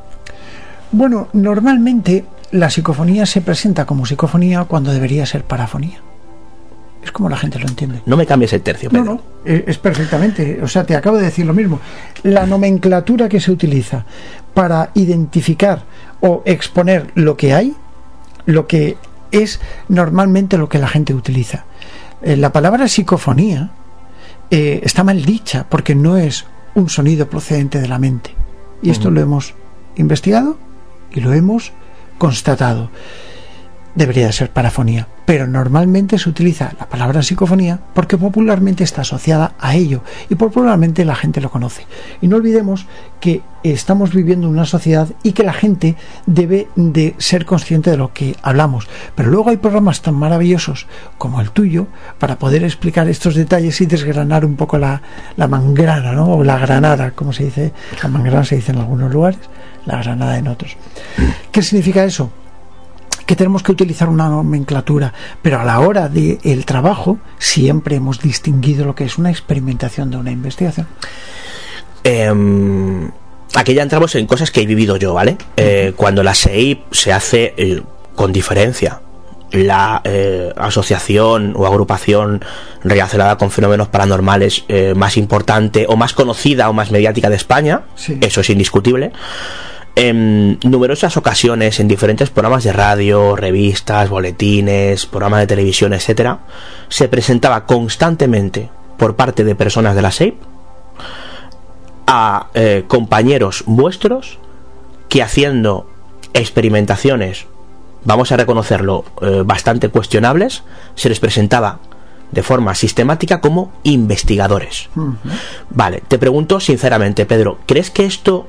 Bueno, normalmente la psicofonía se presenta como psicofonía cuando debería ser parafonía. Es como la gente lo entiende. No me cambies el tercio. No, no, eh, es perfectamente. O sea, te acabo de decir lo mismo. La nomenclatura que se utiliza para identificar o exponer lo que hay, lo que es normalmente lo que la gente utiliza. Eh, la palabra psicofonía eh, está mal dicha porque no es un sonido procedente de la mente. Y esto lo hemos investigado y lo hemos constatado debería de ser parafonía, pero normalmente se utiliza la palabra psicofonía porque popularmente está asociada a ello y popularmente la gente lo conoce. Y no olvidemos que estamos viviendo en una sociedad y que la gente debe de ser consciente de lo que hablamos. Pero luego hay programas tan maravillosos como el tuyo para poder explicar estos detalles y desgranar un poco la, la mangrana, ¿no? O la granada, como se dice. La mangrana se dice en algunos lugares, la granada en otros. ¿Qué significa eso? Que tenemos que utilizar una nomenclatura, pero a la hora del trabajo siempre hemos distinguido lo que es una experimentación de una investigación. Em, aquí ya entramos en cosas que he vivido yo, ¿vale? Eh, cuando la SEIP se hace eh, con diferencia, la eh, asociación o agrupación relacionada con fenómenos paranormales más importante o más conocida o más mediática de España, eso es indiscutible en numerosas ocasiones en diferentes programas de radio, revistas, boletines, programas de televisión, etcétera, se presentaba constantemente por parte de personas de la SEIP a eh, compañeros vuestros que haciendo experimentaciones, vamos a reconocerlo, eh, bastante cuestionables, se les presentaba de forma sistemática como investigadores. Vale, te pregunto sinceramente, Pedro, ¿crees que esto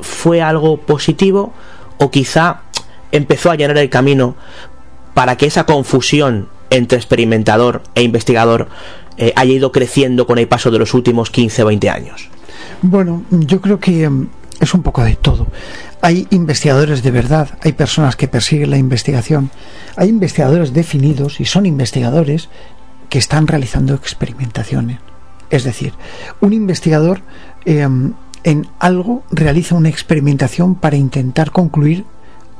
fue algo positivo o quizá empezó a llenar el camino para que esa confusión entre experimentador e investigador eh, haya ido creciendo con el paso de los últimos 15 o 20 años? Bueno, yo creo que em, es un poco de todo. Hay investigadores de verdad, hay personas que persiguen la investigación, hay investigadores definidos y son investigadores que están realizando experimentaciones. Es decir, un investigador em, en algo realiza una experimentación para intentar concluir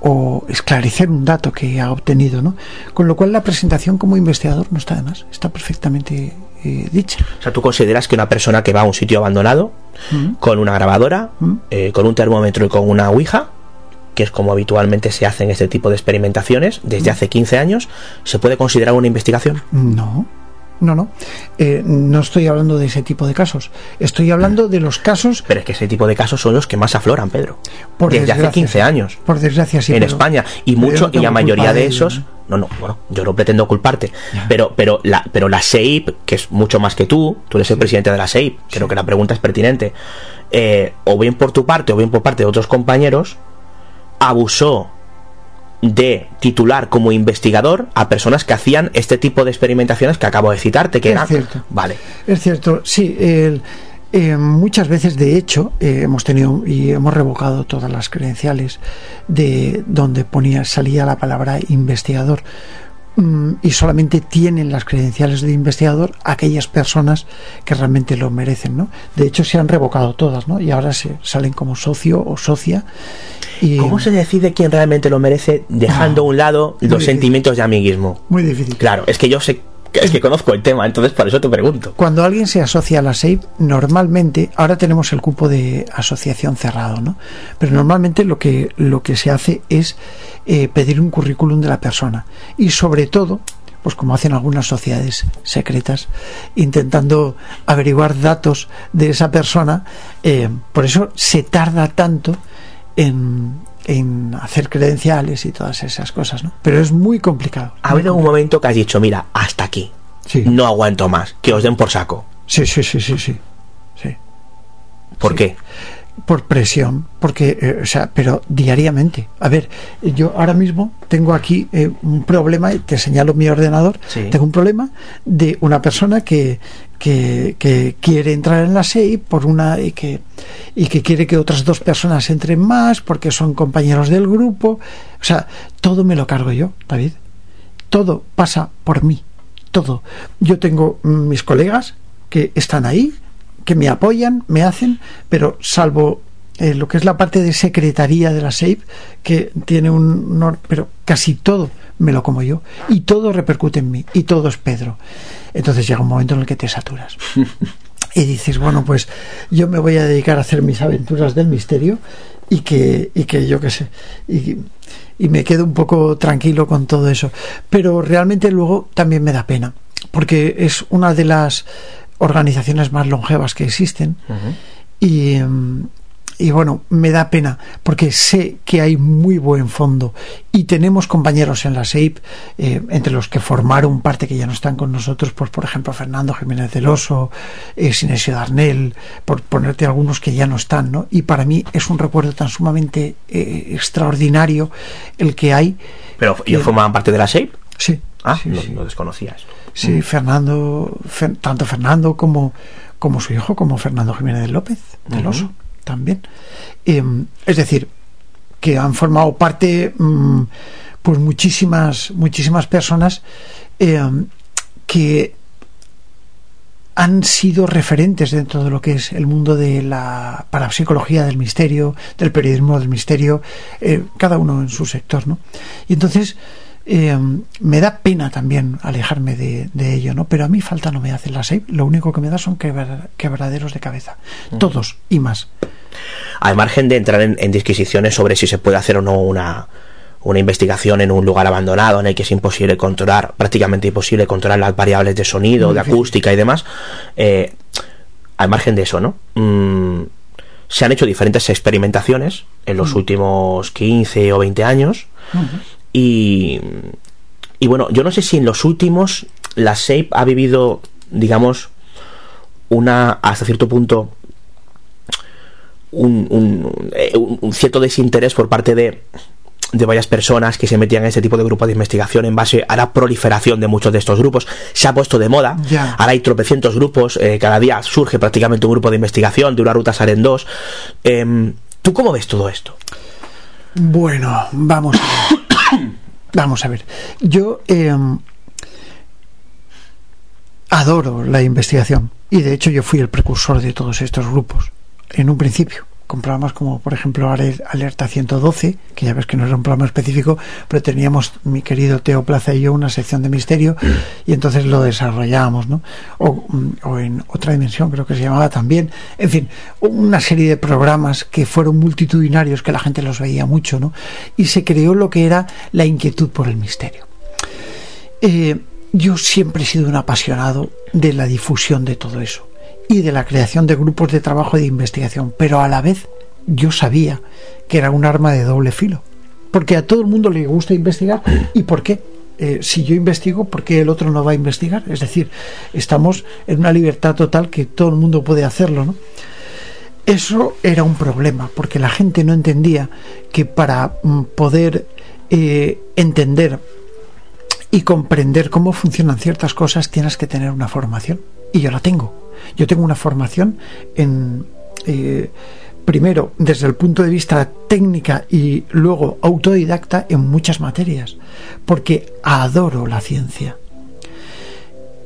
o esclarecer un dato que ha obtenido, ¿no? Con lo cual la presentación como investigador no está de más, está perfectamente eh, dicha. O sea, tú consideras que una persona que va a un sitio abandonado mm. con una grabadora, mm. eh, con un termómetro y con una ouija, que es como habitualmente se hace en este tipo de experimentaciones desde mm. hace 15 años, ¿se puede considerar una investigación? No. No, no. Eh, no estoy hablando de ese tipo de casos. Estoy hablando de los casos. Pero es que ese tipo de casos son los que más afloran, Pedro. Por Desde hace 15 años. Por desgracia, sí. En España. Y mucho, y la mayoría de esos. ¿no? no, bueno, yo no pretendo culparte. Pero, pero la, pero la SEIP, que es mucho más que tú, tú eres el presidente de la SEIP, creo que la pregunta es pertinente. Eh, o bien por tu parte, o bien por parte de otros compañeros, abusó de titular como investigador a personas que hacían este tipo de experimentaciones que acabo de citarte, que es cierto. Vale. Es cierto, sí. Eh, muchas veces, de hecho, eh, hemos tenido y hemos revocado todas las credenciales de donde ponía salía la palabra investigador, y solamente tienen las credenciales de investigador aquellas personas que realmente lo merecen, ¿no? De hecho, se han revocado todas, ¿no? Y ahora se salen como socio o socia. Y, ¿Cómo se decide quién realmente lo merece dejando a un lado los sentimientos de amiguismo? Muy difícil. Claro, es que yo sé, es que conozco el tema, entonces por eso te pregunto. Cuando alguien se asocia a la SEIP, normalmente, ahora tenemos el cupo de asociación cerrado, ¿no? Pero normalmente lo que, lo que se hace es eh, pedir un currículum de la persona. Y sobre todo, pues como hacen algunas sociedades secretas, intentando averiguar datos de esa persona, eh, por eso se tarda tanto en, en hacer credenciales y todas esas cosas, ¿no? Pero es muy complicado. Ha habido un momento que has dicho, mira, hasta aquí. Sí. No aguanto más, que os den por saco. Sí, sí, sí, sí, sí. sí. ¿Por Sí. qué? Por presión, porque, eh, o sea, pero diariamente. A ver, yo ahora mismo tengo aquí eh, un problema, y te señalo mi ordenador, Sí. tengo un problema de una persona que, que, que quiere entrar en la SEI por una y que, y que quiere que otras dos personas entren más porque son compañeros del grupo. O sea, todo me lo cargo yo, David. Todo pasa por mí. Todo. Yo tengo mis colegas que están ahí, que me apoyan, me hacen, pero salvo eh, lo que es la parte de secretaría de la SEIP, que tiene un... pero casi todo me lo como yo. Y todo repercute en mí. Y todo es Pedro. Entonces llega un momento en el que te saturas. <laughs> y dices, bueno, pues yo me voy a dedicar a hacer mis aventuras del misterio y que, y que yo qué sé. Y, y me quedo un poco tranquilo con todo eso. Pero realmente luego también me da pena, porque es una de las organizaciones más longevas que existen y, y bueno, me da pena porque sé que hay muy buen fondo y tenemos compañeros en la SEIP, eh, entre los que formaron parte que ya no están con nosotros, pues por ejemplo Fernando Jiménez del Oso, eh, Sinesio Darnell, por ponerte algunos que ya no están, ¿no? Y para mí es un recuerdo tan sumamente eh, extraordinario el que hay. Pero que- ellos formaban parte de la SAPE. Sí. Ah, sí, no, sí. no desconocía eso. Sí, Fernando, Fer- tanto Fernando como, como su hijo, como Fernando Jiménez López, del Oso, también. Eh, es decir, que han formado parte, mm, pues muchísimas, muchísimas personas eh, que han sido referentes dentro de lo que es el mundo de la parapsicología del misterio, del periodismo del misterio, eh, cada uno en su sector, ¿no? Y entonces eh, me da pena también alejarme de, de ello, ¿no? Pero a mí falta no me hace la SEIP, lo único que me da son quebra- quebraderos de cabeza, todos y más. Al margen de entrar en, en disquisiciones sobre si se puede hacer o no una, una investigación en un lugar abandonado en el que es imposible controlar, prácticamente imposible controlar las variables de sonido, Muy de acústica y demás, eh, al margen de eso, ¿no? Mm, se han hecho diferentes experimentaciones en los últimos 15 o 20 años y, y bueno, yo no sé si en los últimos la SAPE ha vivido, digamos, una, hasta cierto punto, un, un- eh, un- cierto desinterés por parte de, de varias personas que se metían en este tipo de grupos de investigación en base a la proliferación de muchos de estos grupos. Se ha puesto de moda. Ahora hay tropecientos grupos. eh, cada día surge prácticamente un grupo de investigación. De una ruta salen dos. Em, ¿Tú cómo ves todo esto? Bueno, vamos a ver. <coughs> vamos a ver. Yo eh, adoro la investigación y de hecho yo fui el precursor de todos estos grupos en un principio con programas como por ejemplo Ale- Alerta 112 que ya ves que no era un programa específico pero teníamos mi querido Teo Plaza y yo una sección de misterio y entonces lo desarrollábamos ¿no? o, mm, o en otra dimensión creo que se llamaba también en fin una serie de programas que fueron multitudinarios que la gente los veía mucho ¿no? y se creó lo que era la inquietud por el misterio eh, yo siempre he sido un apasionado de la difusión de todo eso y de la creación de grupos de trabajo y de investigación, pero a la vez yo sabía que era un arma de doble filo, porque a todo el mundo le gusta investigar y por qué. Eh, si yo investigo, ¿por qué el otro no va a investigar? Es decir, estamos en una libertad total que todo el mundo puede hacerlo, ¿no? Eso era un problema, porque la gente no entendía que para mm, poder eh, entender y comprender cómo funcionan ciertas cosas tienes que tener una formación. Y yo la tengo. Yo tengo una formación en, eh, primero desde el punto de vista técnica y luego autodidacta en muchas materias, porque adoro la ciencia.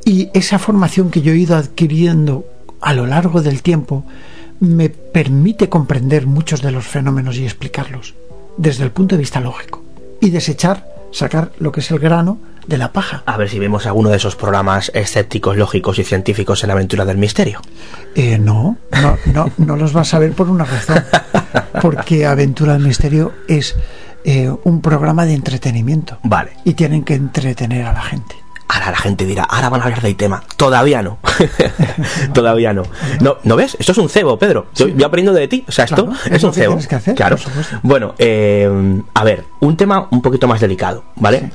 Y esa formación que yo he ido adquiriendo a lo largo del tiempo me permite comprender muchos de los fenómenos y explicarlos desde el punto de vista lógico y desechar, sacar lo que es el grano de la paja. A ver si vemos alguno de esos programas escépticos, lógicos y científicos en la aventura del misterio. Eh, no, no, no, no los vas a ver por una razón. <laughs> Porque Aventura del Misterio es eh, un programa de entretenimiento. Vale. Y tienen que entretener a la gente. Ahora la gente dirá, ahora van a hablar del tema. Todavía no. <laughs> Todavía no. no. ¿No ves? Esto es un cebo, Pedro. Yo, yo aprendo de ti. O sea, esto Claro, es, un cebo. tienes que hacer, claro. Bueno, eh, a ver, un tema un poquito más delicado, ¿vale?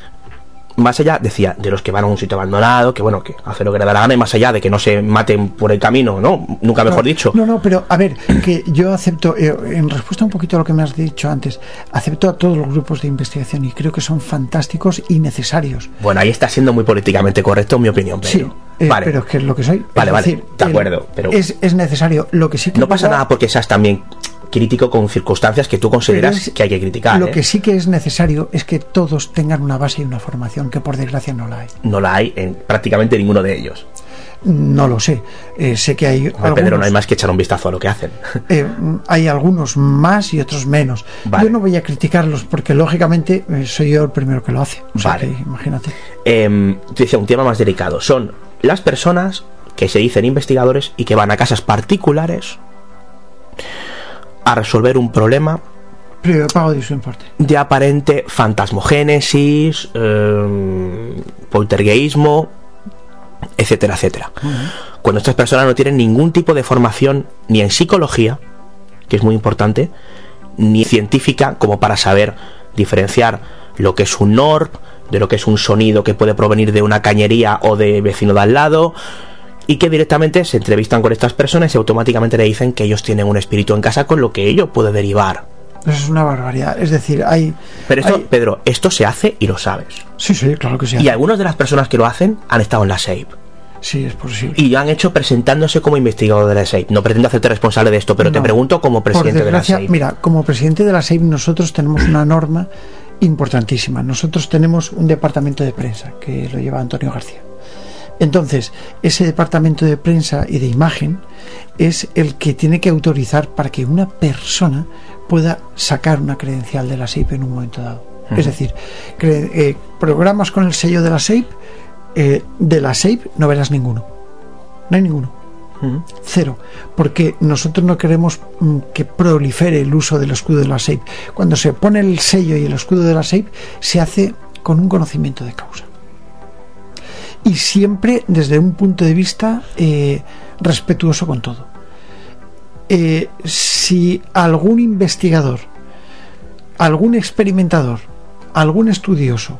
Más allá, decía, de los que van a un sitio abandonado, que bueno, que hace lo que le da la gana, y más allá de que no se maten por el camino, ¿no? Nunca mejor No, dicho. No, no, pero a ver, que yo acepto, eh, en respuesta un poquito a lo que me has dicho antes, acepto a todos los grupos de investigación y creo que son fantásticos y necesarios. Bueno, ahí está siendo muy políticamente correcto, en mi opinión, Pedro. Sí, eh, vale. pero es que es lo que soy. Vale, Es vale, decir, de acuerdo, pero- es, es necesario. Lo que sí que no pasa nada porque seas también crítico con circunstancias que tú consideras es- que hay que criticar. Lo ¿eh? que sí que es necesario es que todos tengan una base y una formación, que por desgracia no la hay. No la hay en prácticamente ninguno de ellos. No lo sé. Eh, sé que hay Hombre, Pedro, no algunos, hay más que echar un vistazo a lo que hacen. <laughs> eh, hay algunos más y otros menos. Vale. Yo no voy a criticarlos porque lógicamente eh, soy yo el primero que lo hace. O sea Vale. que imagínate. Em, te decía, un tema más delicado. Son las personas que se dicen investigadores y que van a casas particulares a resolver un problema pago de su importe. de aparente fantasmogénesis, em, poltergeísmo, etcétera, etcétera. Cuando estas personas no tienen ningún tipo de formación ni en psicología, que es muy importante, ni científica como para saber diferenciar lo que es un NORP de lo que es un sonido que puede provenir de una cañería o de vecino de al lado y que directamente se entrevistan con estas personas y automáticamente le dicen que ellos tienen un espíritu en casa con lo que ello puede derivar. Eso es una barbaridad. Es decir, hay. Pero esto, hay- Pedro, esto se hace y lo sabes. Sí, sí, claro que sí. Y algunas de las personas que lo hacen han estado en la SAPE. Sí, es posible. Y lo han hecho presentándose como investigador de la SAPE. No pretendo hacerte responsable de esto, pero te pregunto como presidente de la SAPE. Mira, como presidente de la SEIP nosotros tenemos una norma importantísima. Nosotros tenemos un departamento de prensa que lo lleva Antonio García. Entonces, ese departamento de prensa y de imagen es el que tiene que autorizar para que una persona pueda sacar una credencial de la SEIP en un momento dado. Es decir, eh, programas con el sello de la SEIP, eh, de la SEIP no verás ninguno. No hay ninguno. Cero, porque nosotros no queremos mm, que prolifere el uso del escudo de la SEIP. Cuando se pone el sello y el escudo de la SEIP, se hace con un conocimiento de causa. Y siempre desde un punto de vista eh, respetuoso con todo. Eh, si algún investigador, algún experimentador, algún estudioso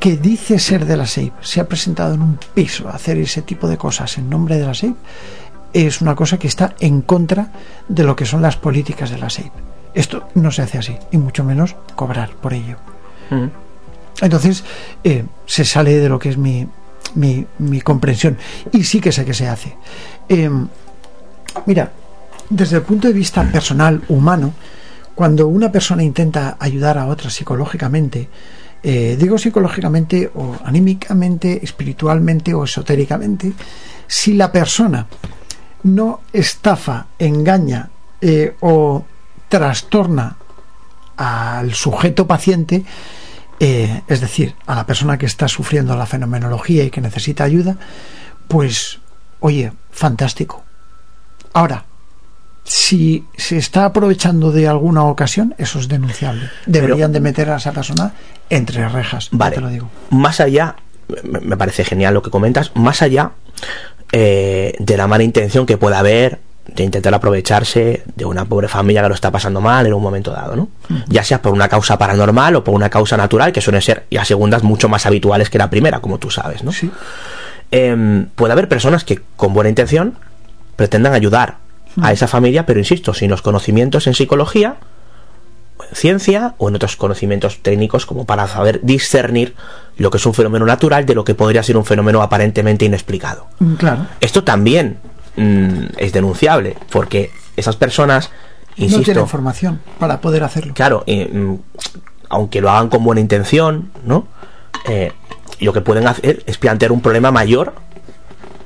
que dice ser de la SEIP se ha presentado en un piso a hacer ese tipo de cosas en nombre de la SEIP, es una cosa que está en contra de lo que son las políticas de la SEIP. Esto no se hace así, y mucho menos cobrar por ello. Ujú. Entonces, eh, se sale de lo que es mi, mi, comprensión. Y sí que sé que se hace. Eh, mira, desde el punto de vista personal, humano, cuando una persona intenta ayudar a otra psicológicamente, eh, digo psicológicamente o anímicamente, espiritualmente o esotéricamente, si la persona no estafa, engaña eh, o trastorna al sujeto paciente, eh, es decir, a la persona que está sufriendo la fenomenología y que necesita ayuda, pues, oye, fantástico. Ahora, si se está aprovechando de alguna ocasión, eso es denunciable. Deberían de meter a esa persona entre rejas, Vale. te lo digo. Más allá, me me parece genial lo que comentas, más allá eh, de la mala intención que pueda haber de intentar aprovecharse de una pobre familia que lo está pasando mal en un momento dado, ¿no? Ya sea por una causa paranormal o por una causa natural, que suelen ser y a segundas mucho más habituales que la primera, como tú sabes, ¿no? Sí. Em, puede haber personas que con buena intención pretendan ayudar a esa familia, pero insisto, sin los conocimientos en psicología, en ciencia o en otros conocimientos técnicos como para saber discernir lo que es un fenómeno natural de lo que podría ser un fenómeno aparentemente inexplicado. Claro. Esto también mm, es denunciable, porque esas personas insisto. No tienen formación para poder hacerlo. Claro, eh, mm, aunque lo hagan con buena intención, ¿no? Eh, lo que pueden hacer es plantear un problema mayor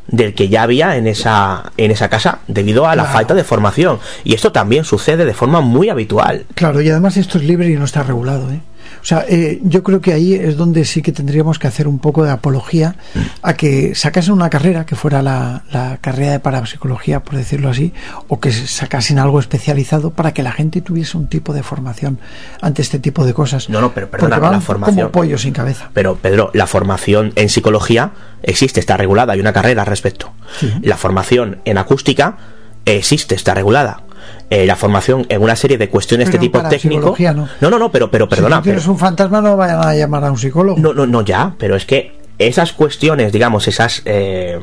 del que ya había en esa en esa casa debido a la Claro. falta de formación y esto también sucede de forma muy habitual Claro, y además esto es libre y no está regulado. ¿eh? O sea, eh, yo creo que ahí es donde sí que tendríamos que hacer un poco de apología a que sacasen una carrera que fuera la, la carrera de parapsicología, por decirlo así, o que sacasen algo especializado para que la gente tuviese un tipo de formación ante este tipo de cosas. No, no, pero perdona, van la formación- como pollo sin cabeza. pero Pedro la formación en psicología existe está regulada hay una carrera al respecto Sí. la formación en acústica existe está regulada Eh, la formación en una serie de cuestiones de tipo técnico no. no no no pero pero perdona si tú tienes pero- un fantasma no vayan a llamar a un psicólogo. No, no, no, ya, pero es que esas cuestiones, digamos, esas eh,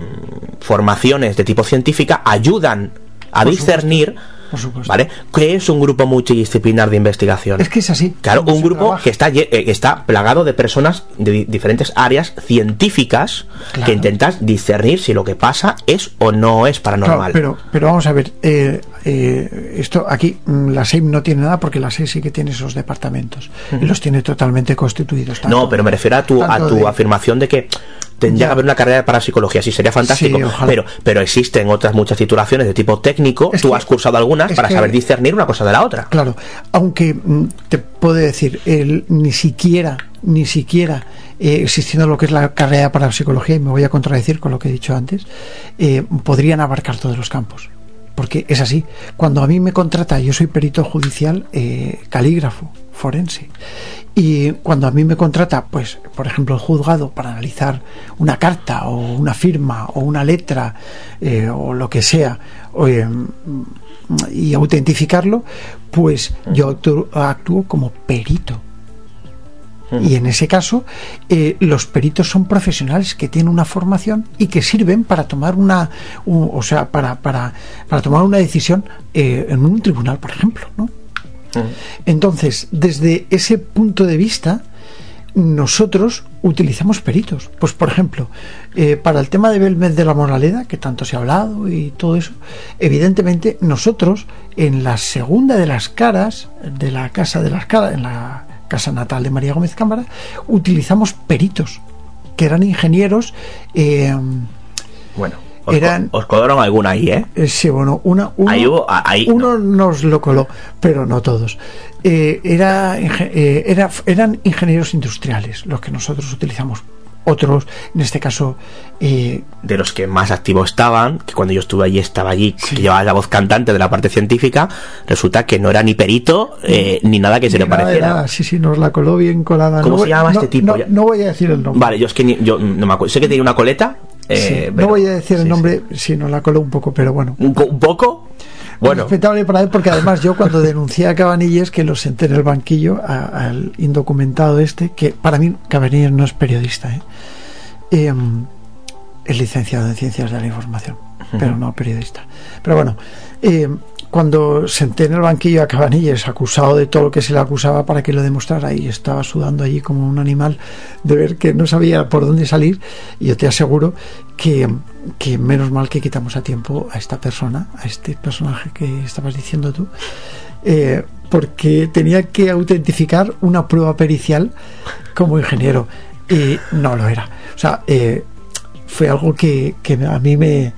formaciones de tipo científica ayudan a Por discernir, Por supuesto. ¿vale? ¿Qué es un grupo multidisciplinar de investigación? Es que es así. Claro, un grupo trabaja. que está, eh, que está plagado de personas de di- diferentes áreas científicas Claro. que intentas discernir si lo que pasa es o no es Claro, paranormal. pero, pero vamos a ver, eh, eh, esto aquí mm, la SEIM no tiene nada porque la SEIM sí que tiene esos departamentos y los tiene totalmente constituidos. tanto- no, pero me refiero a tu, a tu de- afirmación de que tendría Ya. que haber una carrera de parapsicología, sí sería fantástico, Sí, pero, pero existen otras muchas titulaciones de tipo técnico, Es tú que- has cursado es para que- saber discernir una cosa de la otra. Claro, aunque mm, te puedo decir, el, ni siquiera, ni siquiera eh, existiendo lo que es la carrera para psicología, y me voy a contradecir con lo que he dicho antes, eh, podrían abarcar todos los campos. Porque es así. Cuando a mí me contrata, yo soy perito judicial, eh, calígrafo, forense. Y cuando a mí me contrata, pues, por ejemplo, el juzgado para analizar una carta o una firma o una letra eh, o lo que sea, o, eh, y autentificarlo, pues yo actúo, actúo como perito. Y en ese caso, eh, los peritos son profesionales que tienen una formación y que sirven para tomar una, un- o sea, para, para, para tomar una decisión eh, en un tribunal, por ejemplo, ¿no? Entonces, desde ese punto de vista, nosotros utilizamos peritos. Pues, por ejemplo, eh, para el tema de Belmez de la Moraleda, que tanto se ha hablado y todo eso, evidentemente nosotros, en la segunda de las caras, de la casa de las caras, en la casa natal de María Gómez Cámara, utilizamos peritos, que eran ingenieros. eh, Bueno, os, Eran- os colaron alguna ahí, ¿eh? eh, sí, bueno, una, uno, Ahí hubo- ah, ahí, uno nos lo coló, pero no todos. Eh, era, eh, era, eran ingenieros industriales los que nosotros utilizamos. Otros, en este caso, eh, de los que más activos estaban, que cuando yo estuve allí estaba allí, que llevaba la voz cantante de la parte científica, resulta que no era ni perito eh, ni nada que se le pareciera. nada, sí, sí, nos la coló bien colada. ¿Cómo No se llama no- este tipo? No, voy a decir el nombre. Vale, yo es que ni- yo no me acuerdo. Sé que tenía una coleta. eh, Sí, pero- no voy a decir el nombre, si nos la coló un poco, pero bueno. sí. ¿Un, co- un poco? Bueno, Respetable para él, porque además yo cuando denuncié a Cabanilles, que lo senté en el banquillo, a- al indocumentado este, que para mí Cabanilles no es periodista, ¿eh? Em, es licenciado en Ciencias de la Información, pero no periodista. Pero bueno, em, cuando senté en el banquillo a Cabanilles, acusado de todo lo que se le acusaba para que lo demostrara, y estaba sudando allí como un animal de ver que no sabía por dónde salir, y yo te aseguro que, que menos mal que quitamos a tiempo a esta persona, a este personaje que estabas diciendo tú, eh, porque tenía que autentificar una prueba pericial como ingeniero y no lo era. O sea, eh, fue algo que, que a mí me,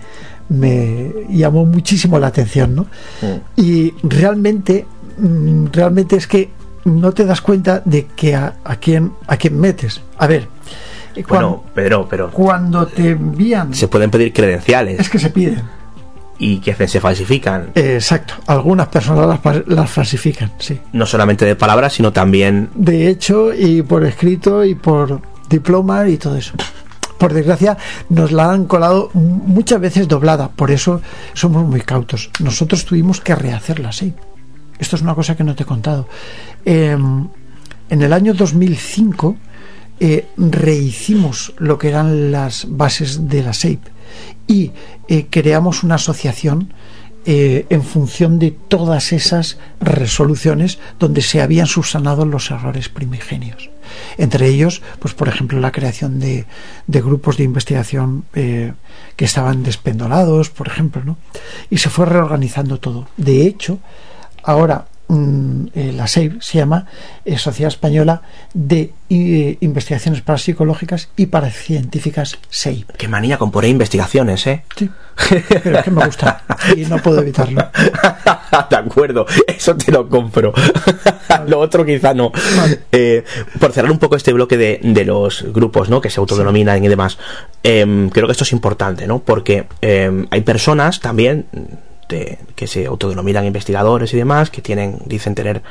me llamó muchísimo la atención, ¿no? Y realmente, mm, realmente es que no te das cuenta de que a, a quién a quién metes. A ver, eh, bueno, cuando, Pedro, pero cuando te envían, se pueden pedir credenciales es que se piden. y que se falsifican. Exacto, algunas personas las, las falsifican, sí. No solamente de palabras, sino también de hecho y por escrito y por diploma y todo eso. Por desgracia nos la han colado muchas veces doblada, por eso somos muy cautos. Nosotros tuvimos que rehacerla, sí. Esto es una cosa que no te he contado. Em, en el año 2005 eh, rehicimos lo que eran las bases de la SEIP y eh, creamos una asociación eh, en función de todas esas resoluciones donde se habían subsanado los errores primigenios. Entre ellos, pues por ejemplo, la creación de, de grupos de investigación eh, que estaban despendolados, por ejemplo, ¿no? Y se fue reorganizando todo. De hecho, ahora mm, eh, la SEIB se llama eh, Sociedad Española de eh, Investigaciones Parapsicológicas y Paracientíficas SEIB. Qué manía con poner investigaciones, ¿eh? Sí, pero es que me gusta y no puedo evitarlo. <laughs> de acuerdo, eso te lo compro. lo otro quizá no. Por cerrar un poco este bloque de, de los grupos ¿no? que se autodenominan y demás, em, creo que esto es importante, ¿no? Porque em, hay personas también de- que se autodenominan investigadores y demás, que tienen, dicen tener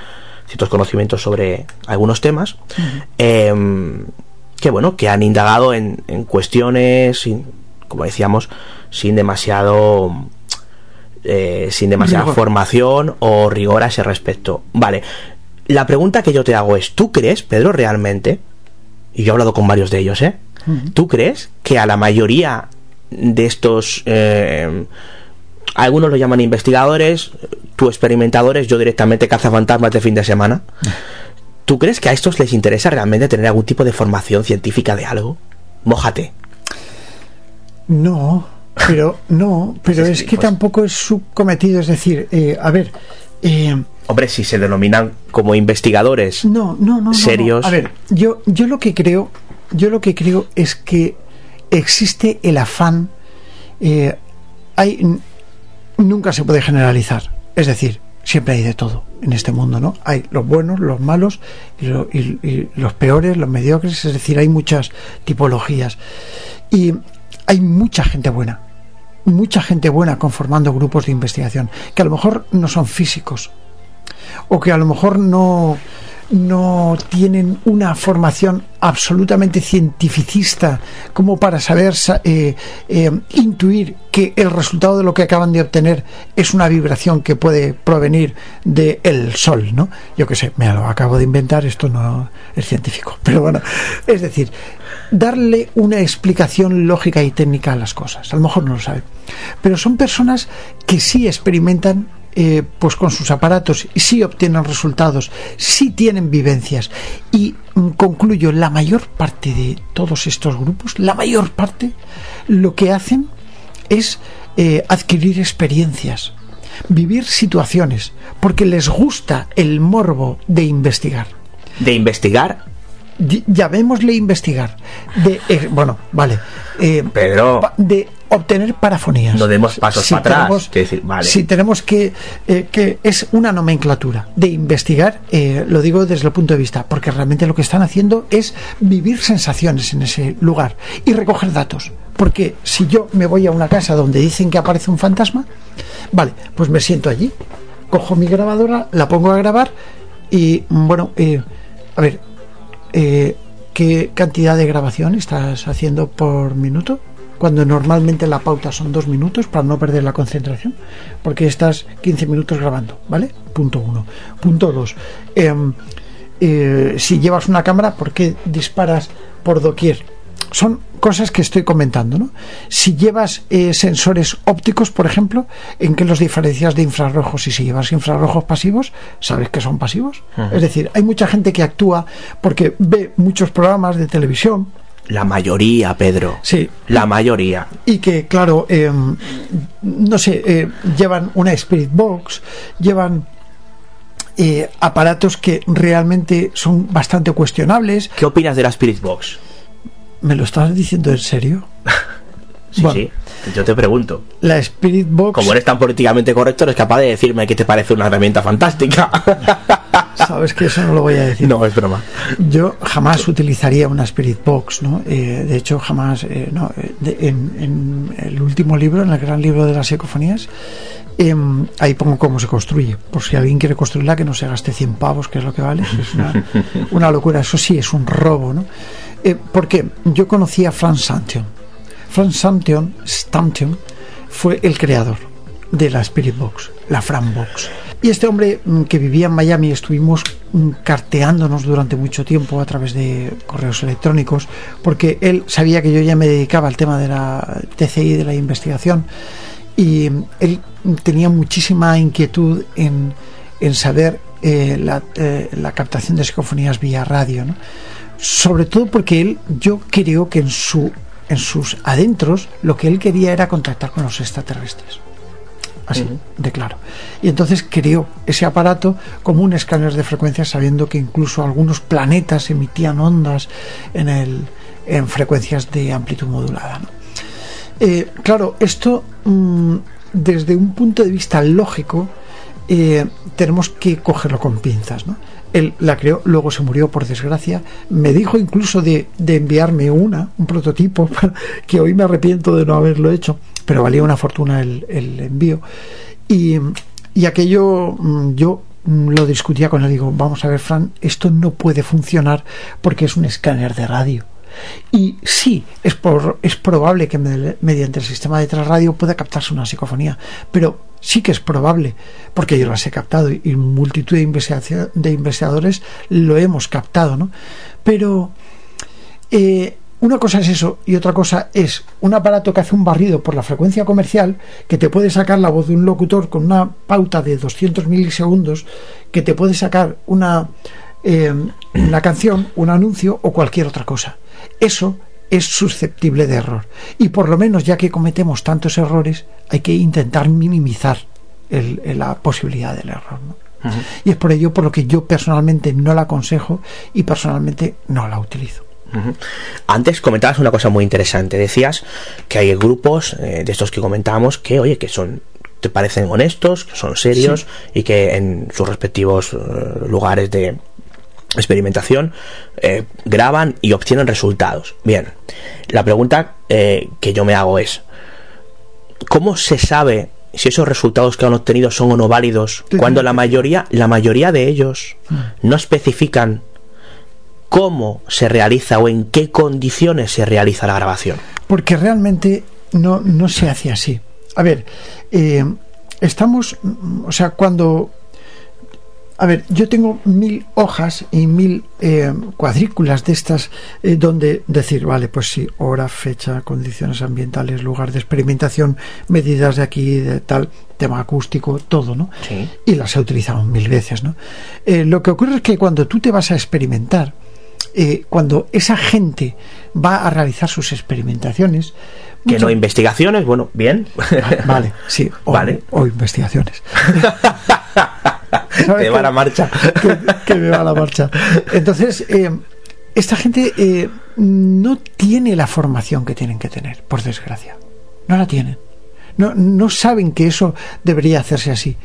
ciertos conocimientos sobre algunos temas, em, que bueno, que han indagado en, en cuestiones, sin- como decíamos, sin demasiado eh, sin demasiada Rigor. formación o rigor a ese respecto. Vale, la pregunta que yo te hago es, ¿tú crees, Pedro, realmente, y yo he hablado con varios de ellos, ¿eh? ¿Tú crees que a la mayoría de estos... eh, algunos lo llaman investigadores, tú experimentadores, yo directamente cazafantasmas de fin de semana. <laughs> ¿Tú crees que a estos les interesa realmente tener algún tipo de formación científica de algo? Mójate. No, pero <laughs> no, pero Sí, es sí, que pues. tampoco es su cometido, es decir, eh, a ver, eh, Hombre, si se denominan como investigadores no, no, no, no, no. serios. A ver, yo, yo lo que creo, yo lo que creo es que existe el afán, eh, hay, nunca se puede generalizar, es decir, siempre hay de todo en este mundo, ¿no? Hay los buenos, los malos y, lo- y- los peores, los mediocres, es decir, hay muchas tipologías y hay mucha gente buena, mucha gente buena conformando grupos de investigación que a lo mejor no son físicos o que a lo mejor no no tienen una formación absolutamente cientificista como para saber sa- eh, eh, intuir que el resultado de lo que acaban de obtener es una vibración que puede provenir del sol, ¿no? Yo qué sé, me lo acabo de inventar, esto no es científico, <laughs> pero bueno, es decir, darle una explicación lógica y técnica a las cosas. A lo mejor no lo saben, pero son personas que sí experimentan eh, pues con sus aparatos sí obtienen resultados, sí tienen vivencias. Y mm, concluyo, la mayor parte de todos estos grupos, la mayor parte, lo que hacen es eh, adquirir experiencias, vivir situaciones, porque les gusta el morbo de investigar. De investigar. Llamémosle investigar. De, eh, bueno, vale. eh, Pedro. pa- de obtener parafonías. No demos pasos para atrás, tenemos- decir, vale. Si tenemos que, eh, que es una nomenclatura de investigar, eh, lo digo desde el punto de vista, porque realmente lo que están haciendo es vivir sensaciones en ese lugar y recoger datos. Porque si yo me voy a una casa donde dicen que aparece un fantasma, vale, pues me siento allí, cojo mi grabadora, la pongo a grabar y, bueno, eh, a ver, eh, ¿qué cantidad de grabación estás haciendo por minuto? Cuando normalmente la pauta son dos minutos para no perder la concentración, porque estás 15 minutos grabando, ¿vale? Punto uno. Punto dos. em, eh, si llevas una cámara, ¿por qué disparas por doquier? Son cosas que estoy comentando, ¿no? Si llevas eh, sensores ópticos, por ejemplo, ¿en qué los diferencias de infrarrojos? Y si llevas infrarrojos pasivos, ¿sabes que son pasivos? Es decir, hay mucha gente que actúa porque ve muchos programas de televisión, La mayoría, Pedro. Sí. La mayoría. y que, claro, eh, no sé, eh, llevan una Spirit Box, llevan eh, aparatos que realmente son bastante cuestionables. ¿Qué opinas de la Spirit Box? ¿Me lo estás diciendo en serio? <laughs> Sí, Bueno. sí. Yo te pregunto. La Spirit Box, Como eres tan políticamente correcto, eres capaz de decirme que te parece una herramienta fantástica. <laughs> sabes que eso no lo voy a decir. no, es broma. Yo jamás utilizaría una Spirit Box, ¿no? Eh, de hecho, jamás, eh, no, eh, de- en, en el último libro, en el gran libro de las psicofonías, em, ahí pongo cómo se construye. Por si alguien quiere construirla, que no se gaste 100 pavos, que es lo que vale. Es una, <laughs> una locura. Eso sí, es un robo, ¿no? Eh, porque yo conocí a Franz Santion. Franz Santion, Stanton fue el creador de la Spirit Box, la Fran Box. Y este hombre mm, que vivía en Miami, estuvimos mm, carteándonos durante mucho tiempo a través de correos electrónicos, porque él sabía que yo ya me dedicaba al tema de la TCI, de la investigación, y mm, él tenía muchísima inquietud en, en saber eh, la, eh, la captación de psicofonías vía radio, ¿no? Sobre todo porque él, yo creo que en su en sus adentros lo que él quería era contactar con los extraterrestres. así de claro. Y entonces creó ese aparato como un escáner de frecuencias, sabiendo que incluso algunos planetas emitían ondas en, el, en frecuencias de amplitud modulada. Eh, claro, esto mm, desde un punto de vista lógico eh, tenemos que cogerlo con pinzas. ¿no? Él la creó, luego se murió por desgracia. Me dijo incluso de, enviarme una, un prototipo, <laughs> que hoy me arrepiento de no haberlo hecho, pero valía una fortuna el, envío. Y, y, aquello mm, yo mm, lo discutía con él, digo, vamos a ver, Fran, esto no puede funcionar porque es un escáner de radio. Y sí, es, por, es probable que mediante el sistema de trasradio pueda captarse una psicofonía, pero sí que es probable, porque yo las he captado y multitud de, de investigadores lo hemos captado, ¿no? Pero eh, una cosa es eso y otra cosa es un aparato que hace un barrido por la frecuencia comercial que te puede sacar la voz de un locutor con una pauta de 200 milisegundos, que te puede sacar una, <clears throat> eh, una canción, un anuncio o cualquier otra cosa. Eso es susceptible de error. Y por lo menos, ya que cometemos tantos errores, hay que intentar minimizar la posibilidad del error. Y es por ello por lo que yo personalmente no la aconsejo y personalmente no la utilizo. Antes comentabas una cosa muy interesante. Decías que hay grupos eh, de estos que comentábamos que, oye, que son te parecen honestos, que son serios y que en sus respectivos eh, lugares de, experimentación, eh, graban y obtienen resultados. Bien, la pregunta eh, que yo me hago es, ¿cómo se sabe si esos resultados que han obtenido son o no válidos cuando la mayoría, la mayoría de ellos mm. no especifican cómo se realiza o en qué condiciones se realiza la grabación? Porque realmente no, no se hace así. A ver, eh, estamos, o sea, cuando a ver, yo tengo mil hojas y mil eh, cuadrículas de estas eh, donde decir, vale, pues sí, hora, fecha, condiciones ambientales, lugar de experimentación, medidas de aquí, de tal, tema acústico, todo, ¿no? Sí. Y las he utilizado mil veces, ¿no? Eh, lo que ocurre es que cuando tú te vas a experimentar, cuando esa gente va a realizar sus experimentaciones, que no investigaciones, bueno, bien. Vale, sí, vale. o investigaciones. <laughs> <laughs> que va la marcha. Que, me va la marcha. Entonces, eh, esta gente eh, no tiene la formación que tienen que tener, por desgracia. No la tienen. No, no saben que eso debería hacerse así.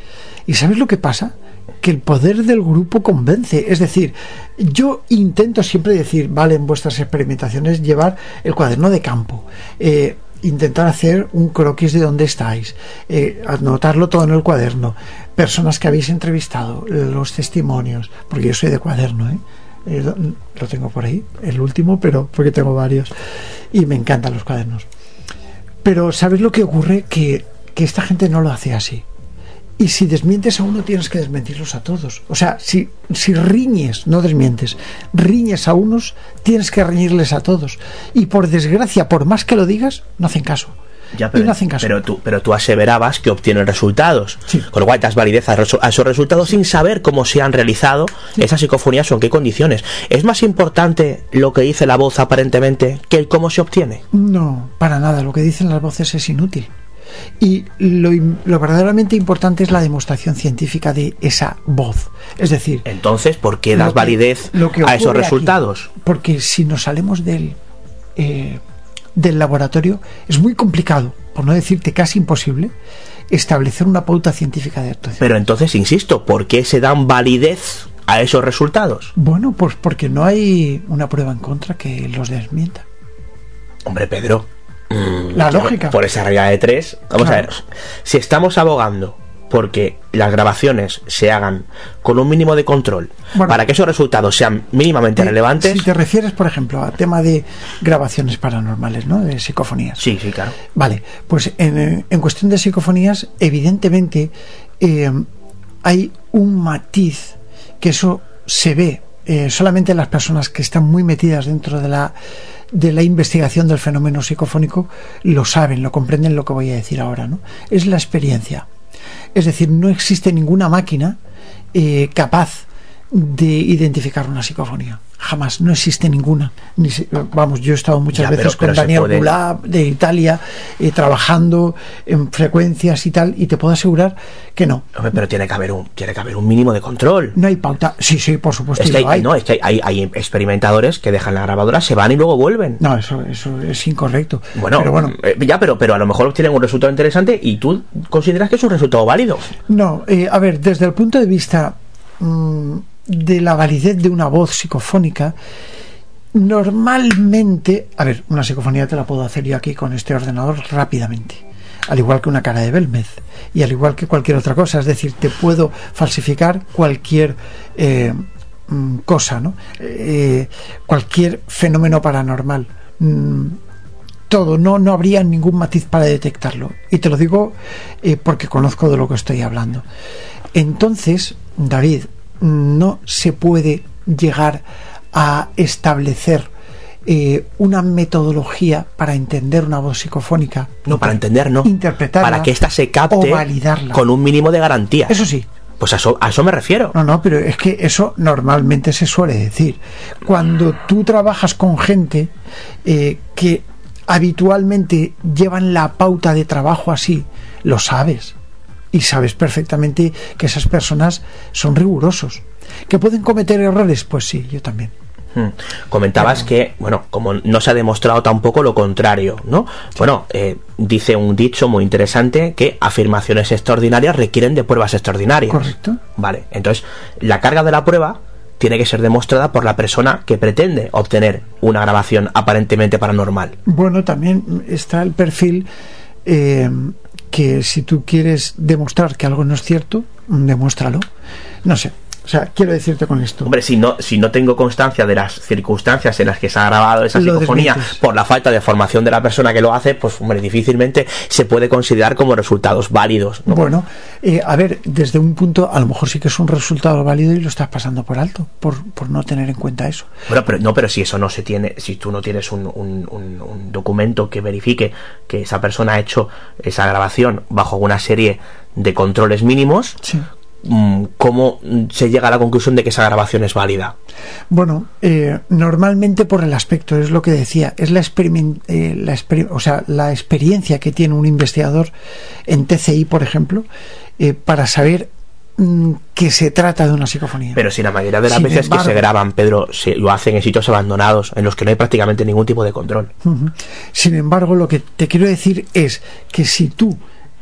¿Y sabes lo que pasa? que el poder del grupo convence. Es decir, yo intento siempre decir, vale, en vuestras experimentaciones llevar el cuaderno de campo. Eh, intentar hacer un croquis de dónde estáis, eh, anotarlo todo en el cuaderno, personas que habéis entrevistado, los testimonios, porque yo soy de cuaderno, ¿eh? Eh, lo tengo por ahí, el último, pero porque tengo varios y me encantan los cuadernos. Pero ¿sabes lo que ocurre? Que, que esta gente no lo hace así. Y si desmientes a uno, tienes que desmentirlos a todos. O sea, si, si riñes, no desmientes, riñes a unos, tienes que reñirles a todos. Y por desgracia, por más que lo digas, no hacen caso. Ya, pero, no hacen caso. pero, tú, pero tú aseverabas que obtienen resultados. Con lo cual das validez a, esos resultados sin saber cómo se han realizado esas psicofonías o en qué condiciones. ¿Es más importante lo que dice la voz aparentemente que el cómo se obtiene? No, para nada. Lo que dicen las voces es inútil. Y lo, verdaderamente importante es la demostración científica de esa voz. Es decir... Entonces, ¿por qué das validez a esos resultados? porque si nos salimos del, eh, del laboratorio, es muy complicado, por no decirte casi imposible, establecer una pauta científica de actuación. Pero entonces, insisto, ¿por qué se dan validez a esos resultados? Bueno, pues porque no hay una prueba en contra que los desmienta. Hombre, Pedro, la lógica. Por esa regla de tres. Vamos a ver. Si estamos abogando porque las grabaciones se hagan con un mínimo de control para que esos resultados sean mínimamente relevantes. Si te refieres, por ejemplo, a tema de grabaciones paranormales, ¿no? De psicofonías. Sí, sí, claro. Vale, pues en, cuestión de psicofonías, evidentemente eh, hay un matiz que eso se ve eh, solamente las personas que están muy metidas dentro de la de la investigación del fenómeno psicofónico lo saben, lo comprenden lo que voy a decir ahora, ¿no? Es la experiencia. Es decir, no existe ninguna máquina eh, capaz de identificar una psicofonía. Jamás, no existe ninguna. Ni se- vamos, yo he estado muchas Ya, veces pero- con Daniel puede- de Italia, eh, trabajando en frecuencias y tal, y te puedo asegurar que no. Hombre, pero tiene que haber un, tiene que haber un mínimo de control. No hay pauta. Sí, sí, por supuesto. Es que, hay, hay. no, es que hay, hay- hay experimentadores que dejan la grabadora, se van y luego vuelven. No, eso, eso es incorrecto. Bueno, pero bueno, eh, ya, pero, pero a lo mejor obtienen un resultado interesante y tú consideras que es un resultado válido. No, eh, a ver, desde el punto de vista mm, de la validez de una voz psicofónica, normalmente, a ver, una psicofonía te la puedo hacer yo aquí con este ordenador rápidamente, al igual que una cara de Belmez y al igual que cualquier otra cosa, es decir, te puedo falsificar cualquier eh, mm, cosa, ¿no? Eh, cualquier fenómeno paranormal. Mm, todo, no, no habría ningún matiz para detectarlo. Y te lo digo eh, porque conozco de lo que estoy hablando. Entonces, David, no se puede llegar a establecer eh, una metodología para entender una voz psicofónica. No, para entender, no. Interpretarla. Para que ésta se capte o validarla. con un mínimo de garantía. Eso sí. Pues a eso, a eso me refiero. No, no, pero es que eso normalmente se suele decir. Cuando tú trabajas con gente eh, que habitualmente llevan la pauta de trabajo así, lo sabes. Y sabes perfectamente que esas personas son rigurosos. ¿Que pueden cometer errores? Pues sí, yo también. Hmm. Comentabas que, bueno, como no se ha demostrado tampoco lo contrario, ¿no? Bueno, eh, dice un dicho muy interesante que afirmaciones extraordinarias requieren de pruebas extraordinarias. Correcto. Vale, entonces la carga de la prueba tiene que ser demostrada por la persona que pretende obtener una grabación aparentemente paranormal. Bueno, también está el perfil eh, que si tú quieres demostrar que algo no es cierto, demuéstralo. No sé. O sea, quiero decirte con esto. Hombre, si no, si no tengo constancia de las circunstancias en las que se ha grabado esa Lo psicofonía por la falta de formación de la persona que lo hace, pues hombre, difícilmente se puede considerar como resultados válidos. ¿no? Bueno, eh, a ver, desde un punto, a lo mejor sí que es un resultado válido y lo estás pasando por alto, por, por no tener en cuenta eso. Bueno, pero no, pero si eso no se tiene, si tú no tienes un, un- un- un documento que verifique que esa persona ha hecho esa grabación bajo una serie de controles mínimos, Sí. Mm, ¿cómo se llega a la conclusión de que esa grabación es válida? Bueno, eh, normalmente por el aspecto, es lo que decía, es la, eh, la o sea, la experiencia que tiene un investigador en TCI, por ejemplo, eh, para saber mm, que se trata de una psicofonía. Pero si la mayoría de las Sin veces que se graban, Pedro, se lo hacen en sitios abandonados, en los que no hay prácticamente ningún tipo de control. Sin embargo, lo que te quiero decir es que si tú,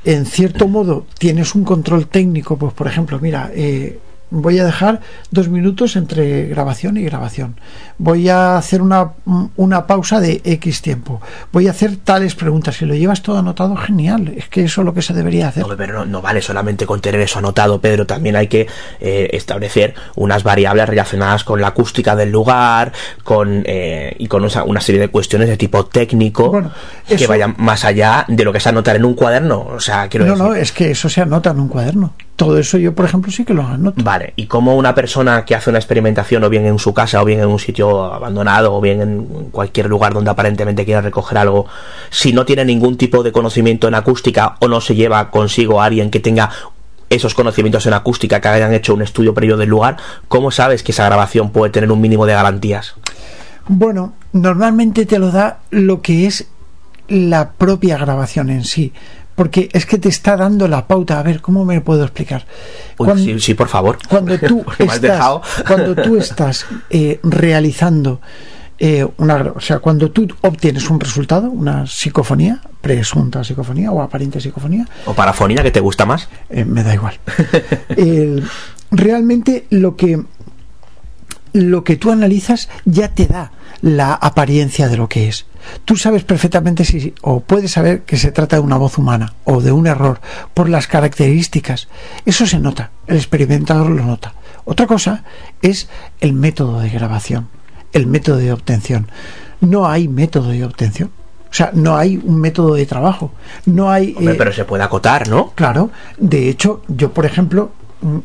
en cierto modo, tienes un control técnico, pues por ejemplo, mira, eh, voy a dejar dos minutos entre grabación y grabación. Voy a hacer una, una pausa de X tiempo. Voy a hacer tales preguntas. Si lo llevas todo anotado, genial. Es que eso es lo que se debería hacer. No, pero no, no vale solamente con tener eso anotado, Pedro. También hay que eh, establecer unas variables relacionadas con la acústica del lugar, con eh, y con una, una serie de cuestiones de tipo técnico Bueno, que vayan más allá de lo que es anotar en un cuaderno. O sea, quiero No, decir. no, es que eso se anota en un cuaderno. Todo eso yo, por ejemplo, sí que lo anoto. Vale, y como una persona que hace una experimentación o bien en su casa o bien en un sitio abandonado o bien en cualquier lugar donde aparentemente quiera recoger algo, si no tiene ningún tipo de conocimiento en acústica o no se lleva consigo a alguien que tenga esos conocimientos en acústica que hayan hecho un estudio previo del lugar, ¿cómo sabes que esa grabación puede tener un mínimo de garantías? Bueno, normalmente te lo da lo que es la propia grabación en sí, porque es que te está dando la pauta. A ver, ¿cómo me puedo explicar? Uy, Cuando- sí, sí, por favor. cuando <laughs> tú estás, cuando tú estás eh, realizando eh, una o sea cuando tú obtienes un resultado una psicofonía presunta psicofonía o aparente psicofonía ¿O parafonía que te gusta más? eh, me da igual <laughs> realmente lo que lo que tú analizas ya te da la apariencia de lo que es. Tú sabes perfectamente si, o puedes saber que se trata de una voz humana o de un error por las características. Eso se nota, el experimentador lo nota. Otra cosa es el método de grabación, el método de obtención. No hay método de obtención. O sea, no hay un método de trabajo. No hay. Hombre, eh, pero se puede acotar, ¿no? Claro, de hecho, yo por ejemplo,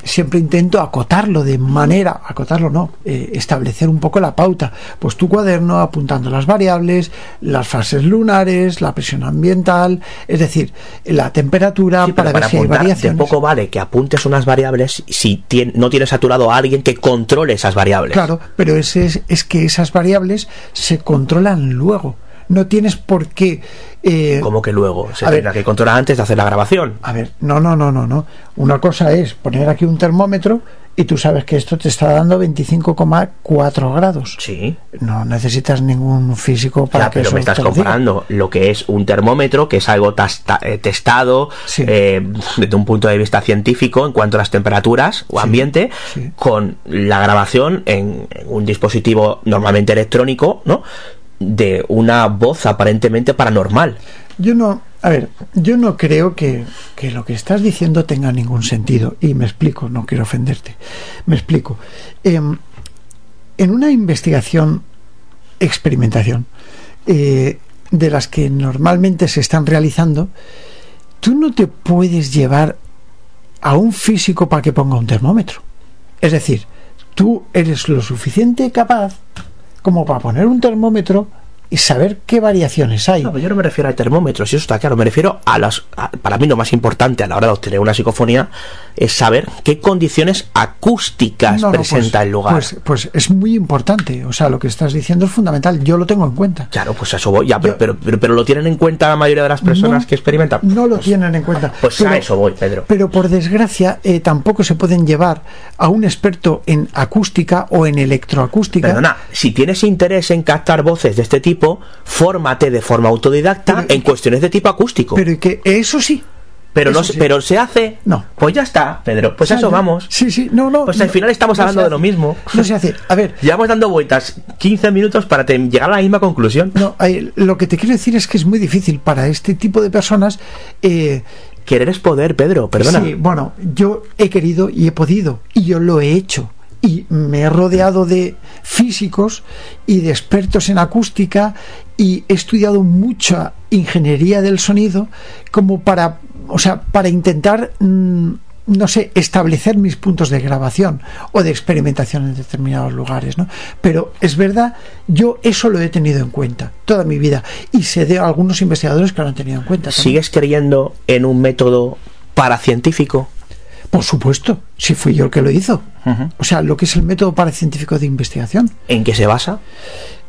siempre intento acotarlo de manera, acotarlo no, eh, establecer un poco la pauta. Pues tu cuaderno apuntando las variables, las fases lunares, la presión ambiental, es decir, la temperatura Sí, pero para ver si hay variaciones. De poco vale que apuntes unas variables si tien- no tienes saturado a alguien que controle esas variables. Claro, pero ese es, es que esas variables se controlan luego. No tienes por qué. eh, Como que luego se ver. tendrá que controlar antes de hacer la grabación. A ver, no, no, no, no, no. Una cosa es poner aquí un termómetro y tú sabes que esto te está dando 25,4 grados. Sí. No necesitas ningún físico para Ya, que pero eso me estás lo comparando lo que es un termómetro, que es algo tasta- eh, testado Sí. eh, desde un punto de vista científico en cuanto a las temperaturas o ambiente, sí. con la grabación en un dispositivo normalmente electrónico, ¿no? De una voz aparentemente paranormal. Yo no, a ver, yo no creo que, que lo que estás diciendo tenga ningún sentido. Y me explico, no quiero ofenderte. Me explico. Em, en una investigación, experimentación, eh, de las que normalmente se están realizando, tú no te puedes llevar a un físico para que ponga un termómetro. Es decir, tú eres lo suficiente capaz como para poner un termómetro y saber qué variaciones hay. No, pero yo no me refiero a termómetros, y eso está claro. Me refiero a las. a- para mí, lo más importante a la hora de obtener una psicofonía es saber qué condiciones acústicas No, no, presenta pues- el lugar. Pues, pues es muy importante. O sea, lo que estás diciendo es fundamental. Yo lo tengo en cuenta. claro, pues eso voy. Ya, pero, Yo- pero, pero, pero lo tienen en cuenta la mayoría de las personas que experimentan. No lo tienen en cuenta. Pues a eso voy, Pedro. Pero por desgracia, eh, tampoco se pueden llevar a un experto en acústica o en electroacústica. Perdona, si tienes interés en captar voces de este tipo, fórmate de forma autodidacta Pero- en cuestiones de tipo acústico. Pero, Pero que eso sí. no, eso se- sí. pero se hace. No. Pues ya está, Pedro. Pues eso vamos. Sí, sí. No, no. Pues al no, final estamos no hablando de lo mismo. No se hace. A ver, <laughs> Llevamos dando vueltas 15 minutos para te- llegar a la misma conclusión. no, lo que te quiero decir es que es muy difícil para este tipo de personas. eh, Querer es poder, Pedro, perdona. Sí, bueno, yo he querido y he podido, y yo lo he hecho. Y me he rodeado de físicos y de expertos en acústica y he estudiado mucha ingeniería del sonido como para, o sea, para intentar, mm, no sé, establecer mis puntos de grabación o de experimentación en determinados lugares, ¿no? Pero es verdad, yo eso lo he tenido en cuenta toda mi vida y sé de algunos investigadores que lo han tenido en cuenta. ¿Sigues creyendo en un método paracientífico? Por supuesto, si fui yo el que lo hizo. O sea, lo que es el método paracientífico de investigación. ¿En qué se basa?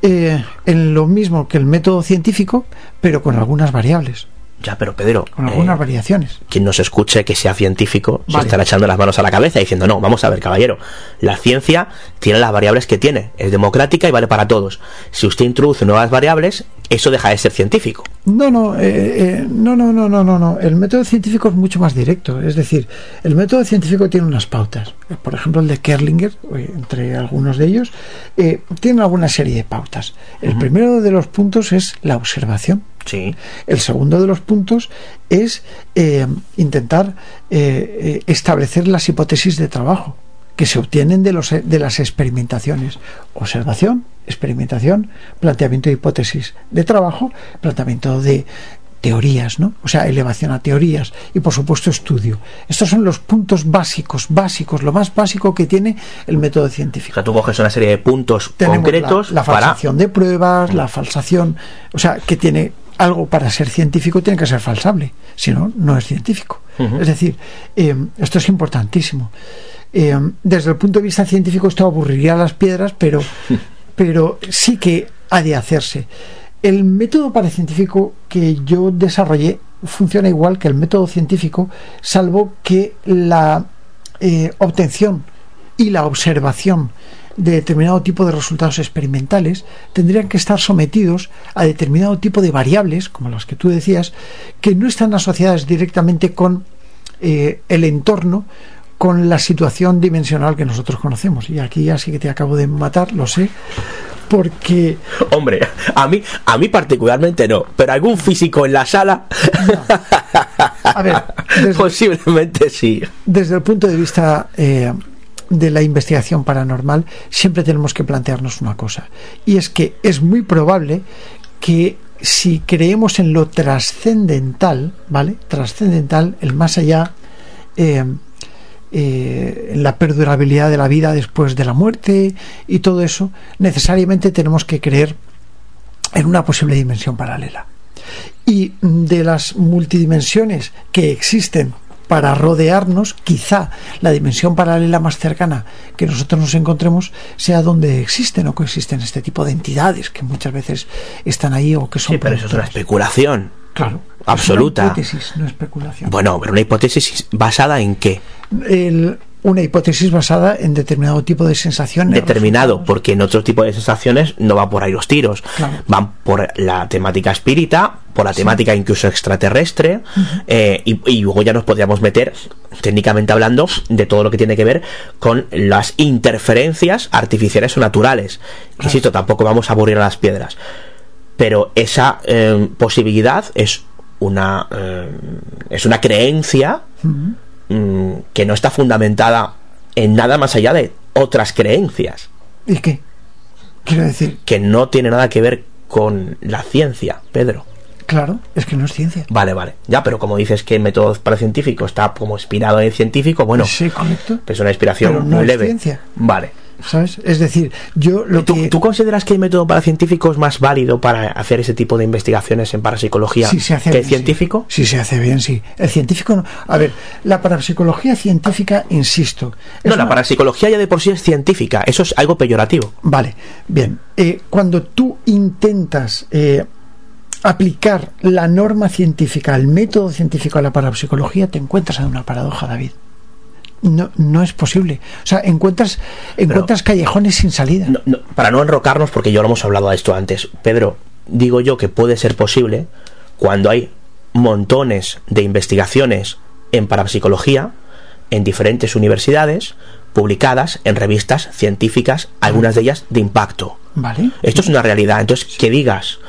Eh, en lo mismo que el método científico, pero con algunas variables, Ya, pero Pedro, con eh, algunas variaciones. quien nos escuche que sea científico se estará echando las manos a la cabeza diciendo, no, vamos a ver, caballero, la ciencia tiene las variables que tiene, es democrática y vale para todos. Si usted introduce nuevas variables, eso deja de ser científico. No, no, eh, eh, no, no, no, no, no, no. El método científico es mucho más directo. Es decir, el método científico tiene unas pautas. Eh, Por ejemplo, el de Kerlinger, eh, entre algunos de ellos, eh, tiene alguna serie de pautas. El primero de los puntos es la observación. Sí. El segundo de los puntos es eh, intentar eh, eh, establecer las hipótesis de trabajo que se obtienen de, los, de las experimentaciones. Observación, experimentación, planteamiento de hipótesis de trabajo, planteamiento de teorías, ¿no? O sea, elevación a teorías y por supuesto estudio. Estos son los puntos básicos, básicos, lo más básico que tiene el método O científico. sea, tú coges una serie de puntos Tenemos concretos la, la para... falsación de pruebas, la falsación, o sea, que tiene algo para ser científico tiene que ser falsable, si no, no es científico. Es decir, eh, esto es importantísimo. Eh, desde el punto de vista científico esto aburriría las piedras, pero, <laughs> pero sí que ha de hacerse. El método paracientífico que yo desarrollé funciona igual que el método científico, salvo que la eh, obtención y la observación de determinado tipo de resultados experimentales tendrían que estar sometidos a determinado tipo de variables, como las que tú decías, que no están asociadas directamente con eh, el entorno, con la situación dimensional que nosotros conocemos. Y aquí ya sí que te acabo de matar, lo sé, porque Hombre, a mí, a mí particularmente no, pero algún físico en la sala... A ver, <laughs> desde- posiblemente sí. desde el punto de vista eh, de la investigación paranormal, siempre tenemos que plantearnos una cosa, y es que es muy probable que si creemos en lo trascendental, ¿vale? Trascendental, el más allá, eh, eh, la perdurabilidad de la vida después de la muerte y todo eso, necesariamente tenemos que creer en una posible dimensión paralela. Y de las multidimensiones que existen para rodearnos, quizá la dimensión paralela más cercana que nosotros nos encontremos sea donde existen o coexisten este tipo de entidades que muchas veces están ahí o que son. Sí, pero eso es una especulación. Claro. Absoluta. Es una hipótesis, no especulación. Bueno, pero una hipótesis basada en qué? El, una hipótesis basada en determinado tipo de sensaciones. Determinado, porque en otro tipo de sensaciones no va por ahí los tiros. Claro. Van por la temática espírita, por la temática incluso extraterrestre, eh, y, y luego ya nos podríamos meter, técnicamente hablando, de todo lo que tiene que ver con las interferencias artificiales o naturales. Insisto, tampoco vamos a aburrir a las piedras. Pero esa eh, posibilidad es una, eh, es una creencia mm, que no está fundamentada en nada más allá de otras creencias. ¿Y qué? Quiero decir, Que no tiene nada que ver con la ciencia, Pedro. claro, es que no es ciencia. Vale, vale. Ya, pero como dices que el método paracientífico está como inspirado en el científico, bueno, Sí, correcto. es una inspiración Pero no muy es leve. ciencia. Vale. ¿Sabes? Es decir, yo lo ¿Tú, que. tú consideras que el método paracientífico es más válido para hacer ese tipo de investigaciones en parapsicología Sí, se hace que el científico? Sí. Sí, se hace bien, sí. El científico no. A ver, la parapsicología científica, insisto. No, la parapsicología ya de por sí es científica. Eso es algo peyorativo. Vale, bien. Eh, cuando tú intentas eh, aplicar la norma científica, el método científico a la parapsicología, te encuentras en una paradoja, David. No, no es posible. O sea, encuentras, encuentras callejones sin salida. No, no, para no enrocarnos, porque ya lo hemos hablado de esto antes, Pedro, digo yo que puede ser posible cuando hay montones de investigaciones en parapsicología en diferentes universidades publicadas en revistas científicas, algunas de ellas de impacto. Vale. Esto es una realidad. Entonces, que digas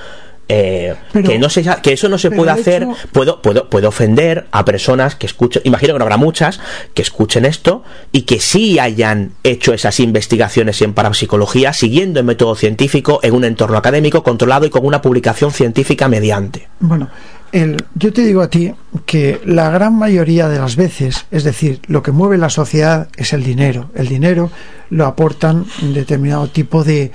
eh, Pero- que no se, que eso no se puede hacer, hecho- puedo, puedo, puedo ofender a personas que escuchen, imagino que no habrá muchas que escuchen esto y que sí hayan hecho esas investigaciones en parapsicología siguiendo el método científico en un entorno académico controlado y con una publicación científica mediante. Bueno, el, yo te digo a ti que la gran mayoría de las veces, es decir, lo que mueve la sociedad es el dinero. El dinero lo aportan un determinado tipo de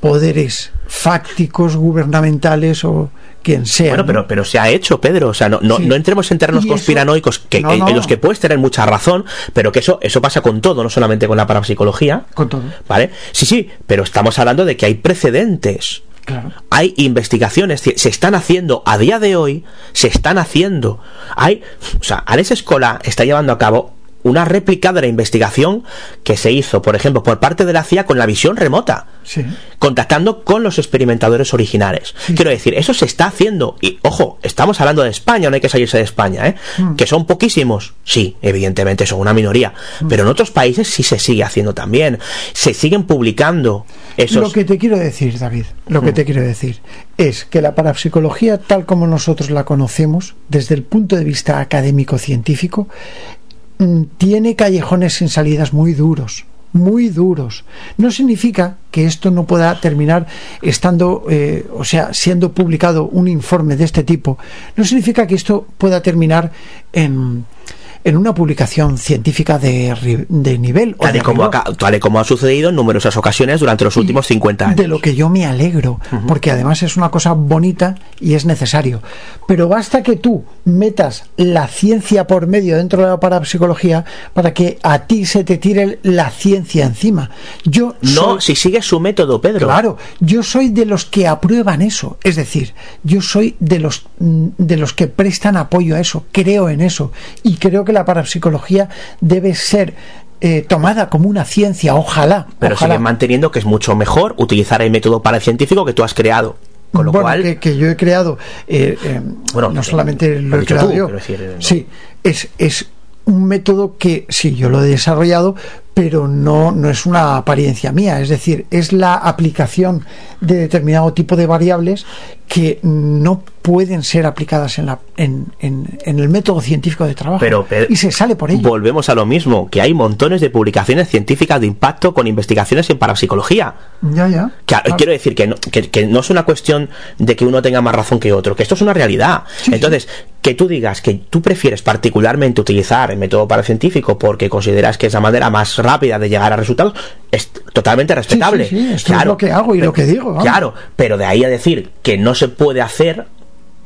poderes fácticos, gubernamentales o quien sea. Bueno, ¿no? pero, pero se ha hecho, Pedro. O sea, no, no, Sí. no entremos en terrenos conspiranoicos que, No, en- los que puedes tener mucha razón, pero que eso, eso pasa con todo, no solamente con la parapsicología. Con todo. ¿Vale? Sí, sí, pero estamos hablando de que hay precedentes. Claro. Hay investigaciones, ci- se están haciendo a día de hoy, se están haciendo. Hay, o sea, Alex Escola está llevando a cabo una réplica de la investigación que se hizo, por ejemplo, por parte de la CIA con la visión remota, Sí. contactando con los experimentadores originales. Quiero decir, eso se está haciendo. Y ojo, estamos hablando de España, no hay que salirse de España, ¿eh? Que son poquísimos, sí, evidentemente son una minoría, pero en otros países sí se sigue haciendo también. Se siguen publicando esos. Lo que te quiero decir, David, lo que te quiero decir es que la parapsicología, tal como nosotros la conocemos, desde el punto de vista académico-científico, mm, tiene callejones sin salidas muy duros, muy duros. No significa que esto no pueda terminar estando, eh, o sea, siendo publicado un informe de este tipo. No significa que esto pueda terminar en, en una publicación científica de, de nivel. Tal y, de como ha, tal y como ha sucedido en numerosas ocasiones durante los últimos 50 años. De lo que yo me alegro, porque además es una cosa bonita y es necesario. Pero basta que tú metas la ciencia por medio dentro de la parapsicología para que a ti se te tire la ciencia encima. Yo No, soy- si sigues su método, Pedro. Claro, yo soy de los que aprueban eso, es decir, yo soy de los mm, de los que prestan apoyo a eso, creo en eso y creo que la parapsicología debe ser eh, tomada como una ciencia, ojalá. Pero ojalá. siguen manteniendo que es mucho mejor utilizar el método paracientífico que tú has creado. Con lo bueno, cual, que, que yo he creado, eh, eh, Bueno, no solamente lo he creado tú, yo, quiero decir, no. sí, es, es un método que sí, yo lo he desarrollado, pero no, no es una apariencia mía, es decir, es la aplicación de determinado tipo de variables que no pueden ser aplicadas en, la, en, en, en el método científico de trabajo. Pero, y se sale por ello. volvemos a lo mismo, que hay montones de publicaciones científicas de impacto con investigaciones en parapsicología. Ya, ya. Que, Claro. Quiero decir que no, que, que no es una cuestión de que uno tenga más razón que otro, que esto es una realidad. Sí, Entonces, que tú digas que tú prefieres particularmente utilizar el método paracientífico porque consideras que es la manera más rápida de llegar a resultados, es totalmente respetable. Sí, esto es lo que hago y pero- lo que digo. vamos. Claro, pero de ahí a decir que no se puede hacer,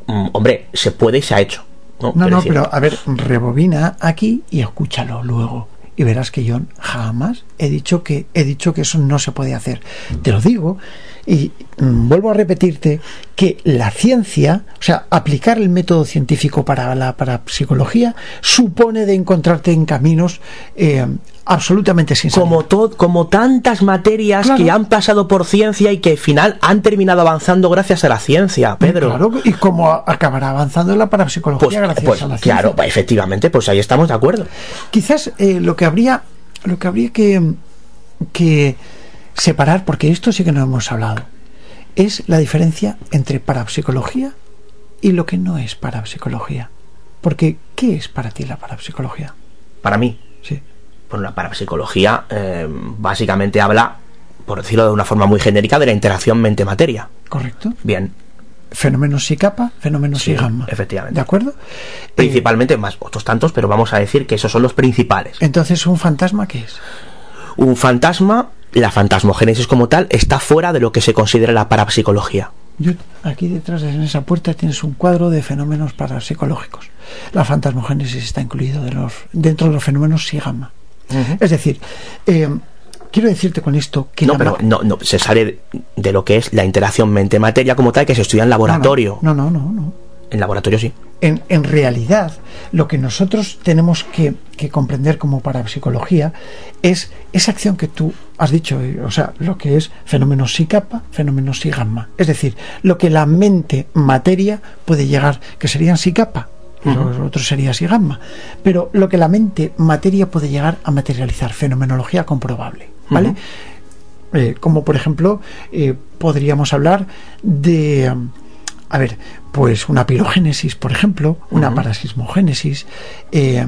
mm, hombre, se puede y se ha hecho. No, No, pero a ver, rebobina aquí y escúchalo luego. Y verás que yo jamás he dicho que he dicho que eso no se puede hacer. Te lo digo y mm, vuelvo a repetirte que la ciencia, o sea, aplicar el método científico para la parapsicología supone de encontrarte en caminos eh, absolutamente sin salida. como, to- como tantas materias Claro. que han pasado por ciencia y que al final han terminado avanzando gracias a la ciencia, Pedro. Claro, y cómo acabará avanzando la parapsicología Pues, gracias pues, a la ciencia. claro, efectivamente, pues ahí estamos de acuerdo. Quizás eh, lo que habría lo que habría que, que separar, porque esto sí que no hemos hablado, es la diferencia entre parapsicología y lo que no es parapsicología. Porque, ¿qué es para ti la parapsicología? Para mí. Bueno, la parapsicología eh, básicamente habla, por decirlo de una forma muy genérica, de la interacción mente-materia. ¿Correcto? Bien, Fenómenos y capa, fenómenos Sí, y gamma. efectivamente. ¿De acuerdo? principalmente más otros tantos, pero vamos a decir que esos son los principales. Entonces, ¿un fantasma qué es? Un fantasma, la fantasmogénesis como tal, está fuera de lo que se considera la parapsicología. Yo, aquí detrás de en esa puerta tienes un cuadro de fenómenos parapsicológicos. La fantasmogénesis está incluido de los, dentro de los fenómenos sí gamma. Es decir, eh, quiero decirte con esto que No, pero no, no, se sale de- lo que es la interacción mente-materia como tal, que se estudia en laboratorio. No, no, no, no. no. En laboratorio sí. En, en realidad, lo que nosotros tenemos que, que comprender como parapsicología es esa acción que tú has dicho, eh, o sea, lo que es fenómenos sí capa, fenómenos sí gamma. Es decir, lo que la mente materia puede llegar, que serían sí lo otro sería sí gamma. Pero lo que la mente materia puede llegar a materializar, fenomenología comprobable. ¿Vale? Eh, como por ejemplo, eh, podríamos hablar de. A ver, pues una pirogénesis, por ejemplo, una parasismogénesis, eh,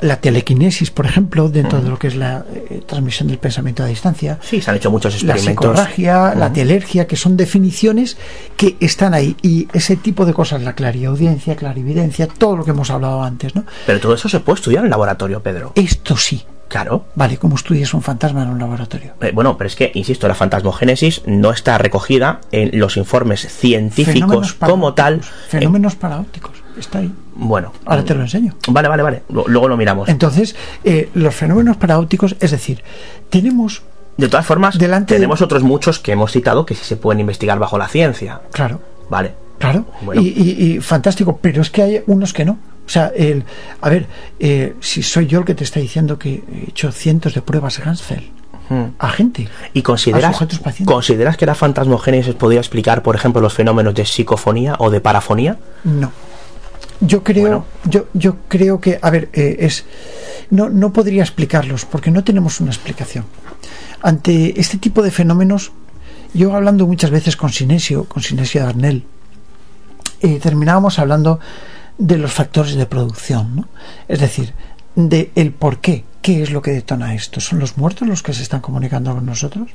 la telequinesis, por ejemplo, dentro de lo que es la eh, transmisión del pensamiento a distancia, Sí, se han hecho muchos la experimentos. psicorragia, la telergia, que son definiciones que están ahí. Y ese tipo de cosas, la clariaudiencia, clarividencia, todo lo que hemos hablado antes, ¿no? Pero todo eso se puede estudiar en laboratorio, Pedro. Esto sí. Claro. Vale, ¿cómo estudias un fantasma en un laboratorio? Eh, bueno, pero es que, insisto, la fantasmogénesis no está recogida en los informes científicos como tal. Fenómenos paraópticos. Está ahí. Bueno, Ahora te lo enseño. vale, vale, vale. Luego lo miramos. Entonces, eh, los fenómenos paraópticos, es decir, tenemos, De todas formas, delante de- tenemos otros muchos que hemos citado que sí se pueden investigar bajo la ciencia. claro, Vale. claro, Bueno. y, y- y fantástico, pero es que hay unos que no. O sea, el, a ver, eh, si soy yo el que te está diciendo que he hecho cientos de pruebas Gansfeld a gente, ¿Y a consideras, sujetos pacientes. consideras que la fantasmogénesis podría explicar, por ejemplo, los fenómenos de psicofonía o de parafonía? No. Yo creo, Bueno. yo, yo creo que, a ver, eh, es no, no podría explicarlos porque no tenemos una explicación. Ante este tipo de fenómenos, yo hablando muchas veces con Sinesio, con Sinesio Darnell, eh, terminábamos hablando de los factores de producción, ¿no? Es decir, de el por qué, qué es lo que detona esto. ¿Son los muertos los que se están comunicando con nosotros?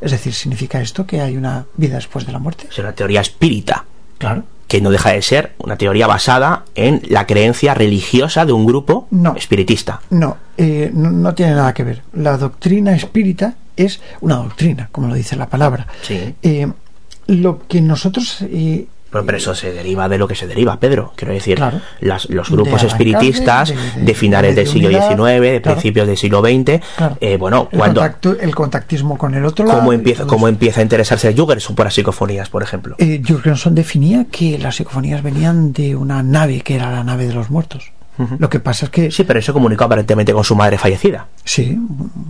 Es decir, ¿significa esto que hay una vida después de la muerte? Es una teoría espírita, Claro. Que no deja de ser una teoría basada en la creencia religiosa de un grupo No. espiritista. No, eh, no, no tiene nada que ver. La doctrina espírita es una doctrina, como lo dice la palabra. Sí. Eh, lo que nosotros... eh, Pero, pero eso se deriva de lo que se deriva, Pedro. Quiero decir, Claro. las- los grupos espiritistas de, de- de- finales del de siglo XIX, de claro. principios del siglo XX, claro, eh, bueno, el, cuando, contacto- el contactismo con el otro lado... ¿cómo empieza, cómo empieza a interesarse Jürgenson por las psicofonías, por ejemplo? Eh, Jürgenson definía que las psicofonías venían de una nave que era la nave de los muertos. Lo que pasa es que... Sí, pero eso comunicó aparentemente con su madre fallecida. Sí,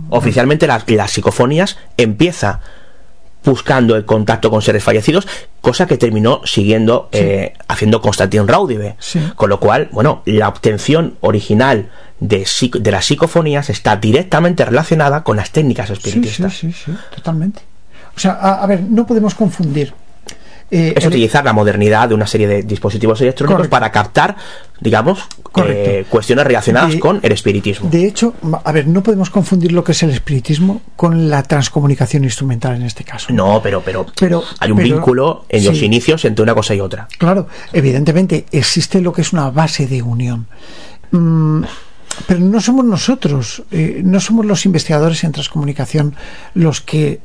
Oficialmente las, las psicofonías empieza buscando el contacto con seres fallecidos, cosa que terminó siguiendo eh, haciendo Constantin Raudive. Sí. Con lo cual, bueno, la obtención original de, las psicofonías está directamente relacionada con las técnicas sí, sí, espiritistas. sí, sí, totalmente. O sea, a, a ver, no podemos confundir Eh, es el- utilizar la modernidad de una serie de dispositivos electrónicos Correcto. para captar, digamos, eh, cuestiones relacionadas De- con el espiritismo. De hecho, a ver, no podemos confundir lo que es el espiritismo con la transcomunicación instrumental en este caso. No, pero, pero, Pero- hay un pero- vínculo en los inicios entre una cosa y otra. Claro, evidentemente existe lo que es una base de unión. Mm, pero no somos nosotros, eh, no somos los investigadores en transcomunicación los que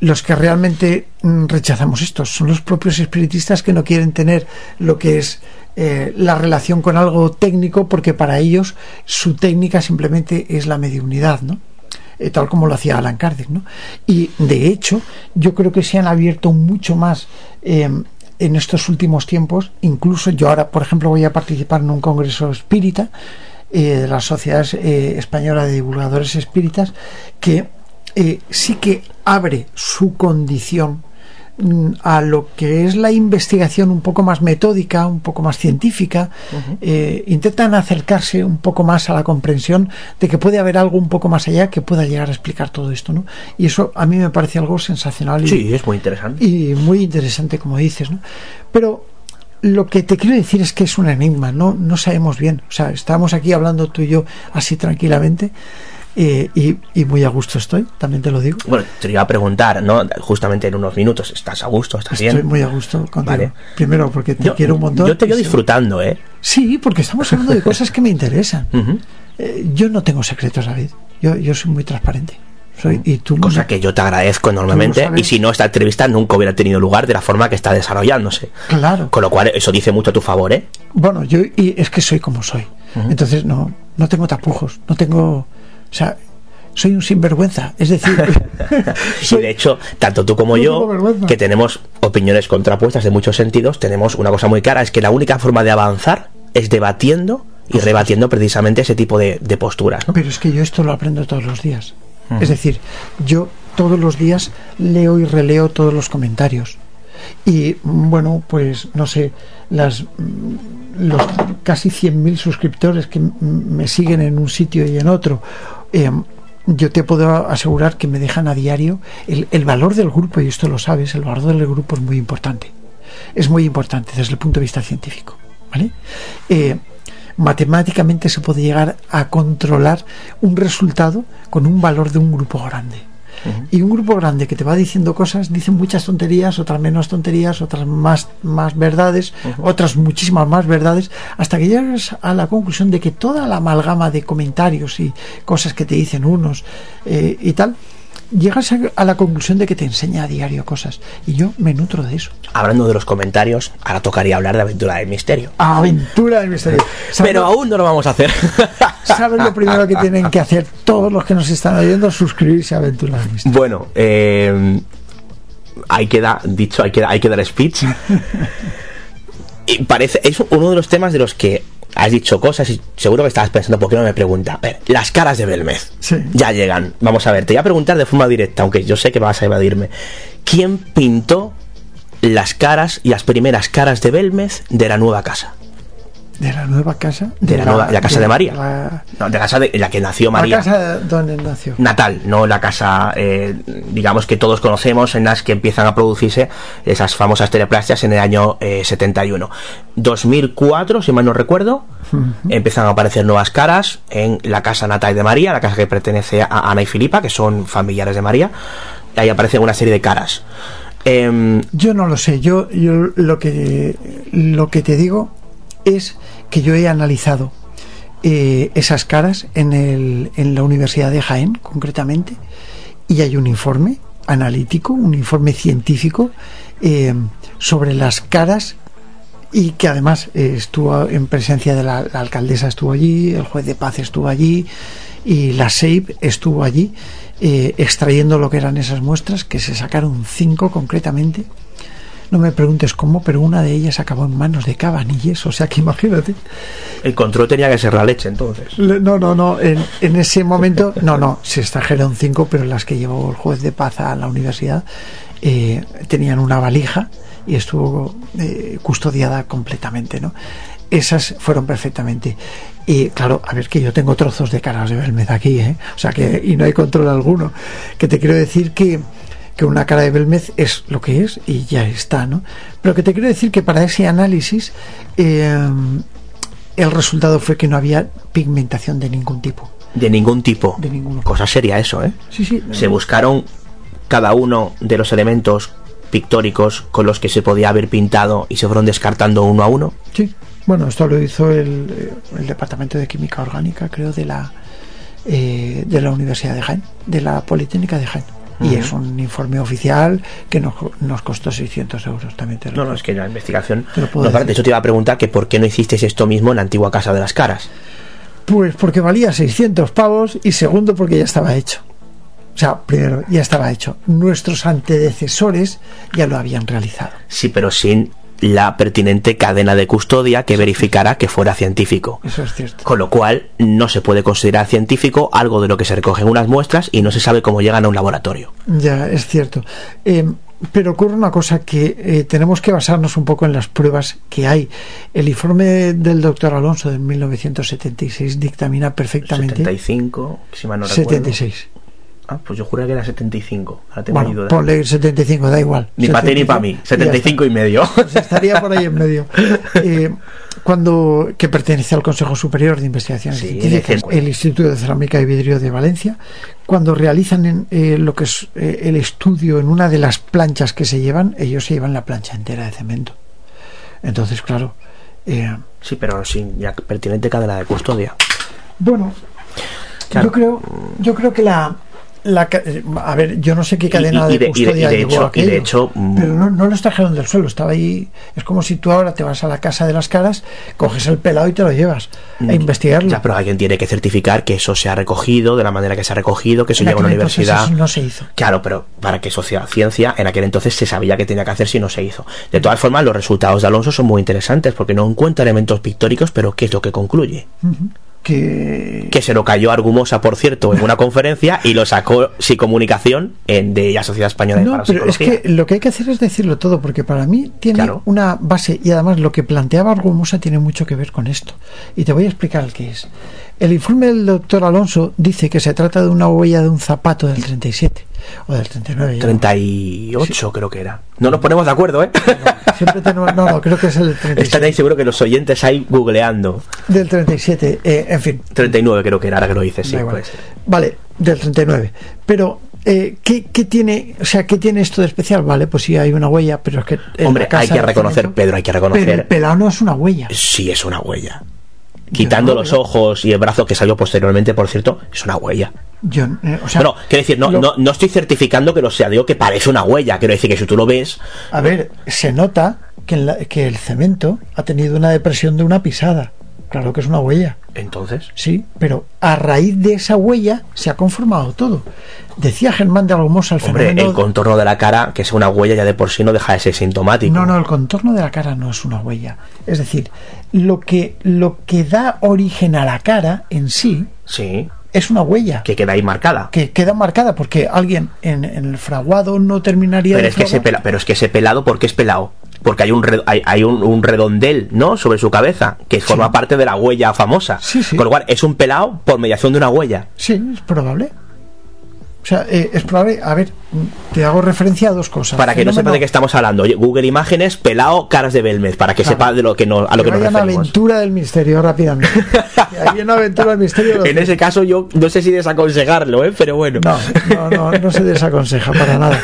los que realmente mm, rechazamos esto. Son los propios espiritistas que no quieren tener lo que es eh, la relación con algo técnico porque para ellos su técnica simplemente es la mediunidad, ¿no? Eh, tal como lo hacía Alan Kardec, ¿no? Y de hecho, yo creo que se han abierto mucho más eh, en estos últimos tiempos. Incluso yo ahora, por ejemplo, voy a participar en un congreso espírita eh, de la Sociedad Española de Divulgadores Espíritas, que eh, sí que abre su condición mm, a lo que es la investigación un poco más metódica, un poco más científica, eh, intentan acercarse un poco más a la comprensión de que puede haber algo un poco más allá que pueda llegar a explicar todo esto, ¿no? Y eso a mí me parece algo sensacional y, Sí, es muy interesante. y muy interesante, como dices, ¿no? Pero lo que te quiero decir es que es un enigma, no, no sabemos bien. O sea, estamos aquí hablando tú y yo así tranquilamente eh, y, y muy a gusto estoy, también te lo digo. Bueno, te iba a preguntar, ¿no? Justamente en unos minutos, ¿estás a gusto? ¿Estás Estoy bien? muy a gusto contigo. Vale. Primero porque te Yo, quiero un montón. yo te veo y disfrutando, ¿eh? Sí, porque estamos hablando de cosas que me interesan. <laughs> Eh, yo no tengo secretos, David. Yo, yo soy muy transparente. Soy, y tú Cosa que yo te agradezco enormemente. Y si no, esta entrevista nunca hubiera tenido lugar de la forma que está desarrollándose. Claro. Con lo cual, eso dice mucho a tu favor, ¿eh? Bueno, yo y es que soy como soy. Entonces no, no tengo tapujos, no tengo, o sea, soy un sinvergüenza. Es decir, <laughs> <laughs> Y de hecho, tanto tú como No yo, que tenemos opiniones contrapuestas en muchos sentidos, tenemos una cosa muy clara, es que la única forma de avanzar es debatiendo y rebatiendo precisamente ese tipo de, de posturas. ¿no? pero es que yo esto lo aprendo todos los días. Es decir, yo todos los días leo y releo todos los comentarios. Y bueno, pues no sé, las los casi 100.000 suscriptores que me siguen en un sitio y en otro, eh, yo te puedo asegurar que me dejan a diario el, el valor del grupo, y esto lo sabes, el valor del grupo es muy importante. Es muy importante desde el punto de vista científico. ¿Vale? Eh, matemáticamente se puede llegar a controlar un resultado con un valor de un grupo grande. Y un grupo grande que te va diciendo cosas, dicen muchas tonterías, otras menos tonterías, otras más, más verdades, otras muchísimas más verdades, hasta que llegas a la conclusión de que toda la amalgama de comentarios y cosas que te dicen unos eh, y tal, llegas a, la conclusión de que te enseña a diario cosas. Y yo me nutro de eso. Hablando de los comentarios, ahora tocaría hablar de Aventura del Misterio. Aventura del misterio. <laughs> ¿Sabes Pero aún no lo vamos a hacer. <laughs> ¿Sabes lo primero que tienen que hacer todos los que nos están oyendo? Suscribirse a Aventura del Misterio. bueno, eh, hay que dar, dicho, hay que, hay que dar speech. <laughs> Y parece, es uno de los temas de los que has dicho cosas y seguro que estabas pensando, ¿por qué no me pregunta? A ver, las caras de Belmez. Sí. Ya llegan. Vamos a ver, te voy a preguntar de forma directa, aunque yo sé que vas a evadirme. ¿Quién pintó las caras y las primeras caras de Belmez de la nueva casa? De la nueva casa. De la, nueva, la casa de, María. La, No, de la casa de la que nació María. la casa donde nació. natal, no la casa, eh, digamos que todos conocemos, en las que empiezan a producirse esas famosas teleplastias en el año eh, 71. 2004, si mal no recuerdo, empiezan a aparecer nuevas caras en la casa natal de María, la casa que pertenece a Ana y Filipa, que son familiares de María. Ahí aparecen una serie de caras. Em, Yo no lo sé. Yo, yo lo que lo que te digo es que yo he analizado eh, esas caras en, el, en la Universidad de Jaén, concretamente, y hay un informe analítico, un informe científico eh, sobre las caras y que además eh, estuvo en presencia de la, alcaldesa estuvo allí, el juez de paz estuvo allí y la SEIP estuvo allí eh, extrayendo lo que eran esas muestras que se sacaron cinco concretamente no me preguntes cómo pero una de ellas acabó en manos de Cabanilles o sea que imagínate el control tenía que ser la leche, entonces. No no no en, en ese momento no no se extrajeron cinco pero las que llevó el juez de paz a la universidad eh, tenían una valija y estuvo eh, custodiada completamente no esas fueron perfectamente y claro a ver que yo tengo trozos de caras de Belmez aquí ¿eh? o sea que y no hay control alguno que te quiero decir que que una cara de Belmez es lo que es y ya está, ¿no? Pero que te quiero decir que para ese análisis eh, el resultado fue que no había pigmentación de ningún tipo. De ningún tipo. De ninguno. Cosa seria eso, ¿eh? Sí, sí. Se buscaron cada uno de los elementos pictóricos con los que se podía haber pintado y se fueron descartando uno a uno. Sí. Bueno, esto lo hizo el, eh, el Departamento de Química Orgánica, creo, de la eh, de la Universidad de Jaén, de la Politécnica de Jaén. Y es un informe oficial que nos, nos costó 600 euros también. Te lo No, no, es que la investigación... Te lo puedo No, de hecho te iba a preguntar que por qué no hicisteis esto mismo en la antigua Casa de las Caras. Pues porque valía 600 pavos y segundo porque ya estaba hecho. O sea, primero, ya estaba hecho. Nuestros antecesores ya lo habían realizado. Sí, pero sin la pertinente cadena de custodia que verificara que fuera científico. Eso es cierto. Con lo cual no se puede considerar científico algo de lo que se recogen unas muestras y no se sabe cómo llegan a un laboratorio. Ya, es cierto. Eh, pero ocurre una cosa que eh, tenemos que basarnos un poco en las pruebas que hay. El informe del doctor Alonso de 1976 dictamina perfectamente 75, si mal no recuerdo. 76. Ah, pues yo juré que era 75. Ahora tengo Bueno, ponle 75, da igual. Ni para ti ni 75, para mí. y ya está. 75 y medio. Pues estaría por ahí en medio. <laughs> Eh, cuando que pertenece al Consejo Superior de Investigaciones Sí, Científicas, el Instituto de Cerámica y Vidrio de Valencia, cuando realizan en, eh, lo que es eh, el estudio en una de las planchas que se llevan, ellos se llevan la plancha entera de cemento. Entonces, claro, Sí, pero sin ya pertinente cadena de custodia. bueno, Claro. yo creo, yo creo que la la eh, a ver, yo no sé qué cadena y de, y custodia y de llevó hecho- y aquello, de hecho, mm, pero no, no los trajeron del suelo, estaba ahí. Es como si tú ahora te vas a la casa de las caras, coges el pelado y te lo llevas a investigarlo. Ya, pero alguien tiene que certificar que eso se ha recogido de la manera que se ha recogido, que eso llega a una universidad. eso no se hizo. Claro, pero para que eso sea ciencia, en aquel entonces se sabía que tenía que hacer si no se hizo. De todas formas, los resultados de Alonso son muy interesantes porque no encuentra elementos pictóricos, pero ¿qué es lo que concluye? Que Que se lo cayó Argumosa, por cierto, en una conferencia y lo sacó Psicomunicación en, de la Sociedad Española de No, pero es que lo que hay que hacer es decirlo todo, porque para mí tiene Claro. una base y además lo que planteaba Argumosa tiene mucho que ver con esto. Y te voy a explicar el que es. El informe del doctor Alonso dice que se trata de una huella de un zapato del 37 o del 39. ya no 38 creo que era. No nos ponemos de acuerdo, ¿eh? Siempre tenemos, no, no, creo que es el del Están 37. ahí seguro que los oyentes ahí googleando. Del 37, eh, en fin. 39 creo que era, ahora que lo dices, sí. ser. Vale, del 39. Pero, eh, ¿qué, qué tiene, o sea, ¿qué tiene esto de especial? Vale, pues sí, hay una huella, pero es que. Hombre, hay que reconocer, Pedro, hay que Pero el reconocer. pelado no es una huella. Sí, es una huella. Quitando no, los ojos y el brazo que salió posteriormente, por cierto, es una huella. Yo, eh, o sea, Bueno, quiero decir, no, lo- no, no estoy certificando que lo sea, digo que parece una huella. Quiero decir que si tú lo ves, A ver, se nota que, en la- que el cemento ha tenido una depresión de una pisada. Claro que es una huella, entonces. sí, pero a raíz de esa huella se ha conformado todo. Decía Germán de Argumosa el Hombre, fenómeno. el contorno de la cara, que es una huella, ya de por sí no deja de ser sintomático. No, no, el contorno de la cara no es una huella. Es decir, lo que, lo que da origen a la cara en sí Sí, es una huella que queda ahí marcada. que queda marcada porque alguien en, en el fraguado no terminaría Pero de es, que ese pela- pero es que ese pelado, ¿por qué es pelado? Porque hay un, hay, hay un, un redondel, ¿no? Sobre su cabeza, que forma parte de la huella famosa. Sí, sí. Con lo cual, es un pelado por mediación de una huella. Sí, es probable. O sea, eh, es probable. A ver, te hago referencia a dos cosas. Para que no sepa de qué estamos hablando. Google Imágenes, pelado, caras de Belmez, para que Claro. sepa de lo que no, a lo que que nos vayan a referimos. aventura del misterio rápidamente. <laughs> Ahí en aventura del misterio. En ese caso, yo no sé si desaconsejarlo, ¿eh? Pero bueno. No, no, no, no se desaconseja para nada.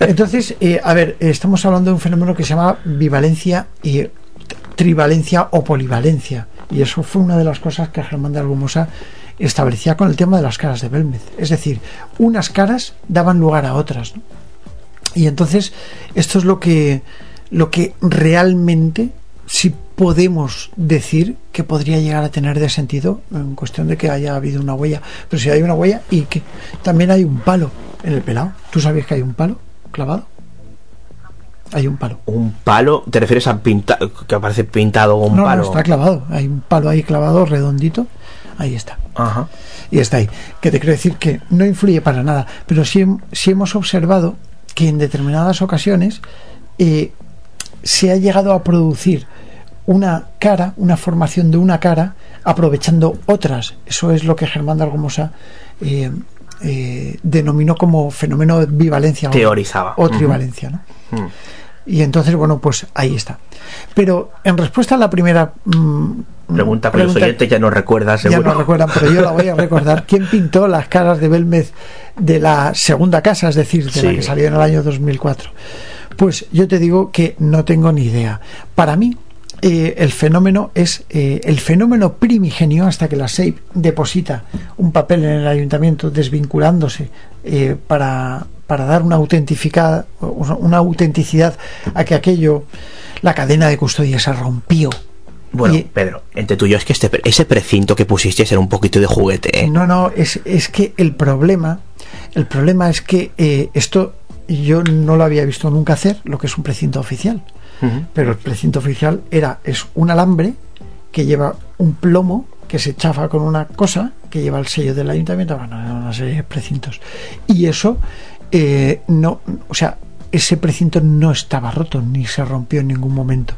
Entonces, eh, a ver, estamos hablando de un fenómeno que se llama bivalencia y trivalencia o polivalencia. Y eso fue una de las cosas que Germán de Argumosa establecía con el tema de las caras de Belmez. Es decir, unas caras daban lugar a otras. ¿no? Y entonces, esto es lo que, lo que realmente sí podemos decir que podría llegar a tener de sentido en cuestión de que haya habido una huella. Pero si hay una huella y que también hay un palo en el pelado. ¿Tú sabes que hay un palo clavado? Hay un palo. Un palo, ¿te refieres a pinta que aparece pintado un no, palo? no, está clavado. Hay un palo ahí clavado, redondito. Ahí está. Ajá. y está ahí. Que te quiero decir que no influye para nada, pero sí, sí hemos observado que en determinadas ocasiones eh, se ha llegado a producir una cara, una formación de una cara, aprovechando otras. Eso es lo que Germán de Argumosa eh, eh, denominó como fenómeno de bivalencia. o- Teorizaba. O Ujú. trivalencia, ¿no? Mm. Y entonces, bueno, pues ahí está. Pero en respuesta a la primera mm, Pregunta, pero los oyentes ya no recuerdan, ya seguro. no recuerdan, pero yo la voy a recordar. <laughs> ¿Quién pintó las caras de Belmez de la segunda casa, es decir, de la que salió en el año 2004? Pues yo te digo que no tengo ni idea. Para mí, eh, el fenómeno es eh, el fenómeno primigenio hasta que la SEIP deposita un papel en el ayuntamiento desvinculándose eh, para, para dar una autentificada una autenticidad a que aquello la cadena de custodia se rompió Bueno, Y- Pedro, entre tú y yo es que este, ese precinto que pusiste era un poquito de juguete, ¿eh? No, no, es, es que el problema, el problema es que eh, esto yo no lo había visto nunca hacer, lo que es un precinto oficial. Pero el precinto oficial era, es un alambre que lleva un plomo que se chafa con una cosa que lleva el sello del ayuntamiento, bueno, una serie de precintos. Y eso eh, no, o sea, ese precinto no estaba roto ni se rompió en ningún momento.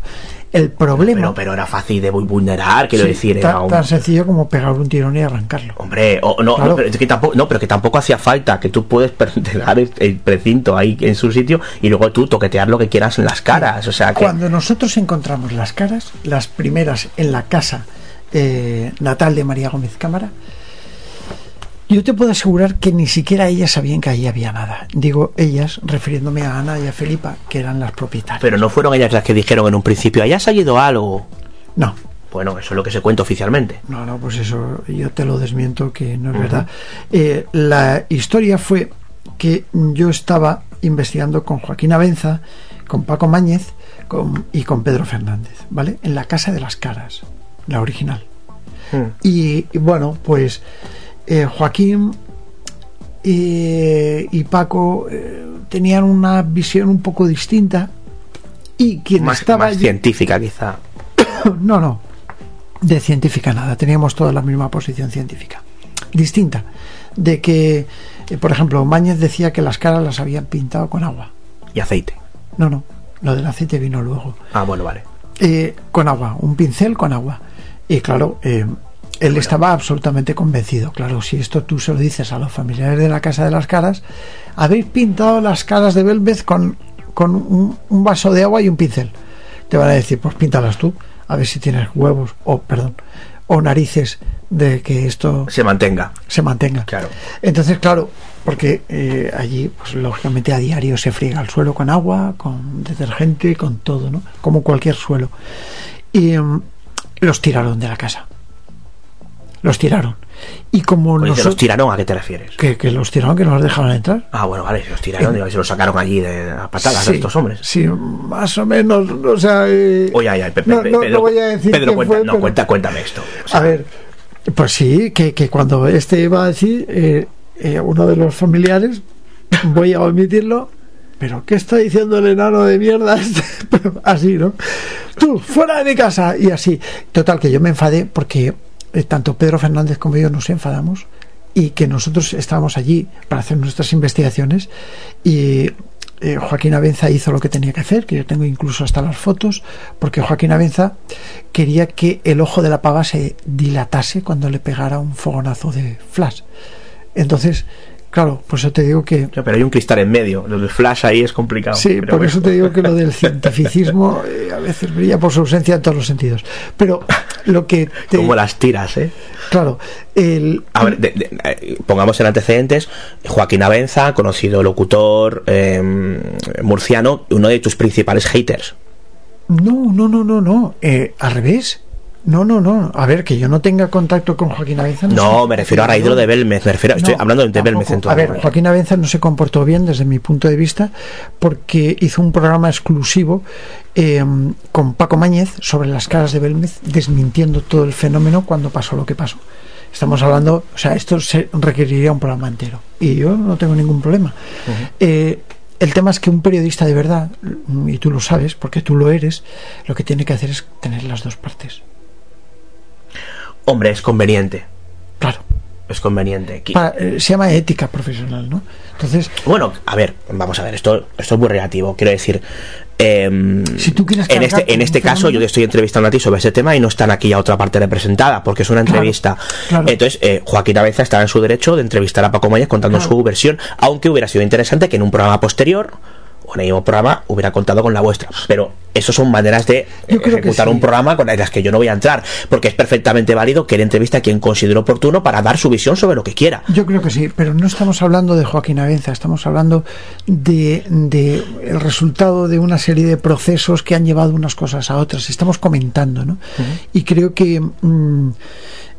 El problema Pero, pero era fácil de vulnerar, quiero Sí, decir, tan, era un... tan sencillo como pegar un tirón y arrancarlo. Hombre, o- no, Claro. no, pero es que tampoco, no, pero que tampoco hacía falta que tú puedes <laughs> dejar el, el precinto ahí en su sitio y luego tú toquetear lo que quieras en las caras. O sea, que Cuando nosotros encontramos las caras, las primeras en la casa eh, natal de María Gómez Cámara, yo te puedo asegurar que ni siquiera ellas sabían que ahí había nada. Digo ellas, refiriéndome a Ana y a Felipa, que eran las propietarias. pero no fueron ellas las que dijeron en un principio, allá ha ido algo. No, Bueno, eso es lo que se cuenta oficialmente. no, no, pues eso yo te lo desmiento que no es verdad. Eh, la historia fue que yo estaba investigando con Joaquín Abenza, con Paco Máñez con- y con Pedro Fernández, ¿vale? En la Casa de las Caras, la original. Y, y bueno, pues eh, Joaquín eh, y Paco eh, tenían una visión un poco distinta y quien Más, estaba más allí- científica, quizá. <coughs> no, no, de científica nada, teníamos toda la misma posición científica, distinta, de que, eh, por ejemplo, Máñez decía que las caras las habían pintado con agua. Y aceite. No, no, lo del aceite vino luego. Ah, bueno, vale. Con agua, un pincel con agua. Y claro, él estaba absolutamente convencido. Claro, si esto tú se lo dices a los familiares de la Casa de las Caras, habéis pintado las caras de Belvez con, con un, un vaso de agua y un pincel. Te van a decir, pues píntalas tú, a ver si tienes huevos, o perdón, o narices de que esto Se mantenga. se mantenga. Claro. Entonces, claro, porque eh, allí, pues lógicamente a diario se friega el suelo con agua, con detergente, con todo, ¿no? Como cualquier suelo. Y mm, los tiraron de la casa. Los tiraron. Y como Oye, ¿te los tiraron? ¿A qué te refieres? Que, que los tiraron, que no los dejaron entrar. Ah, bueno, vale, se los tiraron, digo, se los sacaron allí de a patadas Sí, a estos hombres. Sí, más o menos. O sea. eh, Oye, ay, ay, Pe- Pe- no, no- Pedro, no voy a decir Pedro, cuenta, fue, no, pero- cuenta, cuéntame esto. O sea, A ver, pues sí, que, que cuando este iba eh, eh, uno de los familiares, <laughs> voy a omitirlo, pero ¿qué está diciendo el enano de mierda? este? <laughs> Así, ¿no? Tú, fuera de mi casa, y así. Total, que yo me enfadé porque eh, tanto Pedro Fernández como yo nos enfadamos y que nosotros estábamos allí para hacer nuestras investigaciones y eh, Joaquín Abenza hizo lo que tenía que hacer, que yo tengo incluso hasta las fotos, porque Joaquín Abenza quería que el ojo de la pava se dilatase cuando le pegara un fogonazo de flash. Entonces, claro, por eso te digo que pero hay un cristal en medio. El flash ahí es complicado. Sí, por bueno. eso te digo que lo del <laughs> cientificismo eh, a veces brilla por su ausencia en todos los sentidos. Pero lo que te, Como las tiras, ¿eh? claro, el A ver, de- de- eh, pongamos en antecedentes. Joaquín Abenza, conocido locutor eh, murciano, uno de tus principales haters. no, no, no, no, no, eh, al revés. No, no, no. A ver, que yo no tenga contacto con Joaquín Abenza. No, sé. me refiero a raíz de lo de Belmez. Me refiero, estoy No, hablando de tampoco. Belmez en todo A ver. Joaquín Abenza no se comportó bien desde mi punto de vista porque hizo un programa exclusivo eh, con Paco Mañez sobre las caras de Belmez desmintiendo todo el fenómeno cuando pasó lo que pasó. Estamos hablando, o sea, esto se requeriría un programa entero y yo no tengo ningún problema. Eh, el tema es que un periodista de verdad, y tú lo sabes porque tú lo eres, lo que tiene que hacer es tener las dos partes. Hombre, es conveniente. Claro. Es conveniente. Eh, se llama ética profesional, ¿no? Entonces. Bueno, a ver, vamos a ver, esto, esto es muy relativo. Quiero decir. Em, si tú quieres en este, en este caso yo te estoy entrevistando a ti sobre ese tema y no están aquí a otra parte representada porque es una entrevista entonces eh, Joaquín Abeza estaba en su derecho de entrevistar a Paco Mayas contando su versión aunque hubiera sido interesante que en un programa posterior o en el mismo programa hubiera contado con la vuestra. Pero eso son maneras de ejecutar un programa con las que yo no voy a entrar, porque es perfectamente válido que él entrevista a quien considere oportuno para dar su visión sobre lo que quiera. Yo creo que sí, pero no estamos hablando de Joaquín Avenza, estamos hablando de, de el resultado de una serie de procesos que han llevado unas cosas a otras. Estamos comentando, ¿no? Y creo que mm,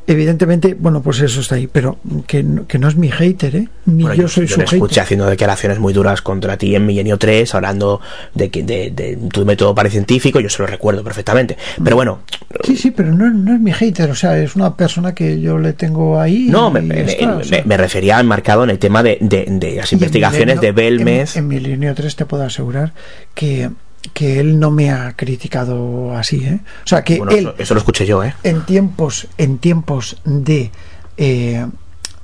evidentemente, bueno, pues eso está ahí, pero que, no es mi hater, ¿eh? Ni yo, soy yo su le escuché haciendo declaraciones muy duras contra ti en Milenio 3, hablando de que de, tu método científico yo se lo recuerdo perfectamente. Pero bueno. Sí, sí, pero no, no, es mi hater, o sea, es una persona que yo le tengo ahí. No, me, me, refería enmarcado en el tema de, las investigaciones de Belmez. En, en Milenio 3 te puedo asegurar que que él no me ha criticado así, ¿eh? O sea, que él... Eso, lo escuché yo, ¿eh? En tiempos, en tiempos de... Eh,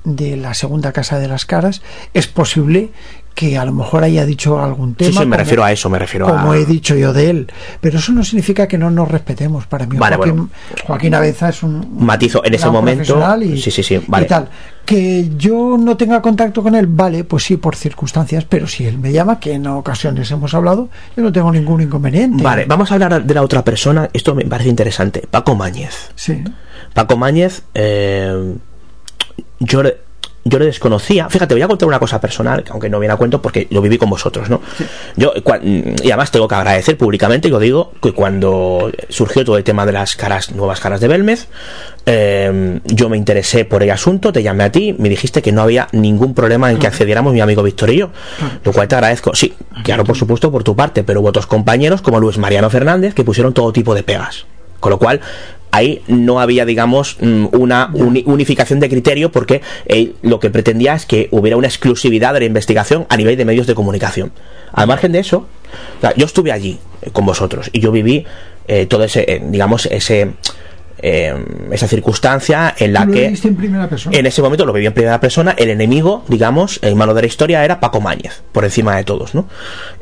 de la segunda casa de las caras es posible que a lo mejor haya dicho algún tema. Sí, sí, me refiero a eso, me refiero como a. Como he dicho yo de él. Pero eso no significa que no nos respetemos. Para mí, Joaquín, Joaquín Aveza es un. Matizo, en ese momento. Y, sí, sí, sí, vale. Y tal. Que yo no tenga contacto con él, vale, pues sí, por circunstancias, pero si él me llama, que en ocasiones hemos hablado, yo no tengo ningún inconveniente. Vale, vamos a hablar de la otra persona. Esto me parece interesante. Paco Máñez. Sí. Paco Máñez, eh, yo yo le desconocía. Fíjate, voy a contar una cosa personal, aunque no viene a cuento porque lo viví con vosotros, ¿no? Yo, y además tengo que agradecer públicamente, y lo digo, que cuando surgió todo el tema de las caras, nuevas caras de Belmez, em, yo me interesé por el asunto, te llamé a ti, me dijiste que no había ningún problema en que accediéramos mi amigo Víctor y yo, lo cual te agradezco. Sí, claro, por supuesto, por tu parte, pero hubo otros compañeros como Luis Mariano Fernández que pusieron todo tipo de pegas. Con lo cual, ahí no había, digamos, mm, una unificación de criterio porque eh, lo que pretendía es que hubiera una exclusividad de la investigación a nivel de medios de comunicación. Al margen de eso, yo estuve allí eh, con vosotros y yo viví eh, todo ese, digamos, ese eh, esa circunstancia en la que en, ese momento lo viví en primera persona el enemigo digamos el malo de la historia era Paco Máñez por encima de todos no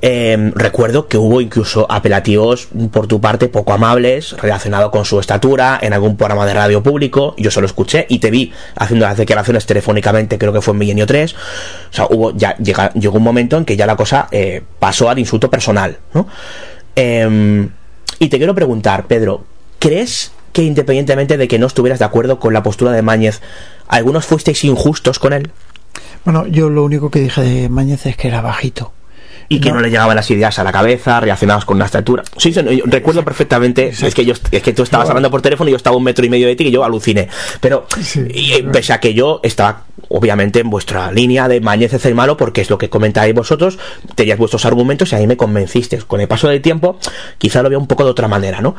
eh, recuerdo que hubo incluso apelativos por tu parte poco amables relacionados con su estatura en algún programa de radio público yo solo escuché y te vi haciendo las declaraciones telefónicamente creo que fue en Milenio 3 o sea hubo ya llegó un momento en que ya la cosa eh, pasó al insulto personal no y te quiero preguntar Pedro ¿crees que independientemente de que no estuvieras de acuerdo con la postura de Mañez, algunos fuisteis injustos con él? Bueno, yo lo único que dije de Mañez es que era bajito. Y que no, le llegaban las ideas a la cabeza relacionadas con la estatura. Sí, recuerdo perfectamente, es que yo es que tú estabas hablando por teléfono y yo estaba un metro y medio de ti y yo aluciné. Pero y, pese a que yo estaba obviamente en vuestra línea de Mañez es el malo porque es lo que comentáis vosotros, tenías vuestros argumentos y ahí me convencisteis. Con el paso del tiempo, quizá lo veo un poco de otra manera, ¿no?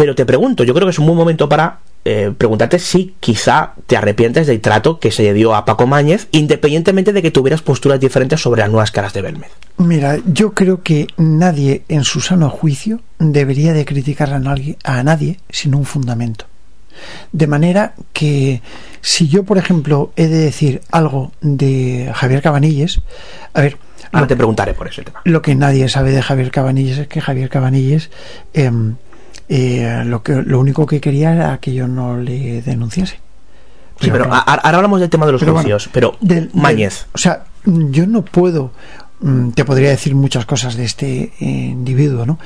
Pero te pregunto, yo creo que es un buen momento para eh, preguntarte si quizá te arrepientes del trato que se le dio a Paco Máñez, independientemente de que tuvieras posturas diferentes sobre las nuevas caras de Belmez. Mira, yo creo que nadie en su sano juicio debería de criticar a nadie, a nadie sin un fundamento. De manera que si yo, por ejemplo, he de decir algo de Javier Cabanilles, a ver, Ahora te preguntaré por ese tema. Lo que nadie sabe de Javier Cabanilles es que Javier Cabanilles em, eh, lo, que, lo único que quería era que yo no le denunciase. sí, pero ahora hablamos del tema de los juicios, pero del, Mañez. o sea, yo no puedo, mm, te podría decir muchas cosas de este individuo, ¿no?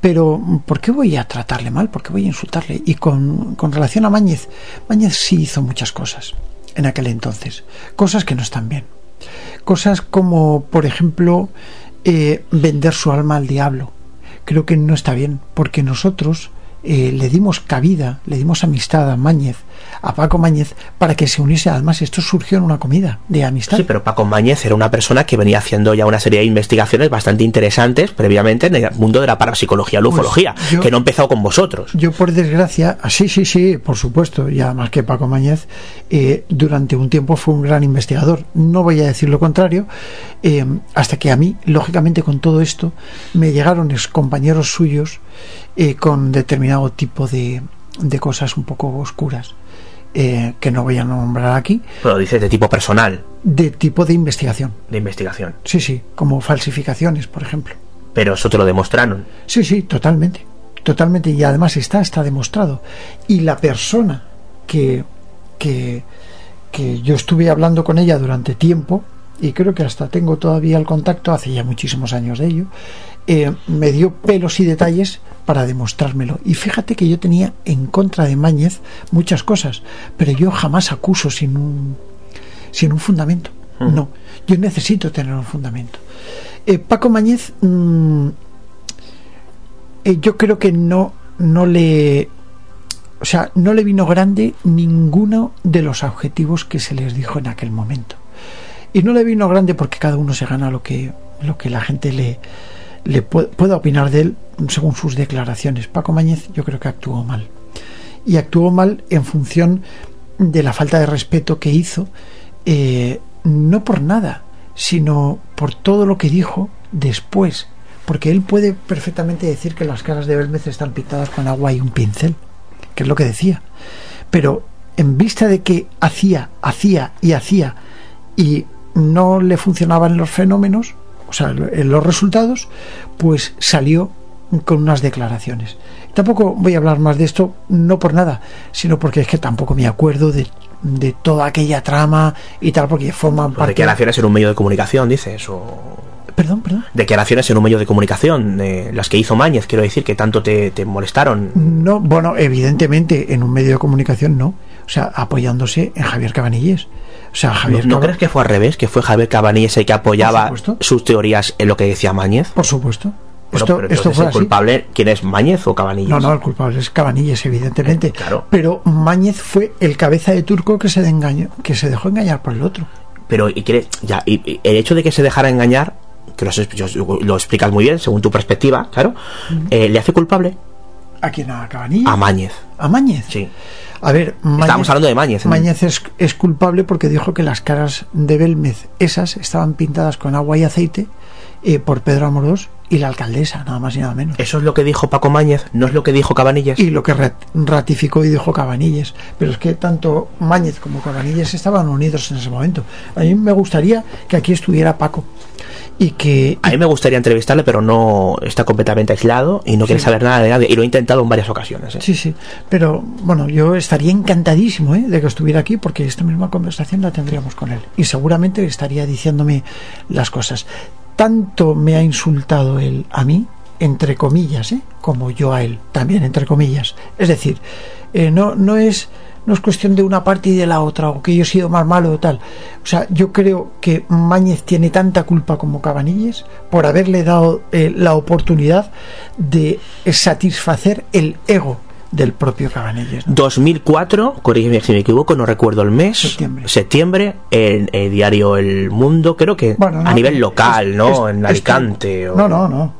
Pero ¿por qué voy a tratarle mal? ¿Por qué voy a insultarle? Y con, con relación a Mañez, Mañez sí hizo muchas cosas en aquel entonces, cosas que no están bien. Cosas como, por ejemplo, eh, vender su alma al diablo creo que no está bien, porque nosotros eh, le dimos cabida, le dimos amistad a Mañez, a Paco Mañez, para que se uniese. Además, esto surgió en una comida de amistad. Sí, pero Paco Mañez era una persona que venía haciendo ya una serie de investigaciones bastante interesantes previamente en el mundo de la parapsicología, la pues ufología, que no empezó con vosotros. Yo, por desgracia, ah, sí, sí, sí, por supuesto, y además que Paco Mañez eh, durante un tiempo fue un gran investigador. No voy a decir lo contrario, eh, hasta que a mí, lógicamente, con todo esto, me llegaron compañeros suyos con determinado tipo de, de cosas un poco oscuras eh, que no voy a nombrar aquí. Pero dices de tipo personal. De tipo de investigación. De investigación. Sí, sí, como falsificaciones, por ejemplo. Pero eso te lo demostraron. Sí, sí, totalmente. Totalmente. Y además está, está demostrado. Y la persona que, que, que yo estuve hablando con ella durante tiempo, y creo que hasta tengo todavía el contacto, hace ya muchísimos años de ello, eh, me dio pelos y detalles para demostrármelo. Y fíjate que yo tenía en contra de Mañez muchas cosas, pero yo jamás acuso sin un, sin un fundamento. No, yo necesito tener un fundamento. Eh, Paco Mañez, mm, eh, yo creo que no, no le. O sea, no le vino grande ninguno de los objetivos que se les dijo en aquel momento. Y no le vino grande porque cada uno se gana lo que, lo que la gente le, le pueda opinar de él según sus declaraciones. Paco Mañez yo creo que actuó mal. Y actuó mal en función de la falta de respeto que hizo, eh, no por nada, sino por todo lo que dijo después. Porque él puede perfectamente decir que las caras de Belmez están pintadas con agua y un pincel, que es lo que decía. Pero en vista de que hacía, hacía y hacía y no le funcionaban los fenómenos, sea, en los resultados, pues salió con unas declaraciones. Tampoco voy a hablar más de esto, no por nada, sino porque es que tampoco me acuerdo de, de toda aquella trama y tal, porque forman parte... Declaraciones en un medio de comunicación, dices, o... Perdón, perdón. Declaraciones en un medio de comunicación, eh, las que hizo Mañez, quiero decir, que tanto te, te molestaron. No, bueno, evidentemente en un medio de comunicación no. O sea, apoyándose en Javier Cabanilles. O sea, Javier ¿No, crees que fue al revés? ¿Que fue Javier Cabanilles el que apoyaba sus teorías en lo que decía Mañez? Por supuesto. esto, esto fue el culpable, ¿quién es Mañez o Cabanilles? No, no, el culpable es Cabanilles, evidentemente. Eh, claro. Pero Mañez fue el cabeza de turco que se, engañó, que se dejó engañar por el otro. Pero, ¿y ya, y, el hecho de que se dejara engañar, que lo, lo explicas muy bien, según tu perspectiva, claro, eh, ¿le hace culpable? ¿A quién? ¿A? A Mañez. ¿A Mañez? Sí. A ver, Estamos hablando de Mañez. Mañez es, culpable porque dijo que las caras de Belmez, esas, estaban pintadas con agua y aceite eh, por Pedro Amorós y la alcaldesa, nada más y nada menos. Eso es lo que dijo Paco Mañez, no es lo que dijo Cabanilles. Y lo que ratificó y dijo Cabanilles. Pero es que tanto Mañez como Cabanilles estaban unidos en ese momento. A mí me gustaría que aquí estuviera Paco y que a mí me gustaría entrevistarle pero no está completamente aislado y no quiere saber nada de nadie y lo he intentado en varias ocasiones ¿eh? sí sí pero bueno yo estaría encantadísimo ¿eh? de que estuviera aquí porque esta misma conversación la tendríamos con él y seguramente estaría diciéndome las cosas tanto me ha insultado él a mí entre comillas ¿eh? como yo a él también entre comillas es decir eh, no no es no es cuestión de una parte y de la otra, o que yo he sido más malo o tal. O sea, yo creo que Mañez tiene tanta culpa como Cabanilles por haberle dado eh, la oportunidad de satisfacer el ego del propio Cabanilles. 2004, corrígeme si me equivoco, no recuerdo el mes. Septiembre. Septiembre, en el diario El Mundo, creo que a nivel local, ¿no? en Alicante. No, no, no.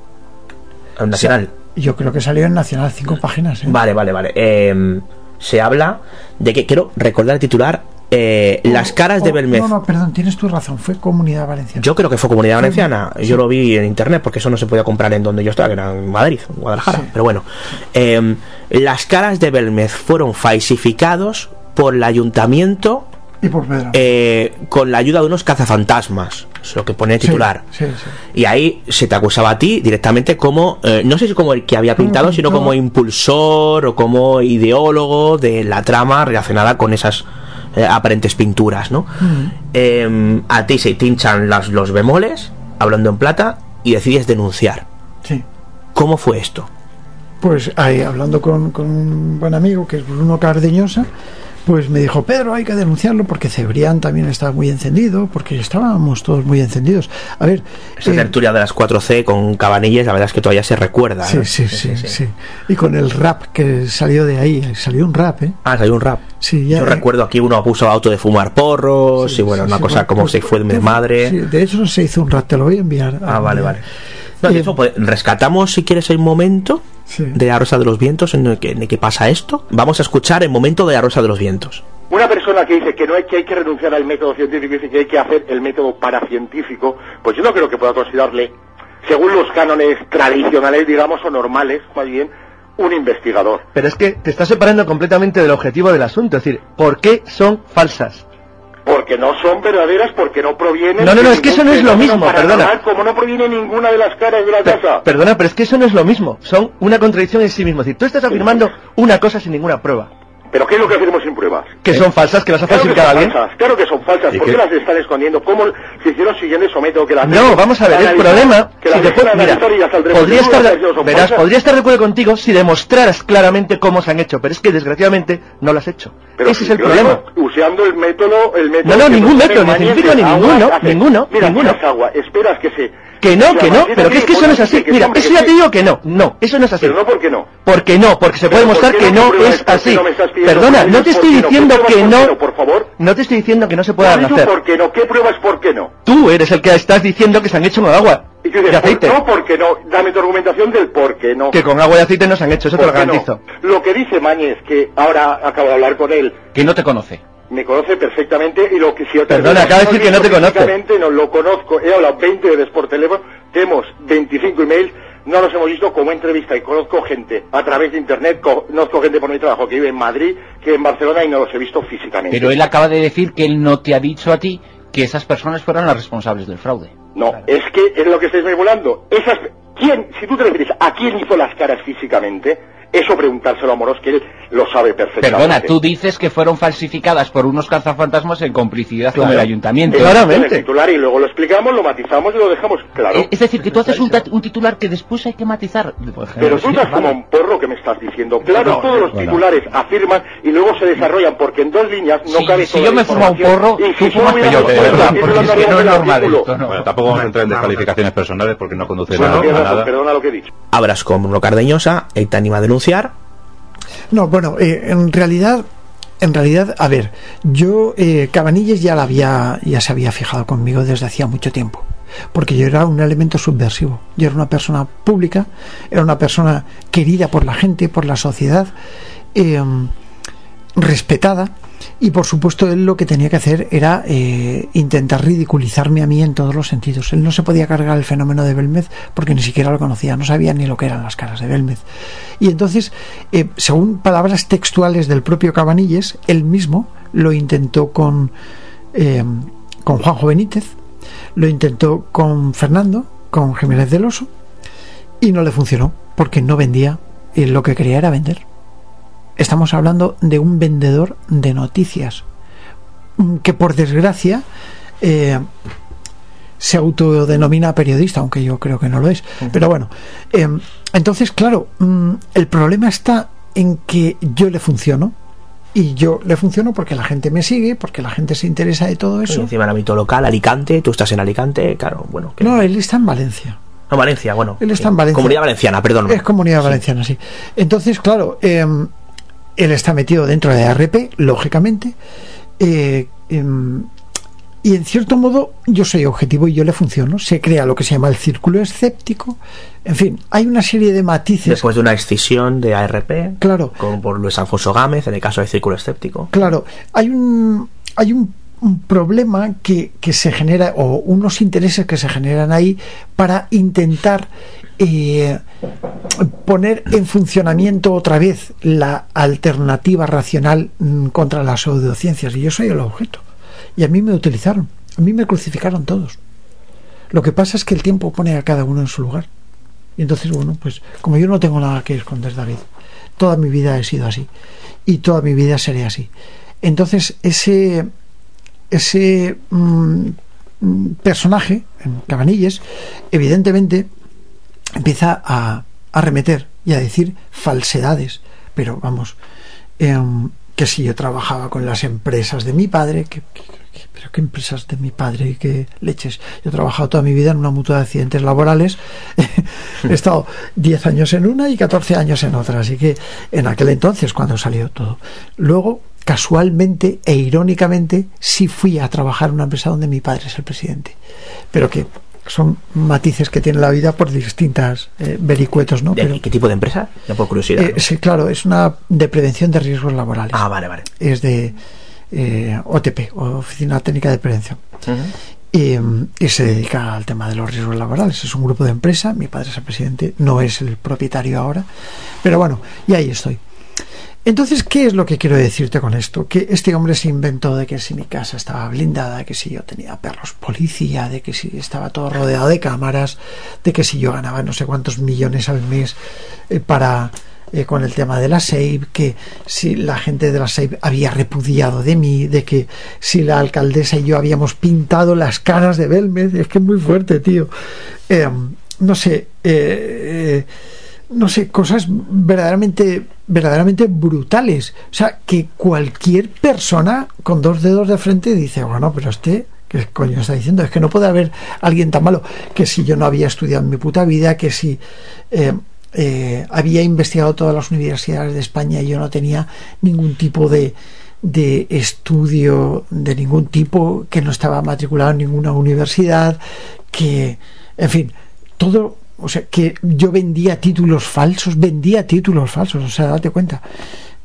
En Nacional. yo creo que salió en Nacional cinco páginas. ¿eh? Vale, vale, vale. Eh, se habla de que, quiero recordar el titular, eh, las caras de Belmez. No, no, perdón, tienes tu razón, fue Comunidad Valenciana. Yo creo que fue Comunidad Valenciana, yo lo vi en internet porque eso no se podía comprar en donde yo estaba, que era en Madrid, en Guadalajara. Pero bueno, em, las caras de Belmez fueron falsificados por el ayuntamiento y por Pedro. Eh, con la ayuda de unos cazafantasmas, es lo que pone el titular. Sí, sí, y ahí se te acusaba a ti directamente como, eh, no sé si como el que había pintado, sino como impulsor o como ideólogo de la trama relacionada con esas eh, aparentes pinturas, ¿no? Em, a ti se te hinchan las, los bemoles, hablando en plata, y decides denunciar. Sí. ¿Cómo fue esto? Pues ahí, hablando con, con un buen amigo que es Bruno Cardeñosa, pues me dijo, Pedro, hay que denunciarlo porque Cebrián también estaba muy encendido, porque estábamos todos muy encendidos. A ver... Esa eh, tertulia de las 4C con Cabanilles, la verdad es que todavía se recuerda. Sí, sí, sí, sí, Y con el rap que salió de ahí, salió un rap, ¿eh? Ah, salió un rap. Sí, ya, Yo recuerdo aquí uno puso auto de fumar porros y bueno, una cosa como se fue de mi madre. de hecho se hizo un rap, te lo voy a enviar. Ah, vale, vale. No, de hecho, pues, rescatamos si quieres el momento de La Rosa de los Vientos en el, que, en el que pasa esto. Vamos a escuchar el momento de La Rosa de los Vientos. Una persona que dice que no hay que, hay que renunciar al método científico y dice que hay que hacer el método paracientífico, pues yo no creo que pueda considerarle, según los cánones tradicionales, digamos, o normales, más bien, un investigador. Pero es que te estás separando completamente del objetivo del asunto. Es decir, ¿por qué son falsas? Porque no son verdaderas, porque no provienen... No, no, no, es que eso no es lo mismo, perdona. Como no proviene ninguna de las caras de la casa. Perdona, pero es que eso no es lo mismo. Son una contradicción en sí mismo. Es decir, tú estás afirmando una cosa sin ninguna prueba. ¿Pero qué es lo que hacemos sin pruebas? Que son falsas, que las ha Claro falsificado alguien. falsas, claro que son falsas. ¿Y ¿Por qué? qué las están escondiendo? ¿Cómo se hicieron siguiendo método que las No, vamos a ver, el problema, que si después, mira, podría estar, verás, podría estar de acuerdo contigo si demostraras claramente cómo se han hecho, pero es que desgraciadamente no lo has hecho. Pero Ese si es el problema. Usando el método, el método No, no, ningún método, ni científico, ni ninguno, ninguno, Mira, ninguno. agua, esperas que se... Que no, que no, pero que es que eso no es así. Mira, eso ya te digo que no, no, eso no es así. Pero no, ¿por qué no? ¿Por qué no? Porque se puede ¿por mostrar qué que no es ¿Por qué así. Perdona, no te ¿Por estoy diciendo que no. por favor? No te estoy diciendo que no se dicho hacer. por qué no, ¿qué pruebas por qué no? Tú eres el que estás diciendo que se han hecho con agua Y tú y dices, aceite. no, ¿por qué no? Dame tu argumentación del por qué no. Que con agua y aceite no se han hecho, eso te lo garantizo. Lo que dice Mañez, que ahora acabo de hablar con él, Que no te conoce. Me conoce perfectamente y lo que si otra Perdona, acaba de decir que no te físicamente, no lo conozco, he hablado 20 veces por teléfono, tenemos 25 emails, no nos hemos visto como entrevista y conozco gente a través de internet, co- conozco gente por mi trabajo que vive en Madrid, que en Barcelona y no los he visto físicamente. Pero él acaba de decir que él no te ha dicho a ti que esas personas fueran las responsables del fraude. No, es que es lo que estáis manipulando. Esas, ¿quién, si tú te refieres a quién hizo las caras físicamente, eso preguntárselo a Moros, que él lo sabe perfectamente. Perdona, tú dices que fueron falsificadas por unos cazafantasmas en complicidad con el ayuntamiento. Es el titular y luego lo explicamos, lo matizamos y lo dejamos claro. Es decir, que tú haces un, titular que después hay que matizar. Ejemplo, Pero tú sí, estás vale. como un porro que me estás diciendo. Claro, No, todos los bueno. titulares afirman y luego se desarrollan porque en dos líneas no Si- cabe si toda yo la me fumo un información. porro, y tú si fumas hubiéramos peyote, puesto ¿verdad? el Porque es que no es normal artículo. esto, ¿no? Bueno, tampoco vamos a entrar en descalificaciones personales porque no conduce Bueno, a nada. perdona lo que he dicho. Hablas con Bruno Cardeñosa, anima No, bueno, eh, en realidad, en realidad, a ver, yo eh, ya la había, ya se había fijado conmigo desde hacía mucho tiempo, porque yo era un elemento subversivo. Yo era una persona pública, era una persona querida por la gente, por la sociedad, eh, respetada. Y por supuesto él lo que tenía que hacer era eh, intentar ridiculizarme a mí en todos los sentidos. Él no se podía cargar el fenómeno de Belmez porque ni siquiera lo conocía, no sabía ni lo que eran las caras de Belmez. Y entonces, eh, según palabras textuales del propio Cabanilles, él mismo lo intentó con, eh, con Juanjo Benítez, lo intentó con Fernando, con Jiménez del Oso, y no le funcionó porque no vendía y lo que quería era vender. Estamos hablando de un vendedor de noticias mm, que por desgracia eh, se autodenomina periodista, aunque yo creo que no lo es. Pero bueno, eh, entonces claro, mm, el problema está en que yo le funciono y yo le funciono porque la gente me sigue, porque la gente se interesa de todo Y eso. encima en el ámbito local, Alicante, tú estás en Alicante, claro, bueno. No, él está en Valencia. No, Valencia, bueno. Él está en Valencia. Comunidad Valenciana, perdón. Es comunidad valenciana, sí. Entonces, claro, eh, él está metido dentro de ARP, lógicamente. eh, em, y en cierto modo, yo soy objetivo y yo le funciono. Se crea lo que se llama el círculo escéptico. En fin, hay una serie de matices. Después de una escisión de ARP, Claro. como por Luis Alfonso Gámez, en el caso del Círculo Escéptico. Claro, hay un, hay un, un problema que, que se genera, o unos intereses que se generan ahí para intentar eh, poner en funcionamiento otra vez la alternativa racional mm, contra las pseudociencias. Y yo soy el objeto. Y a mí me utilizaron, a mí me crucificaron todos. Lo que pasa es que el tiempo pone a cada uno en su lugar. Y entonces, bueno, pues como yo no tengo nada que esconder, David, toda mi vida he sido así. Y toda mi vida seré así. Entonces, ese, ese mm, personaje, Cabanilles, evidentemente empieza a, a remeter y a decir falsedades. Pero vamos, em, que si yo trabajaba con las empresas de mi padre, que, pero qué empresas de mi padre qué leches. Yo he trabajado toda mi vida en una mutua de accidentes laborales. <laughs> he estado 10 años en una y 14 años en otra. Así que en aquel entonces, cuando salió todo. Luego, casualmente e irónicamente, sí fui a trabajar en una empresa donde mi padre es el presidente. Pero que son matices que tiene la vida por distintas eh, vericuetos, ¿no? ¿De Pero, qué tipo de empresa? Ya por curiosidad. eh, ¿no? sí, claro, es una de prevención de riesgos laborales. Ah, vale, vale. Es de eh, OTP, Oficina Técnica de Prevención. y, y se dedica al tema de los riesgos laborales. Es un grupo de empresa, mi padre es el presidente, no es el propietario ahora, pero bueno, y ahí estoy. Entonces, ¿qué es lo que quiero decirte con esto? Que este hombre se inventó de que si mi casa estaba blindada, que si yo tenía perros policía, de que si estaba todo rodeado de cámaras, de que si yo ganaba no sé cuántos millones al mes eh, para eh, con el tema de la SAVE, que si la gente de la SAVE había repudiado de mí, de que si la alcaldesa y yo habíamos pintado las caras de Belmez, es que es muy fuerte, tío. Eh, no sé, no sé, cosas verdaderamente, verdaderamente brutales. O sea, que cualquier persona con dos dedos de frente dice, bueno, pero este, ¿qué coño está diciendo? Es que no puede haber alguien tan malo. Que si yo no había estudiado en mi puta vida, que si eh, eh, había investigado todas las universidades de España y yo no tenía ningún tipo de, de estudio de ningún tipo, que no estaba matriculado en ninguna universidad, que, en fin, todo o sea, que yo vendía títulos falsos, vendía títulos falsos, o sea, date cuenta.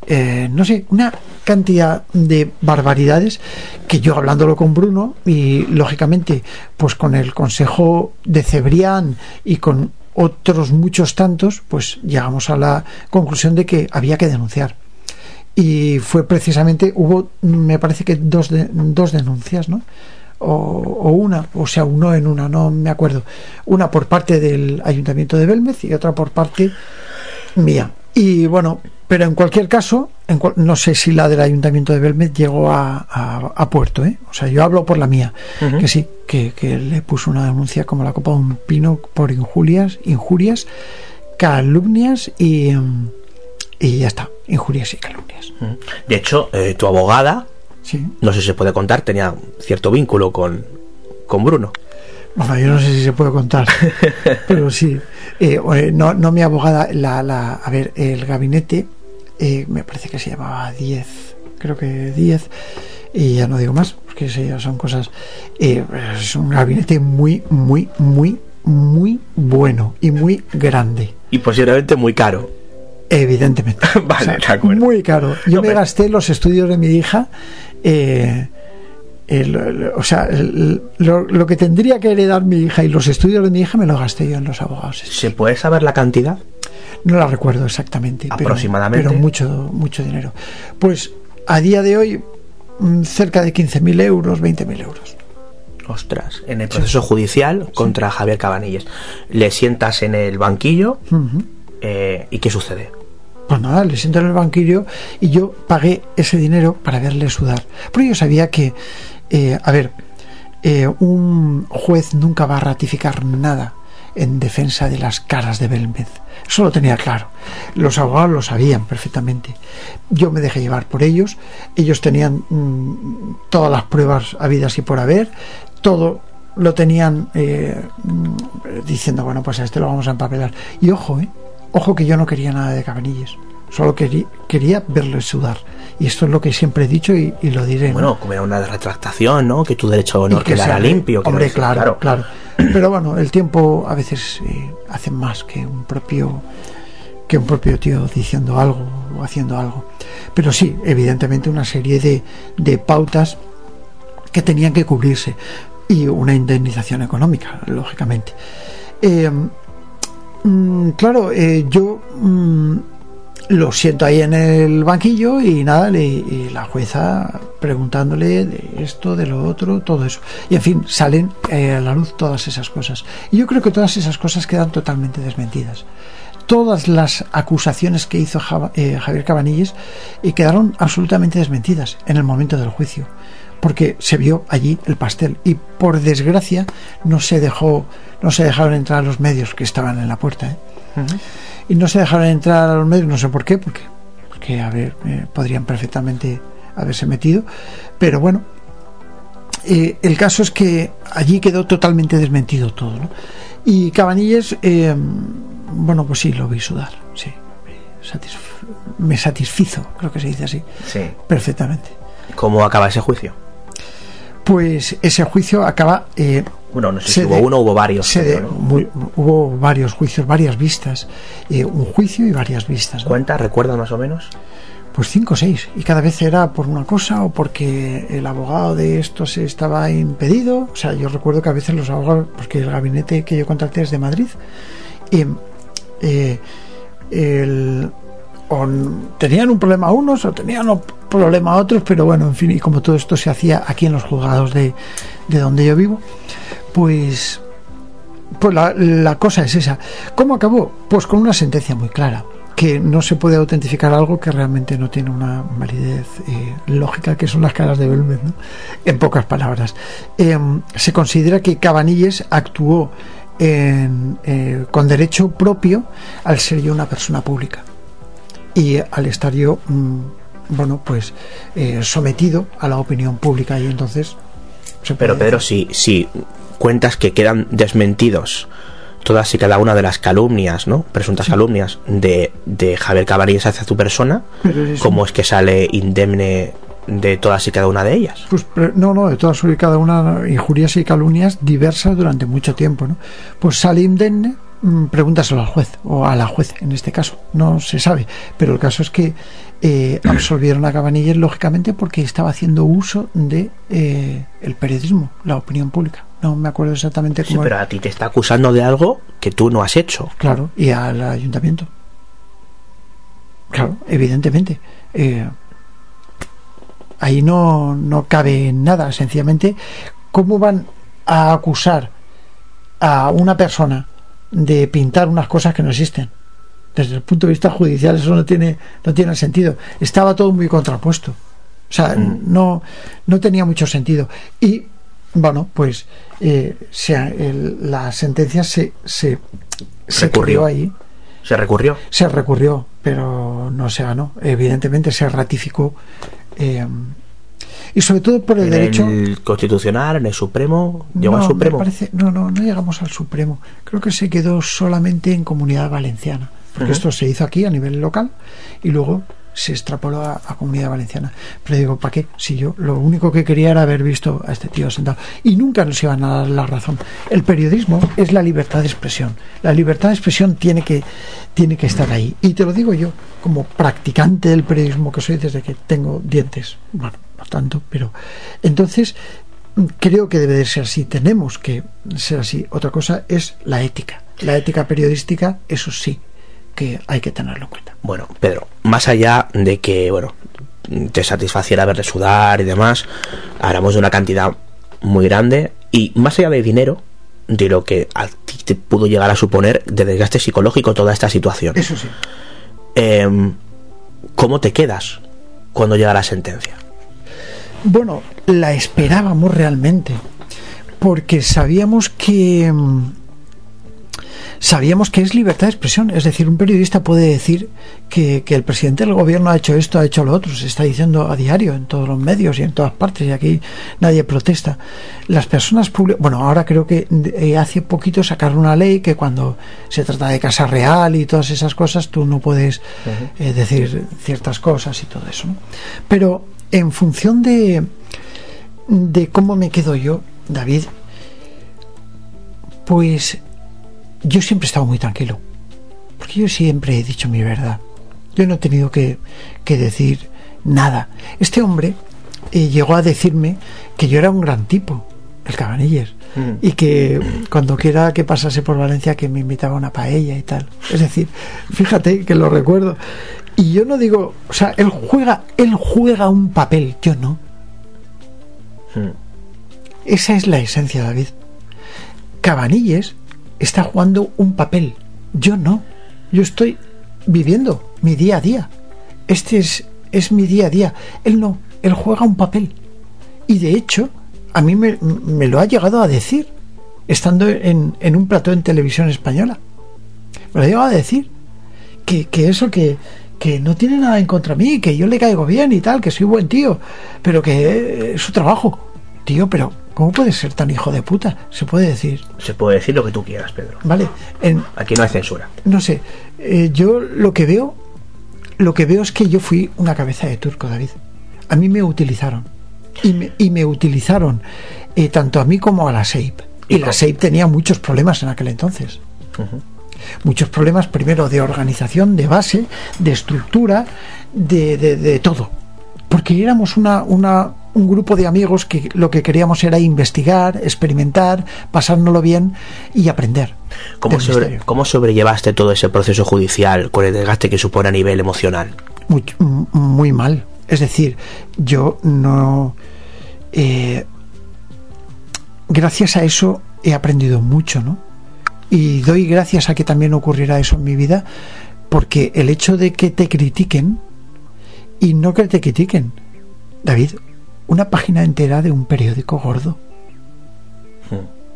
Eh, no sé, una cantidad de barbaridades que yo hablándolo con Bruno y lógicamente pues con el consejo de Cebrián y con otros muchos tantos pues llegamos a la conclusión de que había que denunciar y fue precisamente hubo me parece que dos, de, dos denuncias no o, o, una, o sea, uno en una, no me acuerdo. Una por parte del Ayuntamiento de Belmez y otra por parte mía. Y bueno, pero en cualquier caso, en cual, no sé si la del Ayuntamiento de Belmez llegó a, a, a puerto, ¿eh? O sea, yo hablo por la mía, uh -huh. que sí, que, que, le puso una denuncia como la copa de un pino por injurias, injurias, calumnias y, y ya está, injurias y calumnias. De hecho, eh, tu abogada Sí. no sé si se puede contar, tenía cierto vínculo con, con Bruno. Bueno, yo no sé si se puede contar, <laughs> pero sí. Eh, no, no mi abogada, la, la, a ver, el gabinete, eh, me parece que se llamaba 10, creo que 10, y ya no digo más, porque son cosas. Eh, es un gabinete muy, muy, muy, muy bueno y muy grande. Y posiblemente muy caro. Evidentemente. <laughs> vale, o sea, de acuerdo. Muy caro. Yo no, me pero... gasté los estudios de mi hija. Eh, el, el, o sea, el, lo, lo, que tendría que heredar mi hija y los estudios de mi hija me los gasté yo en los abogados. ¿Se puede saber la cantidad? No la recuerdo exactamente. Aproximadamente. Pero, pero mucho, mucho dinero. Pues a día de hoy, mm, cerca de 15.000 euros, 20.000 euros. Ostras, en el proceso sí. judicial contra sí. Javier Cabanilles. Le sientas en el banquillo uh -huh. eh, y ¿qué sucede? Pues nada, le siento en el banquillo y yo pagué ese dinero para verle sudar. Porque yo sabía que, eh, a ver, eh, un juez nunca va a ratificar nada en defensa de las caras de Belmez. Eso lo tenía claro. Los abogados lo sabían perfectamente. Yo me dejé llevar por ellos. Ellos tenían mmm, todas las pruebas habidas y por haber. Todo lo tenían eh, diciendo, bueno, pues a este lo vamos a empapelar. Y ojo, ¿eh? Ojo que yo no quería nada de Cabanilles, solo quería, quería verle sudar. Y esto es lo que siempre he dicho y, y lo diré. Bueno, ¿no? como era una retractación, ¿no? Que tu derecho a honor quedara sea, limpio. Hombre, claro, claro, Pero bueno, el tiempo a veces eh, hace más que un propio que un propio tío diciendo algo o haciendo algo. Pero sí, evidentemente una serie de, de pautas que tenían que cubrirse y una indemnización económica, lógicamente. Eh, Mm, claro, eh, yo mm, lo siento ahí en el banquillo y nada, y la jueza preguntándole de esto, de lo otro, todo eso. Y en fin, salen eh, a la luz todas esas cosas. Y yo creo que todas esas cosas quedan totalmente desmentidas. Todas las acusaciones que hizo eh, Javier Cabanilles eh, quedaron absolutamente desmentidas en el momento del juicio porque se vio allí el pastel y por desgracia no se dejó no se dejaron entrar los medios que estaban en la puerta ¿eh? uh -huh. y no se dejaron entrar a los medios no sé por qué porque porque a ver eh, podrían perfectamente haberse metido pero bueno eh, el caso es que allí quedó totalmente desmentido todo ¿no? y Cabanilles eh, bueno pues sí lo vi sudar sí satisf me satisfizo creo que se dice así sí. perfectamente ¿Cómo acaba ese juicio? Pues ese juicio acaba eh, bueno no sé si hubo de, uno hubo varios se de, ¿no? muy, hubo varios juicios varias vistas eh, un juicio y varias vistas ¿no? cuenta recuerda más o menos pues cinco o seis. Y cada vez era por una cosa o porque el abogado de esto se estaba impedido. O sea, yo recuerdo que a veces los abogados, porque el gabinete que yo contraté es de Madrid, y eh, el, o tenían un problema unos o tenían un problema otros, pero bueno, en fin, y como todo esto se hacía aquí en los juzgados de, de donde yo vivo, pues pues la, la, cosa es esa. ¿Cómo acabó? Pues con una sentencia muy clara, que no se puede autentificar algo que realmente no tiene una validez eh, lógica, que son las caras de Belmez, ¿no? en pocas palabras. Eh, se considera que Cabanilles actuó en, eh, con derecho propio al ser yo una persona pública y al estar yo, mmm, bueno, pues sometido a la opinión pública y entonces... Pero Pedro, si, si cuentas que quedan desmentidos todas y cada una de las calumnias, ¿no? Presuntas calumnias de, de Javier Cabanillas hacia tu persona, ¿cómo es que sale indemne de todas y cada una de ellas? Pues no, no, de todas y cada una injurias y calumnias diversas durante mucho tiempo, ¿no? Pues sale indemne, mm, pregúntaselo al juez o a la juez en este caso, no se sabe, pero el caso es que eh, <clears throat> absolvieron a Cabanillas lógicamente porque estaba haciendo uso de eh, el periodismo, la opinión pública. No me acuerdo exactamente cómo. Sí, pero a ti te está acusando de algo que tú no has hecho. Claro, y al ayuntamiento. Claro, evidentemente. Eh, ahí no, no cabe nada. Sencillamente, ¿cómo van a acusar a una persona de pintar unas cosas que no existen? Desde el punto de vista judicial eso no tiene, no tiene sentido. Estaba todo muy contrapuesto. O sea, mm. no, no tenía mucho sentido. Y bueno, pues eh, el, la sentencia se, se, se recurrió ahí. ¿Se recurrió? Se recurrió, pero no se ganó. Evidentemente se ratificó. Eh, y sobre todo por el ¿En derecho. el constitucional, en el Supremo? ¿Llegó no, al Supremo? me parece- no, no, no llegamos al Supremo. Creo que se quedó solamente en Comunidad Valenciana. Porque esto se hizo aquí a nivel local y luego se extrapoló a, a Comunidad Valenciana. Pero digo, ¿para qué? Si yo lo único que quería era haber visto a este tío sentado. Y nunca nos iban a dar la razón. El periodismo es la libertad de expresión. La libertad de expresión tiene que, tiene que estar ahí. Y te lo digo yo, como practicante del periodismo que soy desde que tengo dientes. Bueno, no tanto, pero. Entonces, creo que debe de ser así. Tenemos que ser así. Otra cosa es la ética. La ética periodística, eso sí, que hay que tenerlo en cuenta. Bueno, Pedro, más allá de que, bueno, te satisfaciera verle sudar y demás, hablamos de una cantidad muy grande y más allá de dinero, de lo que a ti te pudo llegar a suponer de desgaste psicológico toda esta situación. Eso sí. Em, ¿Cómo te quedas cuando llega la sentencia? Bueno, la esperábamos realmente, porque sabíamos que mm, sabíamos que es libertad de expresión, es decir, un periodista puede decir que, que el presidente del gobierno ha hecho esto, ha hecho lo otro, se está diciendo a diario en todos los medios y en todas partes y aquí nadie protesta. Las personas públicas, bueno, ahora creo que eh, hace poquito sacaron una ley que cuando se trata de casa real y todas esas cosas tú no puedes eh, decir ciertas cosas y todo eso. ¿no? Pero en función de, de cómo me quedo yo, David, pues yo siempre he estado muy tranquilo, porque yo siempre he dicho mi verdad. Yo no he tenido que, que decir nada. Este hombre eh, llegó a decirme que yo era un gran tipo, el Cabanilles, y que cuando quiera que pasase por Valencia que me invitaba a una paella y tal. Es decir, fíjate que lo recuerdo. Y yo no digo, o sea, él juega, él juega un papel, yo no. Esa es la esencia, David. Cabanilles está jugando un papel, yo no. Yo estoy viviendo mi día a día. Este es, es mi día a día. Él no, él juega un papel. Y de hecho, a mí me, me lo ha llegado a decir, estando en, en un plató en televisión española. Me lo ha llegado a decir. Que, que eso, que, que no tiene nada en contra mí, que yo le caigo bien y tal, que soy buen tío, pero que es su trabajo. Tío, pero ¿cómo puede ser tan hijo de puta? Se puede decir. Se puede decir lo que tú quieras, Pedro. Vale, en, Aquí no hay censura. no sé, eh, yo lo que veo, lo que veo es que yo fui una cabeza de turco, David. A mí me utilizaron. Y me, y me utilizaron eh, tanto a mí como a la SEIP. Y la SEIP tenía muchos problemas en aquel entonces. Muchos problemas primero de organización, de base, de estructura, de, de, de todo. Porque éramos una, una, un grupo de amigos que lo que queríamos era investigar, experimentar, pasárnoslo bien y aprender. ¿Cómo, sobre-. ¿Cómo sobrellevaste todo ese proceso judicial con el desgaste que supone a nivel emocional? muy, muy mal. Es decir, yo no... eh, gracias a eso he aprendido mucho, ¿no? Y doy gracias a que también ocurriera eso en mi vida, porque el hecho de que te critiquen, y no que te critiquen, David, una página entera de un periódico gordo,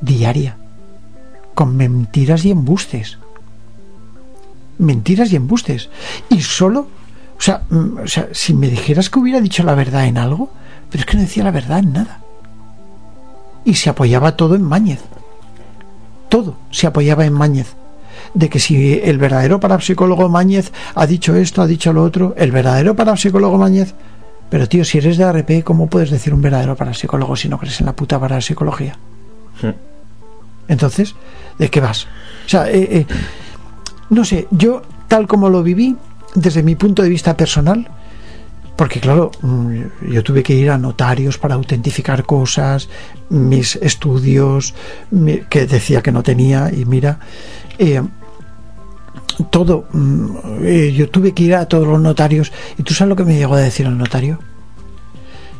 diaria, con mentiras y embustes. Mentiras y embustes. Y solo, o sea, mm, o sea, si me dijeras que hubiera dicho la verdad en algo, pero es que no decía la verdad en nada. Y se apoyaba todo en Mañez. Todo se apoyaba en Mañez. De que si el verdadero parapsicólogo Mañez ha dicho esto, ha dicho lo otro, el verdadero parapsicólogo Mañez. Pero tío, si eres de RP, ¿cómo puedes decir un verdadero parapsicólogo si no crees en la puta parapsicología? Entonces, ¿de qué vas? O sea, eh, eh, no sé, yo tal como lo viví, desde mi punto de vista personal, porque claro, mm, yo tuve que ir a notarios para autentificar cosas, mis estudios, que decía que no tenía, y mira, eh, todo, mm, eh, yo tuve que ir a todos los notarios, y tú sabes lo que me llegó a decir el notario.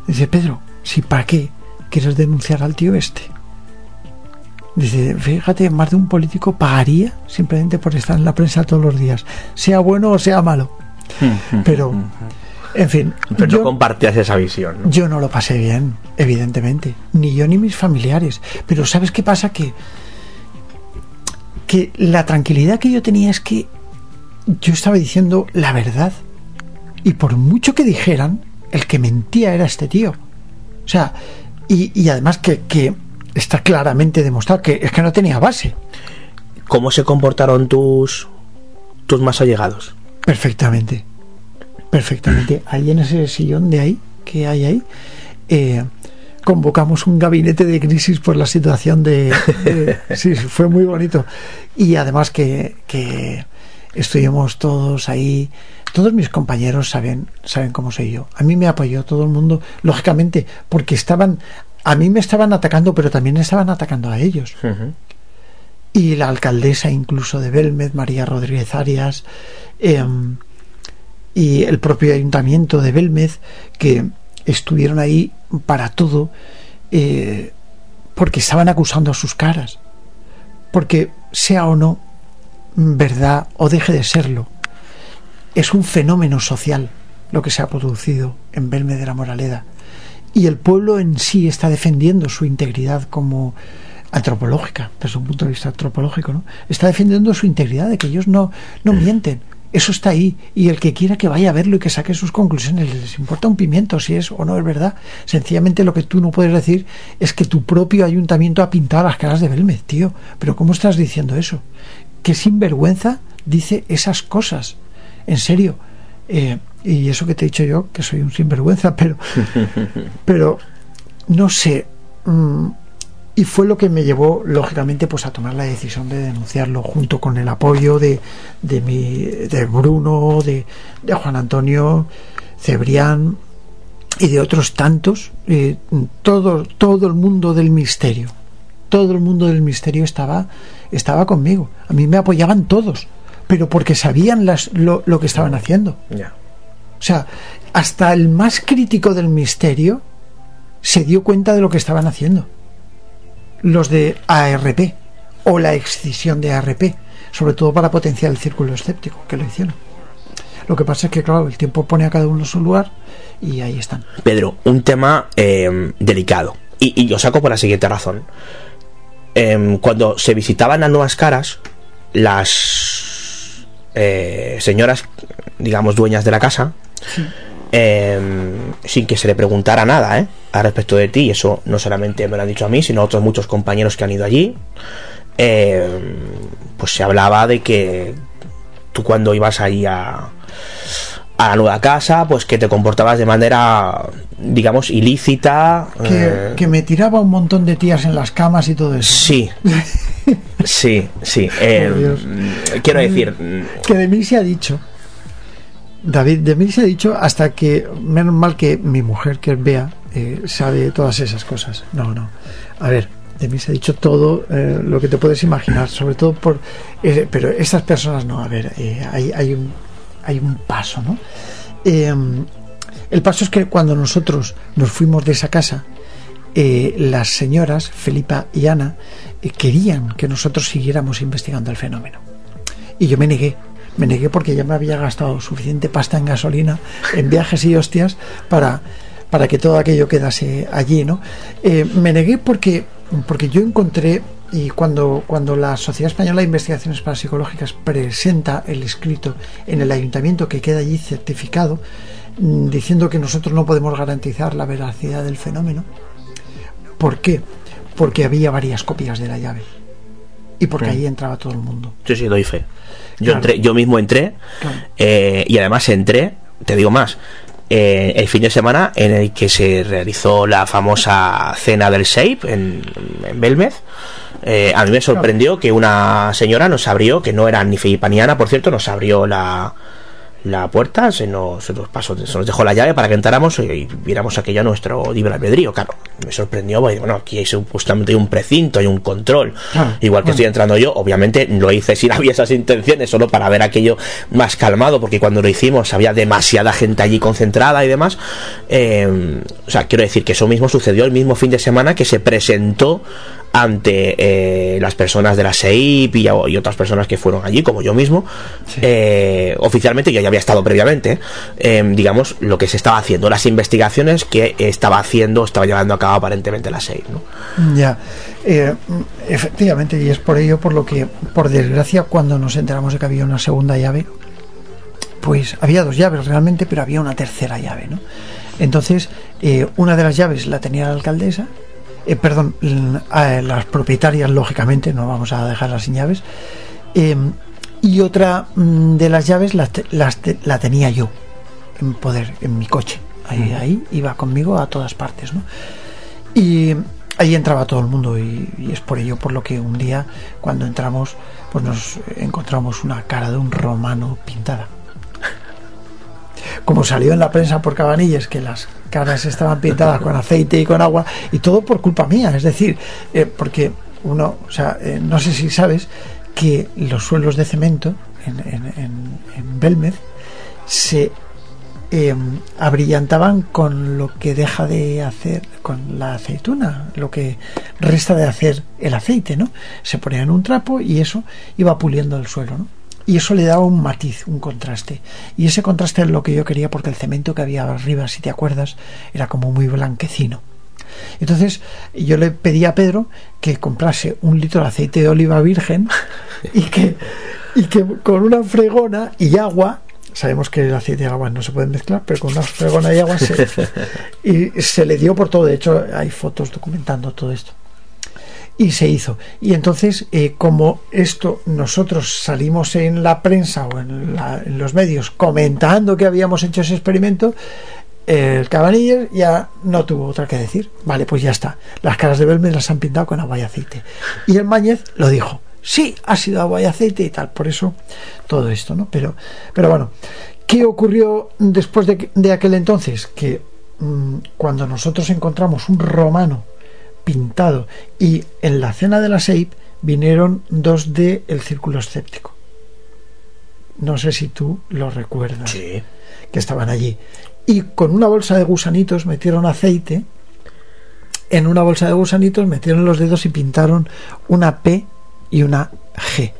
Dice, Pedro, si para qué quieres denunciar al tío este. Dice, fíjate, más de un político pagaría simplemente por estar en la prensa todos los días, sea bueno o sea malo. Pero, en fin, Pero yo, no compartías esa visión. ¿no? yo no lo pasé bien, evidentemente. Ni yo ni mis familiares. Pero ¿sabes qué pasa? Que, que la tranquilidad que yo tenía es que yo estaba diciendo la verdad. Y por mucho que dijeran, el que mentía era este tío. O sea, y, y además que, que está claramente demostrado que es que no tenía base. ¿Cómo se comportaron tus, tus más allegados? Perfectamente. Perfectamente. Ahí en ese sillón de ahí, que hay ahí, eh, convocamos un gabinete de crisis por la situación de... de- <laughs> sí, fue muy bonito. Y además que, que estuvimos todos ahí. Todos mis compañeros saben, saben cómo soy yo. A mí me apoyó todo el mundo, lógicamente, porque estaban... A mí me estaban atacando, pero también estaban atacando a ellos y la alcaldesa incluso de Belmez, María Rodríguez Arias, em, y el propio ayuntamiento de Belmez, que estuvieron ahí para todo, eh, porque estaban acusando a sus caras. Porque sea o no verdad o deje de serlo, es un fenómeno social lo que se ha producido en Belmez de la Moraleda. Y el pueblo en sí está defendiendo su integridad como antropológica, desde un punto de vista antropológico, ¿no? Está defendiendo su integridad, de que ellos no, no mienten. Eso está ahí. Y el que quiera que vaya a verlo y que saque sus conclusiones, les importa un pimiento si es o no es verdad. Sencillamente lo que tú no puedes decir es que tu propio ayuntamiento ha pintado las caras de Belmez, tío. Pero ¿cómo estás diciendo eso? Que sinvergüenza dice esas cosas. En serio. Eh, y eso que te he dicho yo, que soy un sinvergüenza, <laughs> pero pero no sé mm, y fue lo que me llevó lógicamente pues a tomar la decisión de denunciarlo junto con el apoyo de, de mi de Bruno de, de Juan Antonio Cebrián y de otros tantos eh, todo todo el mundo del misterio todo el mundo del misterio estaba estaba conmigo a mí me apoyaban todos pero porque sabían las, lo, lo que estaban haciendo Ya. o sea, hasta el más crítico del misterio se dio cuenta de lo que estaban haciendo. Los de ARP o la excisión de ARP, sobre todo para potenciar el círculo escéptico, que lo hicieron. Lo que pasa es que, claro, el tiempo pone a cada uno en su lugar y ahí están. Pedro, un tema eh, delicado. Y, y lo saco por la siguiente razón. Em, cuando se visitaban a nuevas caras, las eh, señoras, digamos, dueñas de la casa, em, sin que se le preguntara nada, ¿eh? Al respecto de ti, y eso no solamente me lo han dicho a mí, sino a otros muchos compañeros que han ido allí, em, pues se hablaba de que tú cuando ibas ahí a, a la nueva casa, pues que te comportabas de manera, digamos, ilícita. Que, eh, que me tiraba un montón de tías en las camas y todo eso. Sí. <laughs> Sí, sí. Dios. quiero decir, mm, que de mí se ha dicho David, de mí se ha dicho hasta que menos mal que mi mujer que es Bea eh, sabe todas esas cosas. No, no, a ver de mí se ha dicho todo eh, lo que te puedes imaginar sobre todo por eh, pero estas personas no, a ver eh, hay, hay, un, hay un paso ¿no? Eh, el paso es que cuando nosotros nos fuimos de esa casa las señoras Felipa y Ana querían que nosotros siguiéramos investigando el fenómeno. Y yo me negué me negué porque ya me había gastado suficiente pasta en gasolina en viajes y hostias para para que todo aquello quedase allí no Eh, me negué porque porque yo encontré y cuando, cuando la Sociedad Española de Investigaciones Parapsicológicas presenta el escrito en el ayuntamiento que queda allí certificado, mm, diciendo que nosotros no podemos garantizar la veracidad del fenómeno, ¿por qué? Porque había varias copias de la llave y porque Mm. ahí entraba todo el mundo. sí, sí, doy fe. Yo, Claro. entré, yo mismo entré Claro. eh, y además entré, te digo más, eh, el fin de semana en el que se realizó la famosa cena del Shape en, en Belmez. eh, a mí me sorprendió que una señora nos abrió, que no era ni filipaniana, por cierto, nos abrió la, la puerta, se nos, se nos pasó, se nos dejó la llave para que entráramos y, y viéramos aquello a nuestro libre albedrío. Claro, me sorprendió, bueno, aquí hay supuestamente hay un precinto, hay un control. Claro, Igual que bueno. estoy entrando yo, obviamente lo hice sin <laughs> había esas intenciones, solo para ver aquello más calmado, porque cuando lo hicimos había demasiada gente allí concentrada y demás. Eh, o sea, quiero decir que eso mismo sucedió el mismo fin de semana que se presentó ante eh, las personas de la SEIP y, y otras personas que fueron allí, como yo mismo, eh, oficialmente, yo ya había estado previamente, eh, digamos, lo que se estaba haciendo, las investigaciones que estaba haciendo, estaba llevando a cabo aparentemente la SEIP. ¿no? Ya, eh, efectivamente, y es por ello por lo que, por desgracia, cuando nos enteramos de que había una segunda llave, pues había dos llaves realmente, pero había una tercera llave, ¿no? Entonces, una de las llaves la tenía la alcaldesa, eh, perdón, eh, las propietarias, lógicamente, no vamos a dejarlas sin llaves, eh, y otra mm, de las llaves las te- la tenía yo en poder, en mi coche. Ahí, ahí iba conmigo a todas partes, ¿no? Y ahí entraba todo el mundo y, y es por ello por lo que un día cuando entramos pues nos encontramos una cara de un romano pintada. Como salió en la prensa por Cabanillas que las caras estaban pintadas con aceite y con agua y todo por culpa mía, es decir, eh, porque uno, o sea, eh, no sé si sabes que los suelos de cemento en, en, en- en Belmez se eh, abrillantaban con lo que deja de hacer con la aceituna, lo que resta de hacer el aceite, ¿no? Se ponía en un trapo y eso iba puliendo el suelo, ¿no? Y eso le daba un matiz, un contraste. Y ese contraste es lo que yo quería porque el cemento que había arriba, si te acuerdas, era como muy blanquecino. Entonces yo le pedí a Pedro que comprase un litro de aceite de oliva virgen y que, y que con una fregona y agua, sabemos que el aceite y agua no se pueden mezclar, pero con una fregona y agua se, y se le dio por todo. De hecho, hay fotos documentando todo esto. Y se hizo. Y entonces, eh, como esto nosotros salimos en la prensa o en, la- en los medios comentando que habíamos hecho ese experimento, el Cabanillas ya no tuvo otra que decir. Vale, pues ya está. Las caras de Belmez las han pintado con agua y aceite. Y el Mañez lo dijo. Sí, ha sido agua y aceite y tal. Por eso todo esto, ¿no? Pero, pero bueno, ¿qué ocurrió después de, de aquel entonces? Que mm, cuando nosotros encontramos un romano pintado y en la cena de la SEIP vinieron dos de el círculo escéptico. No sé si tú lo recuerdas. Sí. Que estaban allí. Y con una bolsa de gusanitos metieron aceite. En una bolsa de gusanitos metieron los dedos y pintaron una P y una G.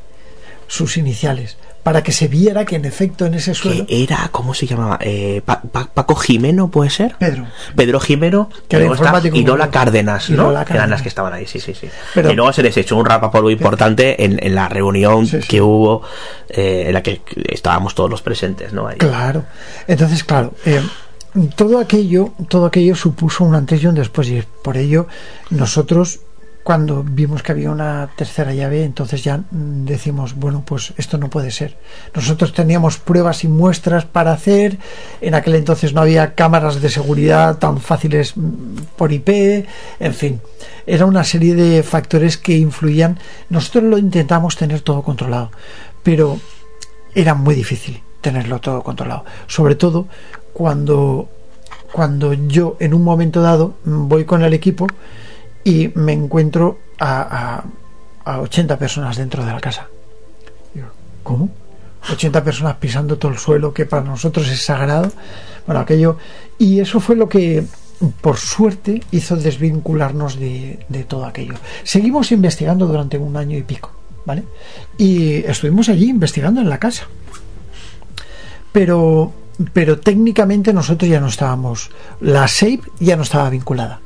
Sus iniciales. Para que se viera que en efecto en ese suelo. Que era, ¿cómo se llamaba? Eh, Pa- Pa- Paco Jimeno, ¿puede ser? Pedro. Pedro Jimeno Que era informático y Lola Cárdenas, ¿no? Lola Eran Cárdenas. las que estaban ahí, sí, sí, sí. Pero- y luego se les echó un rapapolvo importante en, en la reunión que hubo, eh, en la que estábamos todos los presentes, ¿no? Ahí. Claro. Entonces, claro, eh, todo aquello, todo aquello supuso un antes y un después y por ello nosotros cuando vimos que había una tercera llave, entonces ya mm, decimos, bueno, pues esto no puede ser. Nosotros teníamos pruebas y muestras para hacer, en aquel entonces no había cámaras de seguridad tan fáciles mm, por IP, en fin, era una serie de factores que influían. Nosotros lo intentamos tener todo controlado, pero era muy difícil tenerlo todo controlado, sobre todo cuando cuando yo en un momento dado mm, voy con el equipo y me encuentro a, a, 80 personas dentro de la casa. ¿Cómo? 80 personas pisando todo el suelo que para nosotros es sagrado. Bueno, aquello. Y eso fue lo que, por suerte, hizo desvincularnos de, de todo aquello. Seguimos investigando durante un año y pico, ¿vale? Y estuvimos allí investigando en la casa. Pero, pero técnicamente nosotros ya no estábamos. La SAFE ya no estaba vinculada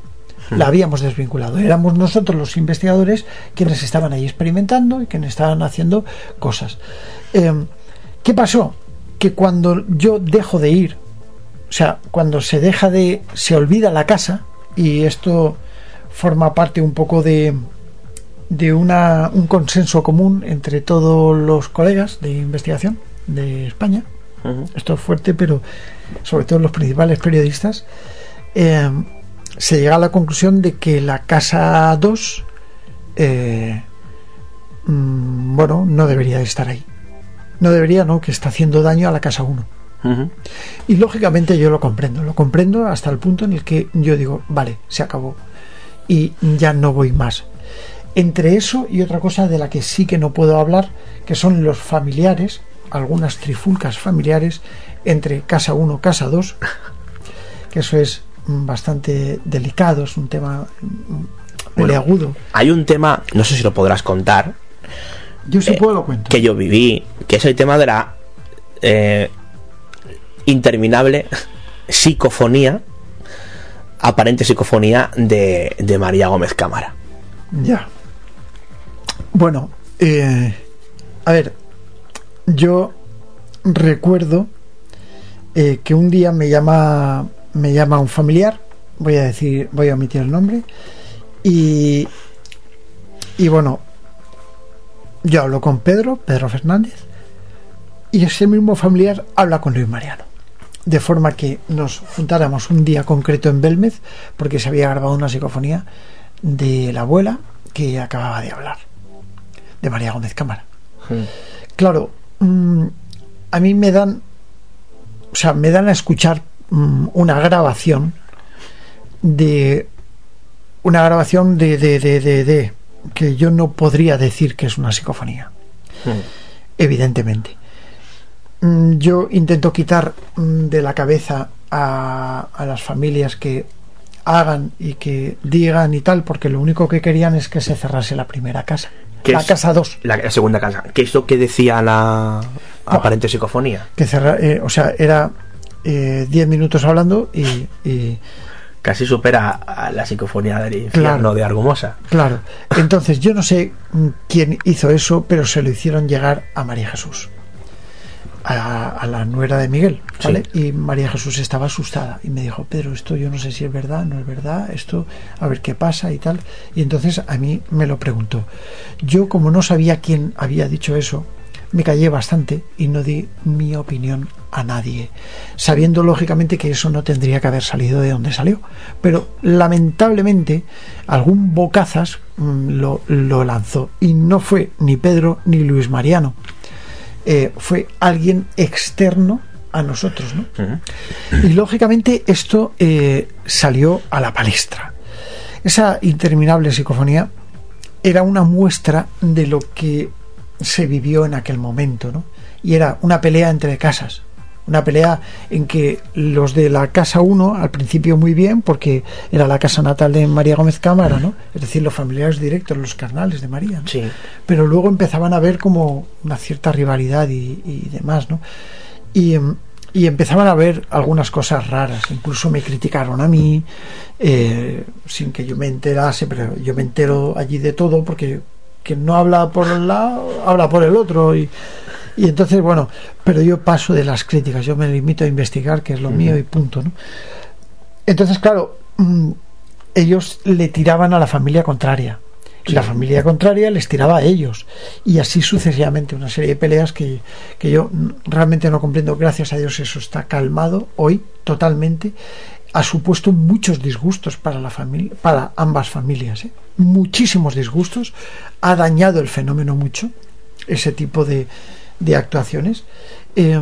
la habíamos desvinculado. Éramos nosotros los investigadores quienes estaban ahí experimentando y quienes estaban haciendo cosas. Eh, ¿Qué pasó? Que cuando yo dejo de ir, o sea, cuando se deja de, se olvida la casa, y esto forma parte un poco de, de una, un consenso común entre todos los colegas de investigación de España. Esto es fuerte, pero sobre todo los principales periodistas. Eh, se llega a la conclusión de que la casa 2 eh, mm, bueno no debería estar ahí. No debería no que está haciendo daño a la casa 1 y lógicamente yo lo comprendo lo comprendo hasta el punto en el que yo digo vale se acabó y ya no voy más entre eso y otra cosa de la que sí que no puedo hablar que son los familiares algunas trifulcas familiares entre casa 1 casa 2 que eso es bastante delicado, es un tema muy agudo. Hay un tema, no sé si lo podrás contar. Yo sí puedo lo cuento. Que yo viví, que es el tema de la eh, interminable psicofonía, aparente psicofonía de, de María Gómez Cámara. Ya. Bueno, eh, a ver, yo recuerdo eh, que un día me llama me llama un familiar, voy a decir, voy a omitir el nombre, y, y bueno, yo hablo con Pedro, Pedro Fernández, y ese mismo familiar habla con Luis Mariano. De forma que nos juntáramos un día concreto en Belmez, porque se había grabado una psicofonía de la abuela que acababa de hablar, de María Gómez Cámara. Claro, mm, a mí me dan, o sea, me dan a escuchar una grabación de una grabación de, de, de, de, que yo no podría decir que es una psicofonía hmm. evidentemente mm, yo intento quitar mm, de la cabeza a, a, las familias que hagan y que digan y tal porque lo único que querían es que se cerrase la primera casa la casa 2 la, segunda casa ¿qué es lo que decía la aparente psicofonía? que cerra, eh, o sea era 10 eh, minutos hablando y, casi supera a la psicofonía del infierno de Argumosa. Claro. Entonces, yo no sé quién hizo eso, pero se lo hicieron llegar a María Jesús, a, la nuera de Miguel, ¿vale? Y María Jesús estaba asustada y me dijo, Pedro, esto yo no sé si es verdad, no es verdad, esto, a ver qué pasa y tal. Y entonces a mí me lo preguntó. Yo, como no sabía quién había dicho eso, me callé bastante y no di mi opinión a nadie, sabiendo lógicamente que eso no tendría que haber salido de donde salió. Pero lamentablemente algún bocazas mm, lo, lo, lanzó y no fue ni Pedro ni Luis Mariano, eh, fue alguien externo a nosotros. ¿no? Y lógicamente esto eh, salió a la palestra. Esa interminable psicofonía era una muestra de lo que se vivió en aquel momento, ¿no? Y era una pelea entre casas, una pelea en que los de la casa 1 al principio muy bien porque era la casa natal de María Gómez Cámara no es decir los familiares directos los carnales de María sí. pero luego empezaban a ver como una cierta rivalidad y, demás no y, y, empezaban a ver algunas cosas raras incluso me criticaron a mí eh, sin que yo me enterase pero yo me entero allí de todo porque quien no habla por un lado, habla por el otro. Y, y entonces, bueno, pero yo paso de las críticas, yo me limito a investigar, que es lo mío y punto. ¿no? Entonces, claro, mm, ellos le tiraban a la familia contraria. y la familia contraria les tiraba a ellos y así sucesivamente una serie de peleas que, que yo realmente no comprendo gracias a Dios eso está calmado hoy totalmente ha supuesto muchos disgustos para la familia para ambas familias ¿eh? Muchísimos disgustos ha dañado el fenómeno mucho ese tipo de, de actuaciones eh,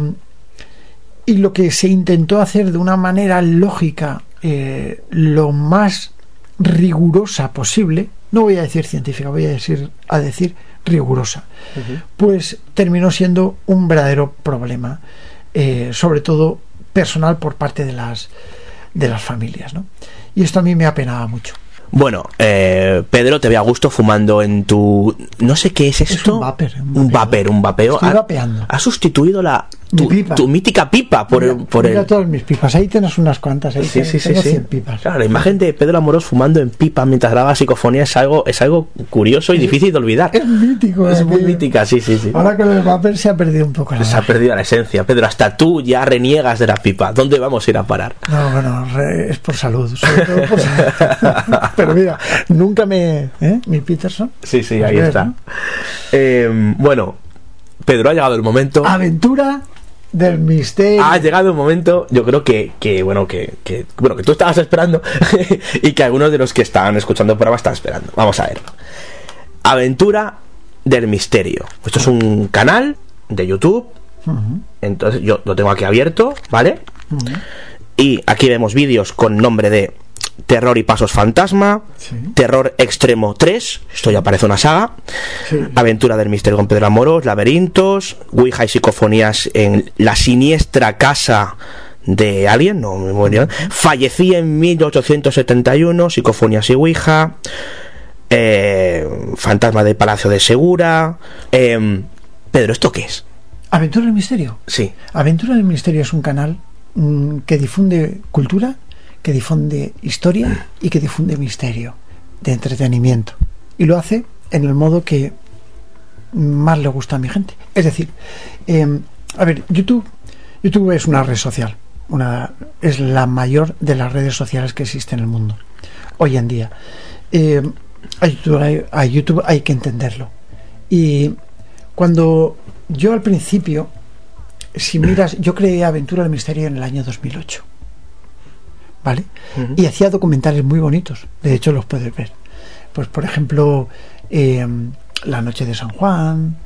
y lo que se intentó hacer de una manera lógica eh, lo más rigurosa posible no voy a decir científica, voy a decir, a decir rigurosa, pues terminó siendo un verdadero problema, eh, sobre todo personal por parte de las, de las familias. ¿no? Y esto a mí me apenaba mucho. Bueno, eh, Pedro, te ve a gusto fumando en tu... No sé qué es esto. un vapor. Un vapor, un vapeo. Estoy Ha- vapeando. Ha sustituido la... Tu, pipa. tu mítica pipa por, Mira, por mira el... todas mis pipas. Ahí tienes unas cuantas. Ahí Sí, tengo- sí, sí, tengo sí. 100 pipas. Claro, la imagen de Pedro Amorós fumando en pipa mientras graba psicofonía es algo, es algo curioso y difícil de olvidar. Es mítico. Es muy aquello. mítica, sí, sí, sí. Ahora con el vapor se ha perdido un poco la Se ha perdido la esencia. Pedro, hasta tú ya reniegas de la pipa. ¿Dónde vamos a ir a parar? No, bueno, re- es por salud. sobre todo por salud. <laughs> Pero mira, nunca me. ¿eh? Mi Peterson. Sí, sí, ahí está. ¿no? Eh, bueno, Pedro, ha llegado el momento. Aventura del misterio. Ha llegado el momento, yo creo que, que bueno, que, que- bueno, que tú estabas esperando <laughs> y que algunos de los que estaban escuchando el programa están esperando. Vamos a ver. Aventura del misterio. Esto es un canal de YouTube. Entonces yo lo tengo aquí abierto, ¿vale? Y aquí vemos vídeos con nombre de Terror y Pasos Fantasma, Sí. Terror Extremo 3, esto ya parece una saga, Sí. Aventura del Misterio con Pedro Amoros, Laberintos, Ouija y Psicofonías en La Siniestra Casa de Alien, no me voy a liar. Fallecí en 1871, Psicofonías y Ouija, eh, Fantasma del Palacio de Segura. eh, Pedro, ¿esto qué es? Aventura del misterio. Sí. Aventura del Misterio es un canal mm, que difunde cultura, que difunde historia y que difunde misterio, de entretenimiento. Y lo hace en el modo que más le gusta a mi gente. Es decir, eh, a ver, YouTube, YouTube es una red social, una, es la mayor de las redes sociales que existe en el mundo hoy en día. Eh, a, YouTube hay, a YouTube hay que entenderlo. Y cuando yo al principio, si miras, yo creé Aventura del Misterio en el año 2008. ¿Vale? Y hacía documentales muy bonitos. De hecho, los puedes ver. Pues, por ejemplo, eh, La Noche de San Juan.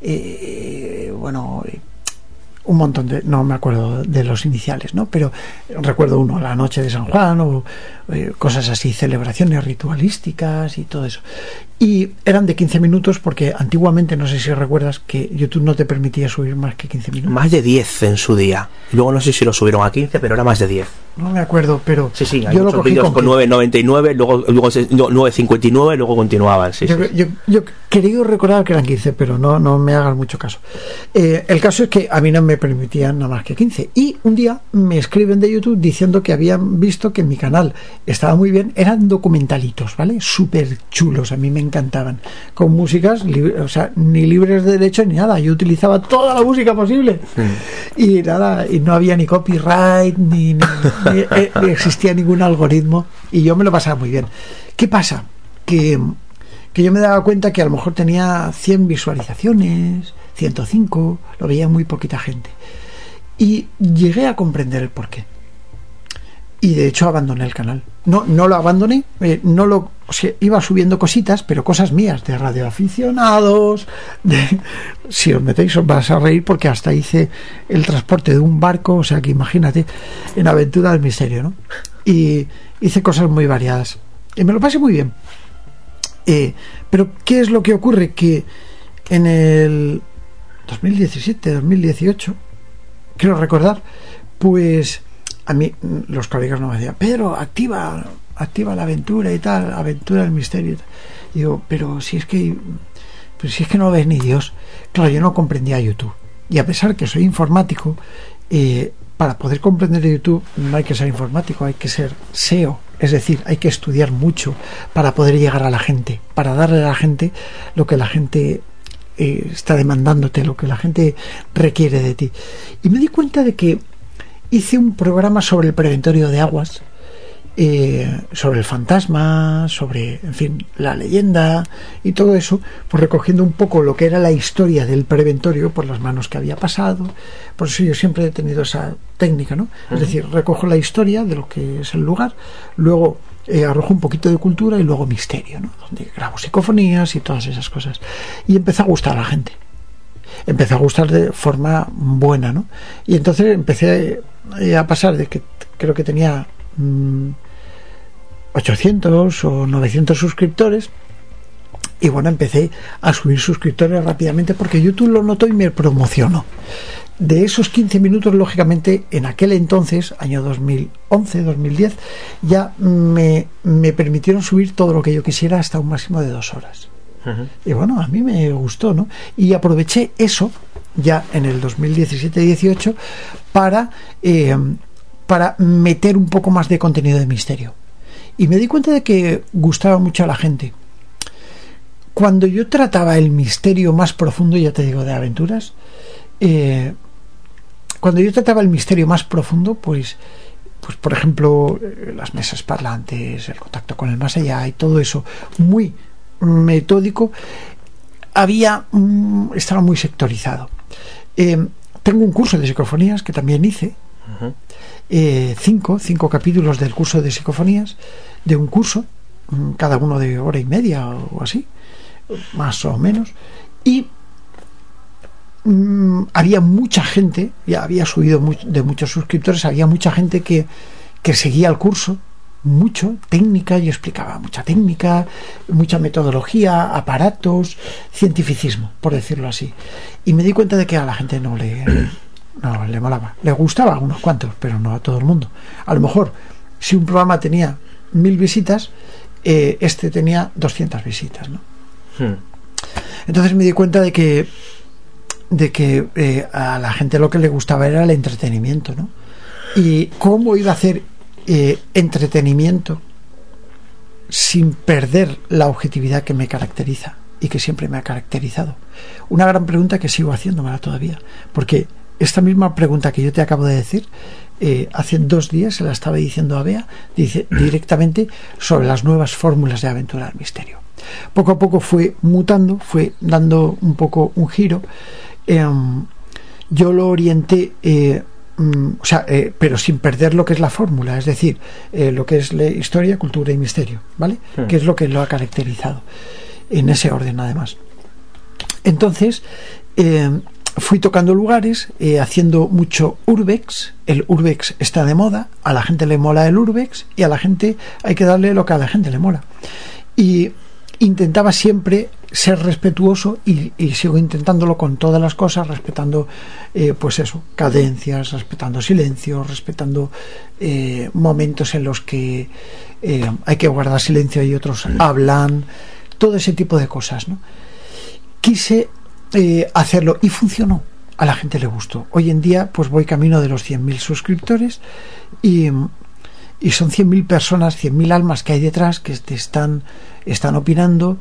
eh, bueno, un montón de. No me acuerdo de los iniciales, ¿no? Pero recuerdo uno, La Noche de San Juan, o eh, cosas así, celebraciones ritualísticas y todo eso. Y eran de 15 minutos porque antiguamente, no sé si recuerdas, que YouTube no te permitía subir más que 15 minutos. Más de 10 en su día. Luego no sé si lo subieron a 15, pero era más de 10. No me acuerdo, pero Sí, sí, hay yo muchos vídeos con con 9.99, luego, luego se- no, 9.59, luego continuaban. Sí, yo, sí. yo, yo quería recordar que eran 15, pero no, no me hagas mucho caso. Eh, el caso es que a mí no me permitían nada más que 15. Y un día me escriben de YouTube diciendo que habían visto que mi canal estaba muy bien. Eran documentalitos, ¿vale? Súper chulos, a mí me encantaban. Con músicas, o sea, ni libres de derecho ni nada. Yo utilizaba toda la música posible. Y nada, y no había ni copyright, ni, ni- ni- eh, ni existía ningún algoritmo. Y yo me lo pasaba muy bien. ¿Qué pasa? Que que yo me daba cuenta que a lo mejor tenía 100 visualizaciones, 105, lo veía muy poquita gente. Y llegué a comprender el porqué. Y de hecho abandoné el canal. No, no lo abandoné, eh, no lo iba subiendo cositas, pero cosas mías, de radioaficionados, de si os metéis os vas a reír porque hasta hice el transporte de un barco, o sea que imagínate, en Aventura del Misterio, ¿no? Y hice cosas muy variadas. Y me lo pasé muy bien. Eh, pero, ¿qué es lo que ocurre? Que en el 2017, 2018, quiero recordar, pues a mí los colegas no me decían, Pedro, activa, activa la aventura y tal, aventura del misterio. y tal". Y digo, pero si es que, pero si es que no ves ni Dios. Claro, yo no comprendía YouTube. Y a pesar que soy informático, eh, para poder comprender YouTube no hay que ser informático, hay que ser SEO. Es decir, hay que estudiar mucho para poder llegar a la gente, para darle a la gente lo que la gente eh, está demandándote, lo que la gente requiere de ti. Y me di cuenta de que hice un programa sobre el preventorio de aguas eh, sobre el fantasma, sobre, en fin, la leyenda y todo eso, pues recogiendo un poco lo que era la historia del preventorio por las manos que había pasado. Por eso yo siempre he tenido esa técnica, ¿no? Es decir, recojo la historia de lo que es el lugar, luego eh, arrojo un poquito de cultura y luego misterio, ¿no? Donde grabo psicofonías y todas esas cosas. Y empezó a gustar a la gente. Empezó a gustar de forma buena, ¿no? Y entonces empecé eh, a pasar de que creo que tenía mm, 800 o 900 suscriptores. Y bueno, empecé a subir suscriptores rápidamente porque YouTube lo notó y me promocionó. De esos 15 minutos, lógicamente, en aquel entonces, año 2011, 2010, ya me, me permitieron subir todo lo que yo quisiera hasta un máximo de dos horas. Y bueno, a mí me gustó, ¿no? Y aproveché eso ya en el 2017-18 para, eh, para meter un poco más de contenido de misterio. Y me di cuenta de que gustaba mucho a la gente. Cuando yo trataba el misterio más profundo, ya te digo, de aventuras, eh, cuando yo trataba el misterio más profundo, pues, pues por ejemplo, eh, las mesas parlantes, el contacto con el más allá y todo eso, muy metódico, había estaba muy sectorizado. Eh, tengo un curso de psicofonías que también hice, eh, cinco, cinco capítulos del curso de psicofonías, de un curso, mm, cada uno de hora y media o así, más o menos, y mm, había mucha gente, ya había subido de muchos suscriptores, había mucha gente que, que seguía el curso, mucho técnica, yo explicaba mucha técnica, mucha metodología, aparatos, cientificismo, por decirlo así. Y me di cuenta de que a la gente no le, <clears throat> no le molaba. Le gustaba a unos cuantos, pero no a todo el mundo. A lo mejor, si un programa tenía mil visitas, eh, este tenía 200 visitas, ¿no? Entonces me di cuenta de que de que eh, a la gente lo que le gustaba era el entretenimiento, ¿no? Y cómo iba a hacer eh, entretenimiento sin perder la objetividad que me caracteriza y que siempre me ha caracterizado. Una gran pregunta que sigo haciéndomela todavía, porque esta misma pregunta que yo te acabo de decir, eh, hace dos días se la estaba diciendo a Bea dice, directamente sobre las nuevas fórmulas de aventura al misterio. Poco a poco fue mutando, fue dando un poco un giro. Em, yo lo orienté, eh, mm, o sea, eh, pero sin perder lo que es la fórmula, es decir, lo que es la historia, cultura y misterio, ¿vale? Hmm. Que es lo que lo ha caracterizado, en ese orden además. Entonces, eh, fui tocando lugares, eh, haciendo mucho urbex. El urbex está de moda, a la gente le mola el urbex y a la gente hay que darle lo que a la gente le mola. Y intentaba siempre ser respetuoso y, sigo intentándolo con todas las cosas, respetando, eh, pues eso, cadencias, respetando silencio, respetando eh, momentos en los que hay que guardar silencio y otros hablan, todo ese tipo de cosas, ¿no? quise eh, hacerlo y funcionó. A la gente le gustó. Hoy en día, pues voy camino de los 100.000 suscriptores y, y son 100.000 personas, 100.000 almas que hay detrás que te están, están opinando,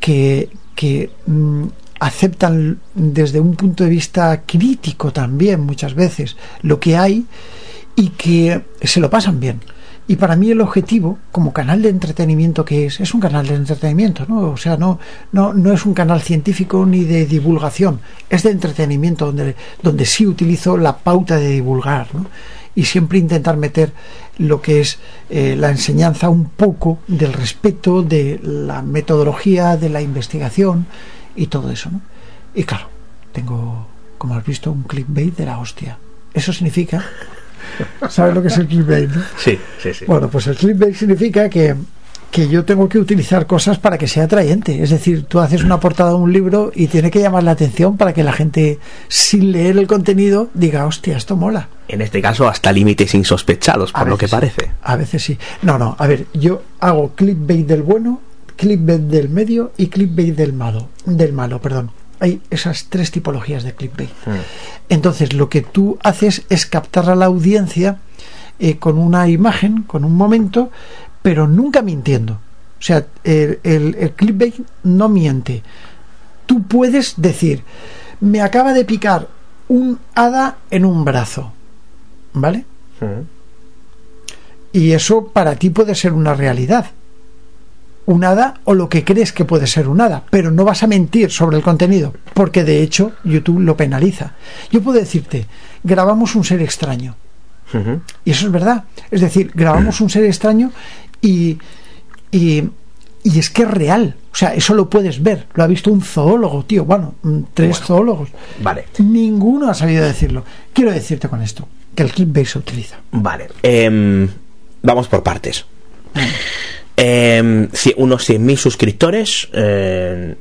que, que mm, aceptan desde un punto de vista crítico también muchas veces lo que hay y que se lo pasan bien. Y para mí el objetivo, como canal de entretenimiento que es, es un canal de entretenimiento, ¿no? O sea, no, no, no es un canal científico ni de divulgación, es de entretenimiento donde, donde sí utilizo la pauta de divulgar, ¿no? Y siempre intentar meter lo que es eh, la enseñanza un poco del respeto, de la metodología, de la investigación y todo eso, ¿no? Y claro, tengo, como has visto, un clickbait de la hostia. Eso significa ¿Sabes lo que es el clickbait? no? Sí, sí, sí. Bueno, pues el clickbait significa que, que yo tengo que utilizar cosas para que sea atrayente. Es decir, tú haces una portada de un libro y tiene que llamar la atención para que la gente, sin leer el contenido, diga, hostia, esto mola. En este caso, hasta límites insospechados, por A lo que veces parece. A veces sí. No, no, a ver, yo hago clickbait del bueno, clickbait del medio y clickbait del malo. Del malo, perdón. Hay esas tres tipologías de clickbait. Entonces, lo que tú haces es captar a la audiencia eh, con una imagen, con un momento, pero nunca mintiendo. O sea, el, el, el clickbait no miente. Tú puedes decir, me acaba de picar un hada en un brazo. ¿Vale? Y eso para ti puede ser una realidad. Un hada o lo que crees que puede ser un hada, pero no vas a mentir sobre el contenido, porque de hecho YouTube lo penaliza. Yo puedo decirte, grabamos un ser extraño. Y eso es verdad. Es decir, grabamos un ser extraño y, y, y es que es real. O sea, eso lo puedes ver. Lo ha visto un zoólogo, tío. Bueno, mm, tres zoólogos. Vale. Ninguno ha sabido decirlo. Quiero decirte con esto que el clickbait se utiliza. Vale. em, vamos por partes. Ci- unos 100.000 suscriptores. eh,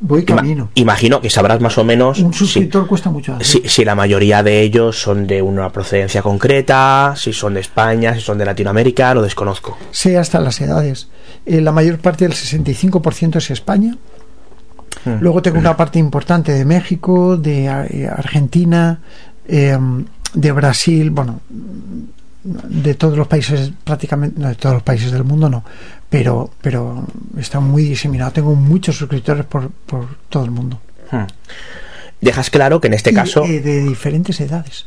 Voy camino. imagino que sabrás más o menos Un si, suscriptor cuesta mucho hacer. si- si la mayoría de ellos son de una procedencia concreta, si son de España, si son de Latinoamérica, lo desconozco. Sé hasta las edades. Eh, la mayor parte del 65% es España. Hmm. Luego tengo una parte importante de México, de eh, Argentina, eh, de Brasil, bueno, de todos los países, prácticamente, no de todos los países del mundo no, pero, pero está muy diseminado. Tengo muchos suscriptores por, por todo el mundo. Hmm. Dejas claro que en este Y, caso. eh, de diferentes edades.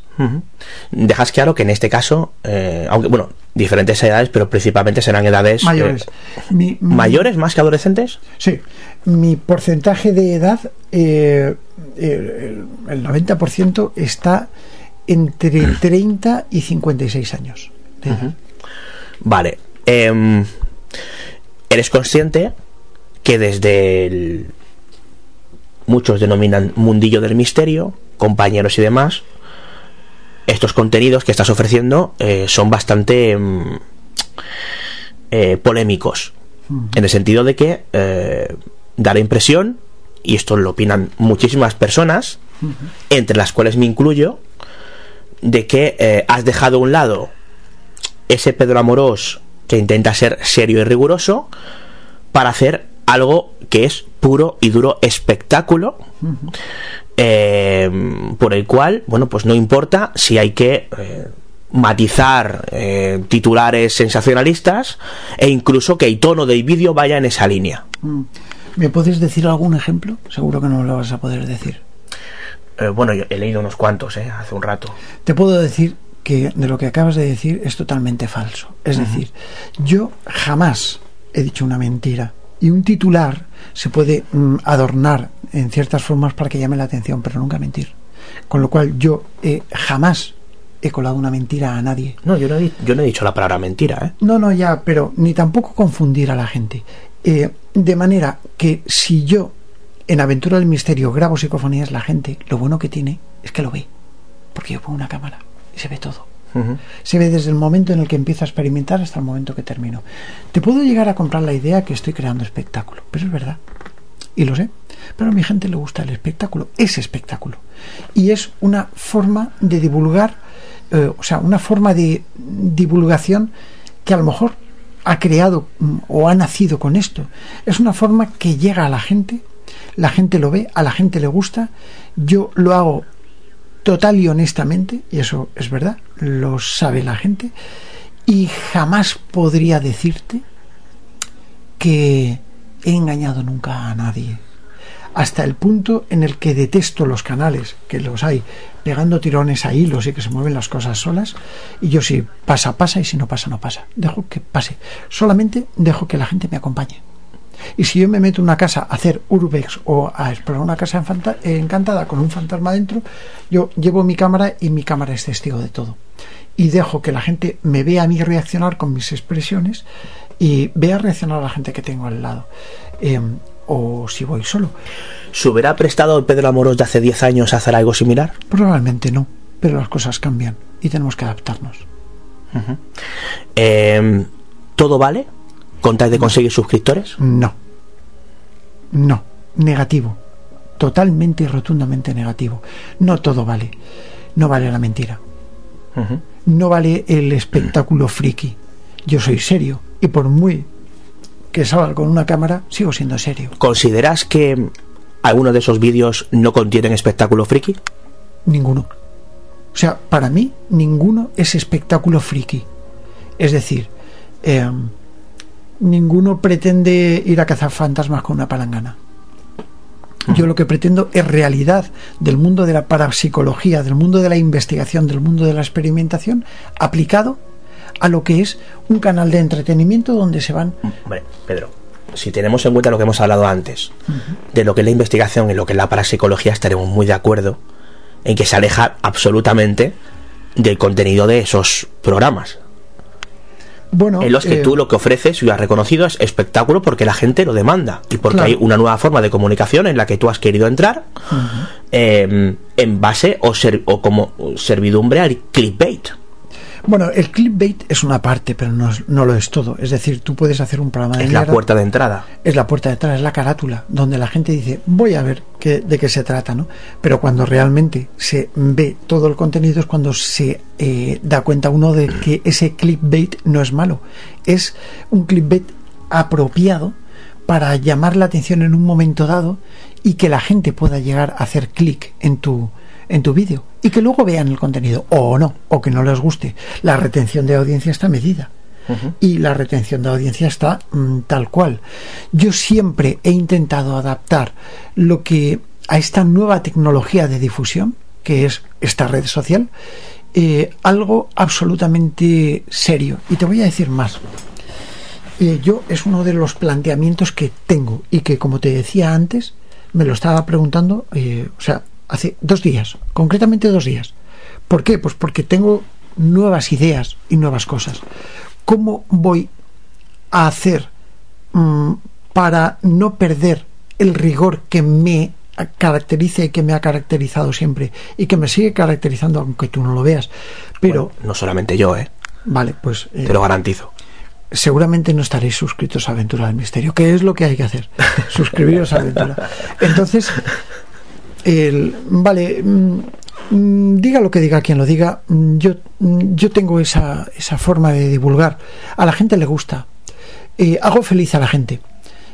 Dejas claro que en este caso, eh, aunque bueno, diferentes edades, pero principalmente serán edades eh, Mayores. Mi- mi- mayores más que adolescentes. Sí, mi porcentaje de edad, eh, eh, el, el 90% está entre 30 y 56 años. de edad. Vale. em, eres consciente que desde el muchos denominan mundillo del misterio, compañeros y demás, estos contenidos que estás ofreciendo eh, son bastante em, eh, polémicos. En el sentido de que eh, da la impresión, y esto lo opinan muchísimas personas, entre las cuales me incluyo, de que eh, has dejado a un lado ese Pedro Amorós que intenta ser serio y riguroso para hacer algo que es puro y duro espectáculo eh, por el cual, bueno, pues no importa si hay que eh, matizar eh, titulares sensacionalistas e incluso que el tono del vídeo vaya en esa línea. Mm. ¿Me puedes decir algún ejemplo? Seguro que no lo vas a poder decir. Eh, bueno, yo he leído unos cuantos eh, hace un rato. Te puedo decir que de lo que acabas de decir es totalmente falso. Es decir, yo jamás he dicho una mentira. Y un titular se puede mm, adornar en ciertas formas para que llame la atención, pero nunca mentir. Con lo cual yo eh, jamás he colado una mentira a nadie. No, yo no he, yo no he dicho la palabra mentira, ¿eh? No, no, ya, pero ni tampoco confundir a la gente. Eh, de manera que si yo en Aventura del Misterio grabo psicofonías, la gente lo bueno que tiene es que lo ve. Porque yo pongo una cámara y se ve todo. Se ve desde el momento en el que empiezo a experimentar hasta el momento que termino. Te puedo llegar a comprar la idea que estoy creando espectáculo, pero es verdad. Y lo sé. Pero a mi gente le gusta el espectáculo, ese espectáculo. Y es una forma de divulgar, eh, o sea, una forma de divulgación que a lo mejor ha creado mm, o ha nacido con esto. Es una forma que llega a la gente, la gente lo ve, a la gente le gusta. Yo lo hago total y honestamente, y eso es verdad, lo sabe la gente, y jamás podría decirte que he engañado nunca a nadie. Hasta el punto en el que detesto los canales, que los hay, pegando tirones a hilos y que se mueven las cosas solas, y yo si pasa, pasa, y si no pasa, no pasa. Dejo que pase. Solamente dejo que la gente me acompañe. Y si yo me meto en una casa a hacer urbex o a explorar una casa encantada con un fantasma dentro, yo llevo mi cámara y mi cámara es testigo de todo. Y dejo que la gente me vea a mí reaccionar con mis expresiones y vea reaccionar a la gente que tengo al lado. Eh, o si voy solo. ¿Se hubiera prestado Pedro Amorós de hace 10 años a hacer algo similar? Probablemente no, pero las cosas cambian y tenemos que adaptarnos. Eh, ¿Todo vale? ¿Con tal de conseguir suscriptores? No. No. Negativo. Totalmente y rotundamente negativo. No todo vale. No vale la mentira. No vale el espectáculo friki. Yo soy serio y por muy que salga con una cámara, sigo siendo serio. ¿Consideras que algunos de esos vídeos no contienen espectáculo friki? Ninguno. O sea, para mí, ninguno es espectáculo friki. Es decir, eh, ninguno pretende ir a cazar fantasmas con una palangana. Yo lo que pretendo es realidad del mundo de la parapsicología, del mundo de la investigación, del mundo de la experimentación, aplicado a lo que es un canal de entretenimiento donde se van... Hombre, Pedro, si tenemos en cuenta lo que hemos hablado antes, de lo que es la investigación y lo que es la parapsicología, estaremos muy de acuerdo en que se aleja absolutamente del contenido de esos programas. Bueno, en los que eh, tú lo que ofreces, y lo has reconocido, es espectáculo porque la gente lo demanda y porque Claro. hay una nueva forma de comunicación en la que tú has querido entrar eh, en base o, ser- o como servidumbre al clickbait. Bueno, el clickbait es una parte, pero no, es- no lo es todo. Es decir, tú puedes hacer un programa de Es la puerta de entrada. es la puerta de atrás, es la carátula, donde la gente dice, voy a ver qué, de qué se trata, ¿no? Pero cuando realmente se ve todo el contenido es cuando se eh, da cuenta uno de que ese clickbait no es malo. Es un clickbait apropiado para llamar la atención en un momento dado y que la gente pueda llegar a hacer clic en tu en tu vídeo y que luego vean el contenido o no o que no les guste la retención de audiencia está medida y la retención de audiencia está mm, tal cual. Yo siempre he intentado adaptar lo que a esta nueva tecnología de difusión, que es esta red social, eh, algo absolutamente serio. Y te voy a decir más. Eh, yo es uno de los planteamientos que tengo y que, como te decía antes, me lo estaba preguntando, eh, o sea, hace dos días, concretamente dos días. ¿Por qué? Pues porque tengo nuevas ideas y nuevas cosas. ¿Cómo voy a hacer mm, para no perder el rigor que me caracteriza y que me ha caracterizado siempre y que me sigue caracterizando aunque tú no lo veas? Pero, No solamente yo, ¿eh? vale, pues... eh, Te lo garantizo. seguramente no estaréis suscritos a Aventura del Misterio. ¿Qué es lo que hay que hacer? <laughs> Suscribiros a Aventura. Entonces, el, vale, mm, mm, diga lo que diga quien lo diga, mm, yo, yo tengo esa, esa forma de divulgar. A la gente le gusta. Eh, hago feliz a la gente.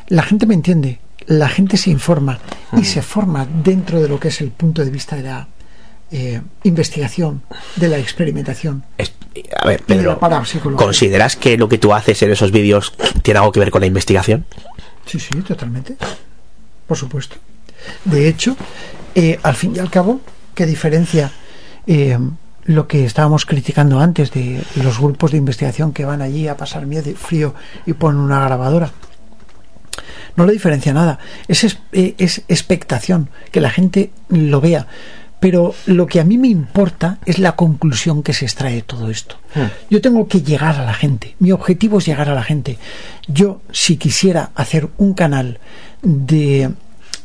La gente me entiende. La gente se informa y se forma dentro de lo que es el punto de vista de la eh, investigación, de la experimentación. A ver, Pedro. ¿consideras que lo que tú haces en esos vídeos tiene algo que ver con la investigación? Sí, sí, totalmente. Por supuesto. De hecho, eh, al fin y al cabo, ¿qué diferencia eh, lo que estábamos criticando antes de los grupos de investigación que van allí a pasar miedo y frío y ponen una grabadora? No le diferencia nada. Es, es, eh, es expectación, que la gente lo vea. Pero lo que a mí me importa es la conclusión que se extrae de todo esto. Yo tengo que llegar a la gente. Mi objetivo es llegar a la gente. Yo, si quisiera hacer un canal de,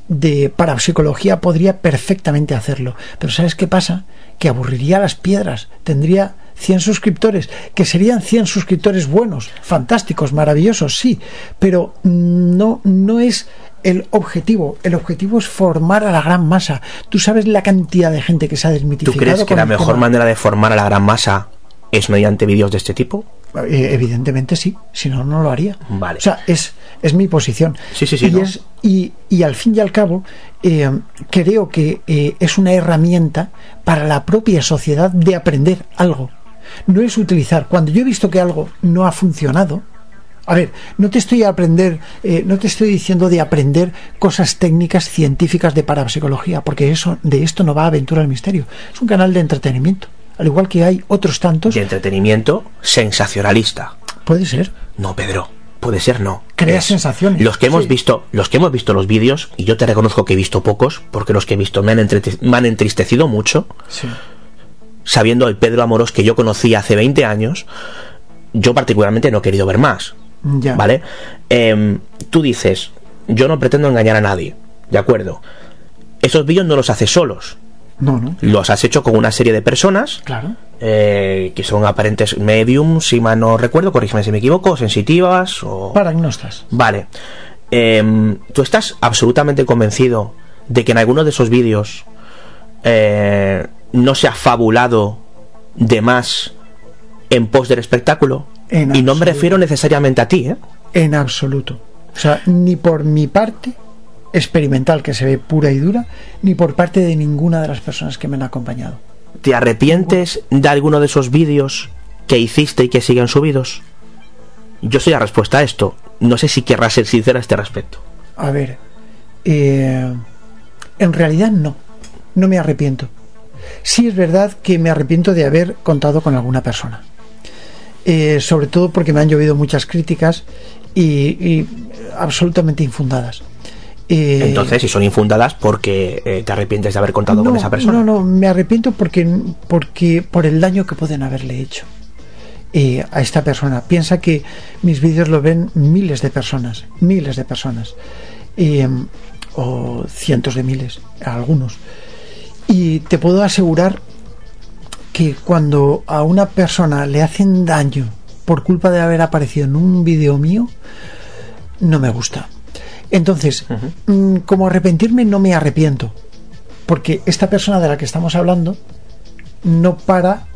de parapsicología, podría perfectamente hacerlo. Pero ¿sabes qué pasa? Que aburriría las piedras. Tendría 100 suscriptores, que serían 100 suscriptores buenos, fantásticos, maravillosos, sí. Pero no, no es el objetivo. El objetivo es formar a la gran masa. Tú sabes la cantidad de gente que se ha ¿Tú desmitificado. crees que la mejor tema? manera de formar a la gran masa es mediante vídeos de este tipo? Eh, evidentemente sí, si no, no lo haría. Vale. O sea, es, es mi posición. Sí, sí, sí, Y, no. es- y, y al fin y al cabo, eh, creo que eh, es una herramienta para la propia sociedad de aprender algo. No es utilizar. Cuando yo he visto que algo no ha funcionado, a ver, no te estoy a aprender, eh, no te estoy diciendo de aprender cosas técnicas científicas de parapsicología, porque eso, de esto no va Aventura al Misterio. Es un canal de entretenimiento. Al igual que hay otros tantos. De entretenimiento sensacionalista. Puede ser. No, Pedro. Puede ser no. Crea Es- sensaciones. Los que hemos Sí. visto, los que hemos visto los vídeos, y yo te reconozco que he visto pocos, porque los que he visto me han, entrete- me han entristecido mucho, Sí. sabiendo el Pedro Amorós que yo conocí hace 20 años, yo particularmente no he querido ver más. Ya. ¿Vale? Em, tú dices, yo no pretendo engañar a nadie, ¿de acuerdo? Esos vídeos no los haces solos, No, no. los has hecho con una serie de personas Claro. eh, que son aparentes mediums, si mal no recuerdo, corrígeme si me equivoco, sensitivas o... Paragnostas. Vale. Em, ¿Tú estás absolutamente convencido de que en alguno de esos vídeos eh, no se ha fabulado de más en pos del espectáculo? En y no me refiero necesariamente a ti, ¿eh? En absoluto. O sea, ni por mi parte experimental, que se ve pura y dura, ni por parte de ninguna de las personas que me han acompañado. ¿Te arrepientes de alguno de esos vídeos que hiciste y que siguen subidos? Yo soy la respuesta a esto. No sé si querrás ser sincera a este respecto. A ver, eh, en realidad no, no me arrepiento. Sí es verdad que me arrepiento de haber contado con alguna persona. eh, sobre todo porque me han llovido muchas críticas y, y absolutamente infundadas. Eh, Entonces, si son infundadas, porque eh, te arrepientes de haber contado no, con esa persona? No, no, me arrepiento porque, porque por el daño que pueden haberle hecho eh, a esta persona. Piensa que mis vídeos lo ven miles de personas, miles de personas, eh, o cientos de miles, algunos. Y te puedo asegurar que cuando a una persona le hacen daño por culpa de haber aparecido en un vídeo mío, no me gusta. Entonces, mm, como arrepentirme, no me arrepiento. Porque esta persona de la que estamos hablando no para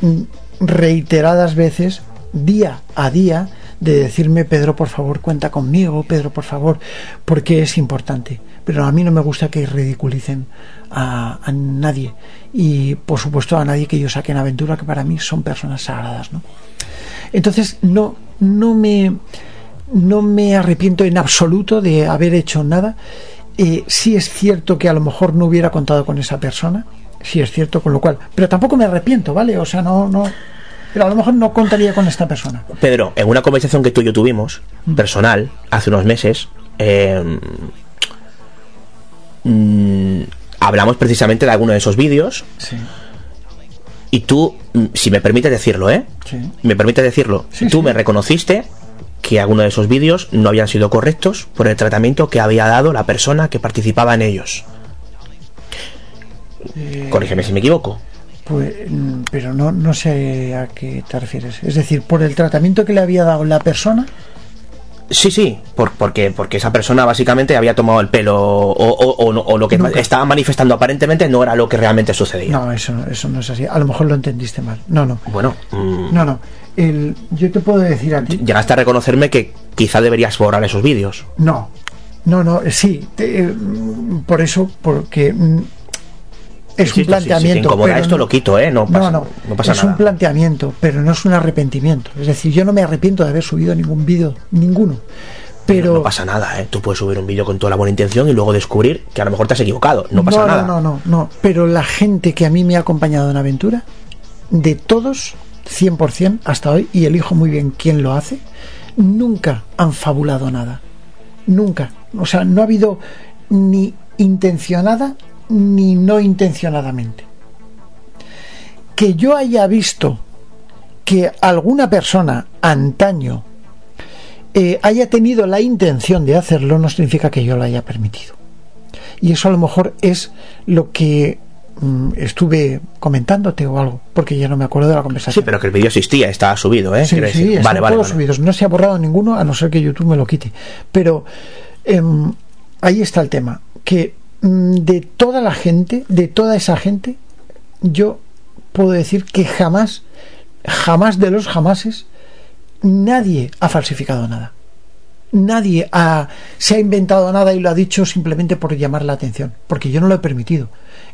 mm, reiteradas veces, día a día, de decirme, Pedro, por favor, cuenta conmigo, Pedro, por favor, porque es importante. Pero a mí no me gusta que ridiculicen a, a nadie. Y, por supuesto, a nadie que yo saque en aventura, que para mí son personas sagradas, ¿no? Entonces, no, no me no me arrepiento en absoluto de haber hecho nada. Eh, sí es cierto que a lo mejor no hubiera contado con esa persona, sí es cierto, con lo cual, pero tampoco me arrepiento, ¿vale? O sea, no, no, pero a lo mejor no contaría con esta persona. Pedro, en una conversación que tú y yo tuvimos, personal, hace unos meses, eh, mm, hablamos precisamente de alguno de esos vídeos. Sí. Y tú, mm, si me permites decirlo, ¿eh? Sí. Me permite decirlo. Sí, tú me reconociste que algunos de esos vídeos no habían sido correctos por el tratamiento que había dado la persona que participaba en ellos. Eh, Corrígeme si me equivoco. Pues, mm, pero no, no sé a qué te refieres. Es decir, por el tratamiento que le había dado la persona. Sí, sí, por- porque, porque esa persona básicamente había tomado el pelo o, o- o lo que Nunca. estaba manifestando aparentemente no era lo que realmente sucedía. No, eso, eso no es así. A lo mejor lo entendiste mal. No, no. Bueno, mm, No, no. El, yo te puedo decir a ti. llegaste a reconocerme que quizá deberías borrar esos vídeos. No, no, no, eh, sí, te- eh, por eso, porque mm, es Insisto, un si- planteamiento. Si, te incomoda pero esto, no- lo quito, ¿eh? No No, pasa, no, no pasa es nada. un planteamiento, pero no es un arrepentimiento. Es decir, yo no me arrepiento de haber subido ningún vídeo, ninguno. Pero No pasa nada, ¿eh? Tú puedes subir un vídeo con toda la buena intención y luego descubrir que a lo mejor te has equivocado. No pasa no, nada. No, no, no, no. Pero la gente que a mí me ha acompañado en aventura, de todos, 100% hasta hoy, y elijo muy bien quién lo hace, nunca han fabulado nada. Nunca. O sea, no ha habido ni intencionada ni no intencionadamente. Que yo haya visto que alguna persona antaño eh, haya tenido la intención de hacerlo no significa que yo lo haya permitido. Y eso a lo mejor es lo que estuve comentándote o algo, porque ya no me acuerdo de la Sí, conversación. pero que el vídeo existía, estaba subido, ¿eh? Sí, sí, están Vale, vale, todos vale. subidos. No se ha borrado ninguno, a no ser que YouTube me lo quite. Pero em, ahí está el tema, que mm, de toda la gente, de toda esa gente, yo puedo decir que jamás, jamás de los jamases, nadie ha falsificado nada. Nadie ha- se ha inventado nada y lo ha dicho simplemente por llamar la atención, porque yo no lo he permitido.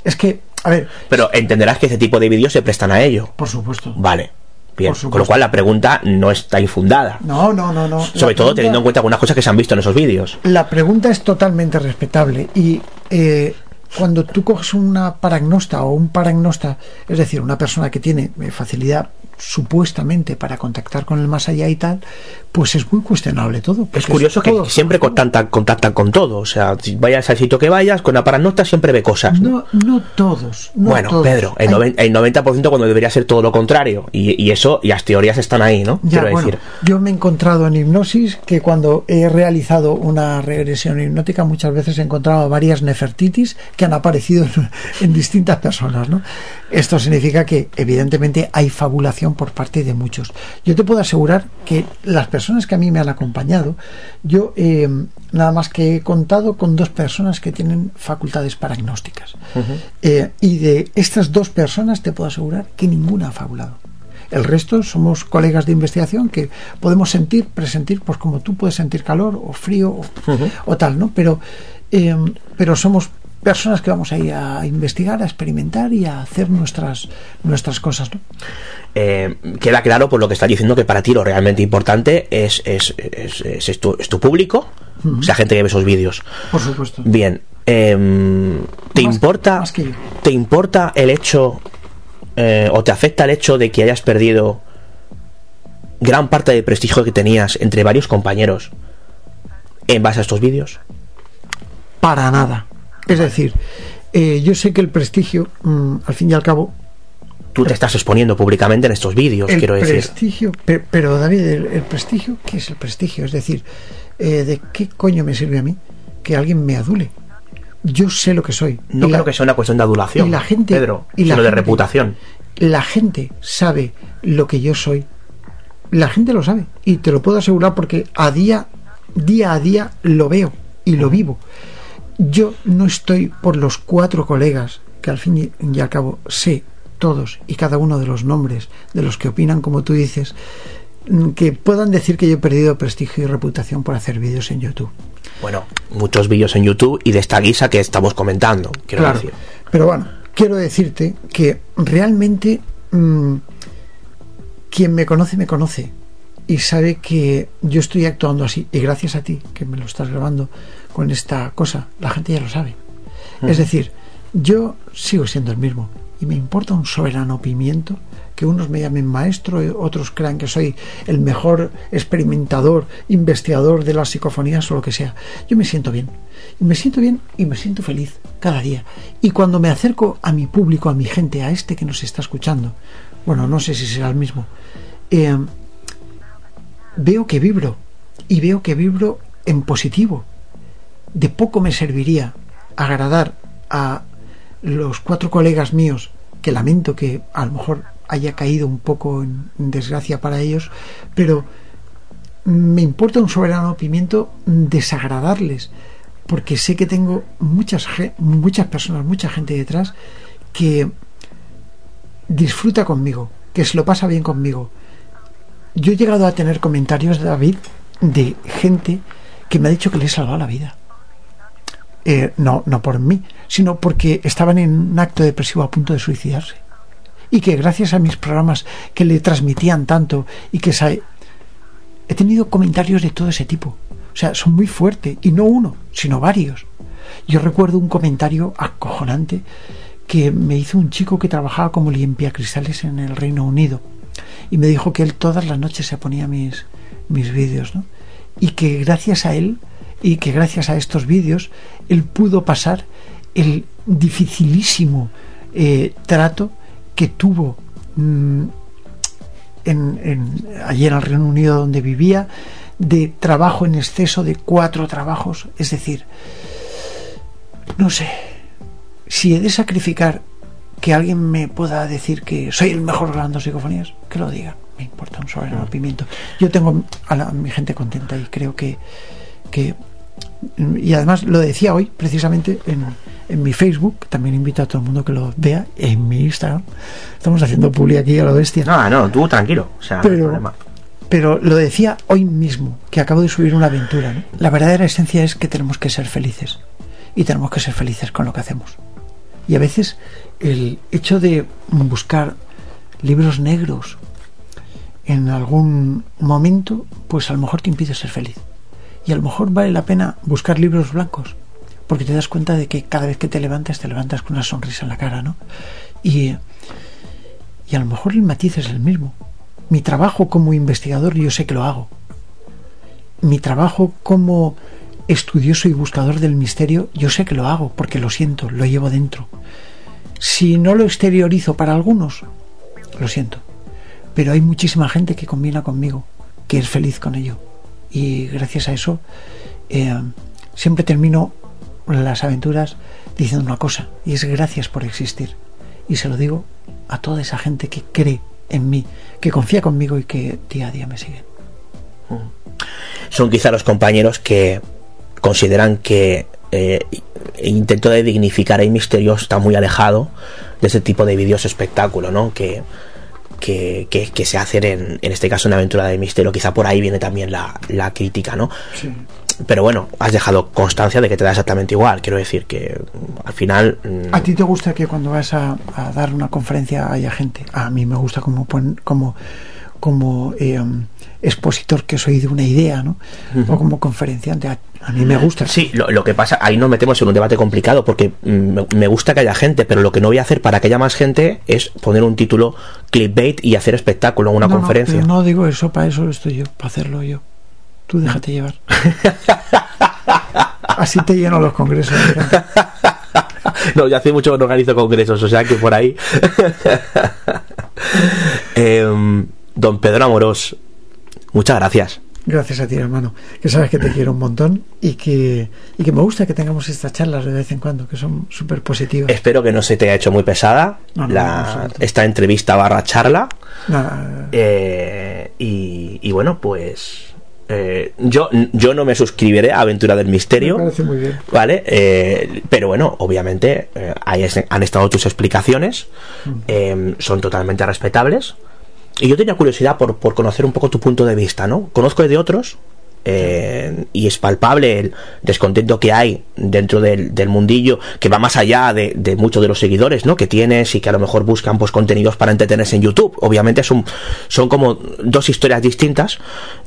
Es que, a ver, Pero entenderás que ese tipo de vídeos se prestan a ello. por supuesto. Vale. Bien. Con lo cual la pregunta no está infundada. No, no, no, no. Sobre La todo pregunta- teniendo en cuenta algunas cosas que se han visto en esos vídeos. La pregunta es totalmente respetable y eh, cuando tú coges una paragnosta o un paragnosta, es decir, una persona que tiene eh, facilidad supuestamente para contactar con el más allá y tal, pues es muy cuestionable todo. Es curioso que todo- siempre contactan, contactan con todo. O sea, si vayas al sitio que vayas, con la paranota siempre ve cosas. ¿no? No, no todos. no bueno, todos. Pedro, el, noven- el 90% cuando debería ser todo lo contrario. Y, y eso, y las teorías están ahí, ¿no? Ya, Quiero bueno, decir. yo me he encontrado en hipnosis que cuando he realizado una regresión hipnótica muchas veces he encontrado varias nefertitis que han aparecido en, en distintas personas. ¿no? Esto significa que evidentemente hay fabulación por parte de muchos. Yo te puedo asegurar que las personas que a mí me han acompañado, yo eh, nada más que he contado con dos personas que tienen facultades paragnósticas. Eh, y de estas dos personas te puedo asegurar que ninguna ha fabulado. El resto somos colegas de investigación que podemos sentir, presentir, pues como tú puedes sentir calor o frío o, o tal, ¿no? Pero, eh, pero somos personas que vamos a ir a investigar, a experimentar y a hacer nuestras, nuestras cosas, ¿no? eh, queda claro por lo que estás diciendo que para ti lo realmente importante es, es, es, es- tu, es tu público, o sea, gente que ve esos vídeos. Por supuesto. Bien, em, ¿te Más- importa más que yo. te importa el hecho eh, o te afecta el hecho de que hayas perdido gran parte del prestigio que tenías entre varios compañeros en base a estos vídeos? Para nada. Es decir, eh, yo sé que el prestigio, mm, al fin y al cabo, Tú te estás exponiendo públicamente en estos vídeos, el quiero decir. prestigio, pe- pero, David, el, el prestigio, ¿qué es el prestigio? Es decir, eh, ¿de qué coño me sirve a mí que alguien me adule? Yo sé lo que soy. No Y la- creo que sea una cuestión de adulación, y la gente, Pedro, y la sino de reputación. La gente sabe lo que yo soy. La gente lo sabe. Y te lo puedo asegurar porque a día, día a día lo veo y lo vivo. Yo no estoy por los cuatro colegas que al fin y- al cabo sé todos y cada uno de los nombres de los que opinan como tú dices mm, que puedan decir que yo he perdido prestigio y reputación por hacer vídeos en YouTube. Bueno, muchos vídeos en YouTube y de esta guisa que estamos comentando, quiero Claro. decir. Pero bueno, quiero decirte que realmente mm, quien me conoce, me conoce y sabe que yo estoy actuando así. Y gracias a ti, que me lo estás grabando con esta cosa, la gente ya lo sabe. Es decir, yo sigo siendo el mismo y me importa un soberano pimiento que unos me llamen maestro y otros crean que soy el mejor experimentador, investigador de las psicofonías o lo que sea. Yo me siento bien. Y me siento bien y me siento feliz cada día. Y cuando me acerco a mi público, a mi gente, a este que nos está escuchando, bueno, no sé si será el mismo, eh, veo que vibro y veo que vibro en positivo. De poco me serviría agradar a los cuatro colegas míos que lamento que a lo mejor haya caído un poco en desgracia para ellos, pero me importa un soberano pimiento desagradarles, porque sé que tengo muchas, muchas personas, mucha gente detrás que disfruta conmigo, que se lo pasa bien conmigo. Yo he llegado a tener comentarios, David, de gente que me ha dicho que le he salvado la vida. Eh, no, no por mí, sino porque estaban en un acto depresivo a punto de suicidarse. Y que gracias a mis programas que le transmitían tanto y que sa- he tenido comentarios de todo ese tipo. O sea, son muy fuertes, y no uno, sino varios. Yo recuerdo un comentario acojonante que me hizo un chico que trabajaba como limpiacristales en el Reino Unido y me dijo que él todas las noches se ponía mis, mis vídeos, ¿no? Y que gracias a él y que gracias a estos vídeos él pudo pasar el dificilísimo eh, trato que tuvo mm, en, allí en el Reino Unido donde vivía de trabajo en exceso de cuatro trabajos. Es decir no sé si he de sacrificar que alguien me pueda decir que soy el mejor grabando psicofonías que lo diga. Me importa un soberano pimiento yo tengo a, a mi gente contenta y creo que que y además lo decía hoy precisamente en, en mi Facebook también invito a todo el mundo que lo vea en mi Instagram estamos haciendo publi aquí a la bestia No, no, tú tranquilo. O sea, no hay Pero- problema. pero lo decía hoy mismo, que acabo de subir una aventura. ¿no? La verdadera esencia es que tenemos que ser felices. Y tenemos que ser felices con lo que hacemos. Y a veces el hecho de buscar libros negros en algún momento, pues a lo mejor te impide ser feliz. Y a lo mejor vale la pena buscar libros blancos, porque te das cuenta de que cada vez que te levantas, te levantas con una sonrisa en la cara, ¿no? Y, y a lo mejor el matiz es el mismo. Mi trabajo como investigador yo sé que lo hago. Mi trabajo como estudioso y buscador del misterio yo sé que lo hago porque lo siento, lo llevo dentro. Si no lo exteriorizo para algunos, lo siento. Pero hay muchísima gente que combina conmigo, que es feliz con ello. Y gracias a eso eh, siempre termino las aventuras diciendo una cosa, y es gracias por existir. Y se lo digo a toda esa gente que cree en mí, que confía conmigo y que día a día me sigue. Son quizá los compañeros que consideran que eh, intento de dignificar el misterio está muy alejado de ese tipo de vídeos espectáculo, ¿no? Que, que, que- que se hacen en, en este caso en Aventura del Misterio. Quizá por ahí viene también la, la crítica, ¿no? Pero bueno, has dejado constancia de que te da exactamente igual. Quiero decir que mm, al final. mm, ¿A ti te gusta que cuando vas a, a dar una conferencia haya gente? A mí me gusta como, pon- como como eh, um, expositor que soy de una idea, ¿no? O como conferenciante. A, a mí me gusta. Sí, lo, lo que pasa, ahí nos metemos en un debate complicado porque mm, me, me gusta que haya gente, pero lo que no voy a hacer para que haya más gente es poner un título clickbait y hacer espectáculo en una No, conferencia. no digo eso, para eso estoy yo, para hacerlo yo. Tú déjate llevar. <laughs> Así te lleno los congresos. <laughs> No, ya hace mucho que no organizo congresos, o sea que por ahí. <laughs> Em, don Pedro Amorós, muchas gracias. Gracias a ti, hermano. Que sabes que te quiero un montón y que, y que me gusta que tengamos estas charlas de vez en cuando, que son súper positivas. Espero que no se te haya hecho muy pesada No, no, en la, esta entrevista barra charla. Nada, Eh, y, y bueno, pues eh, yo, yo no me suscribiré a Aventura del Misterio. me parece muy bien. ¿Vale? Eh, pero bueno, obviamente eh, ahí es- han estado tus explicaciones, eh, son totalmente respetables. Y yo tenía curiosidad por, por conocer un poco tu punto de vista, ¿no? Conozco de otros eh, y es palpable el descontento que hay dentro del, del mundillo que va más allá de, de muchos de los seguidores, ¿no? Que tienes y que a lo mejor buscan pues contenidos para entretenerse en YouTube. Obviamente son, son como dos historias distintas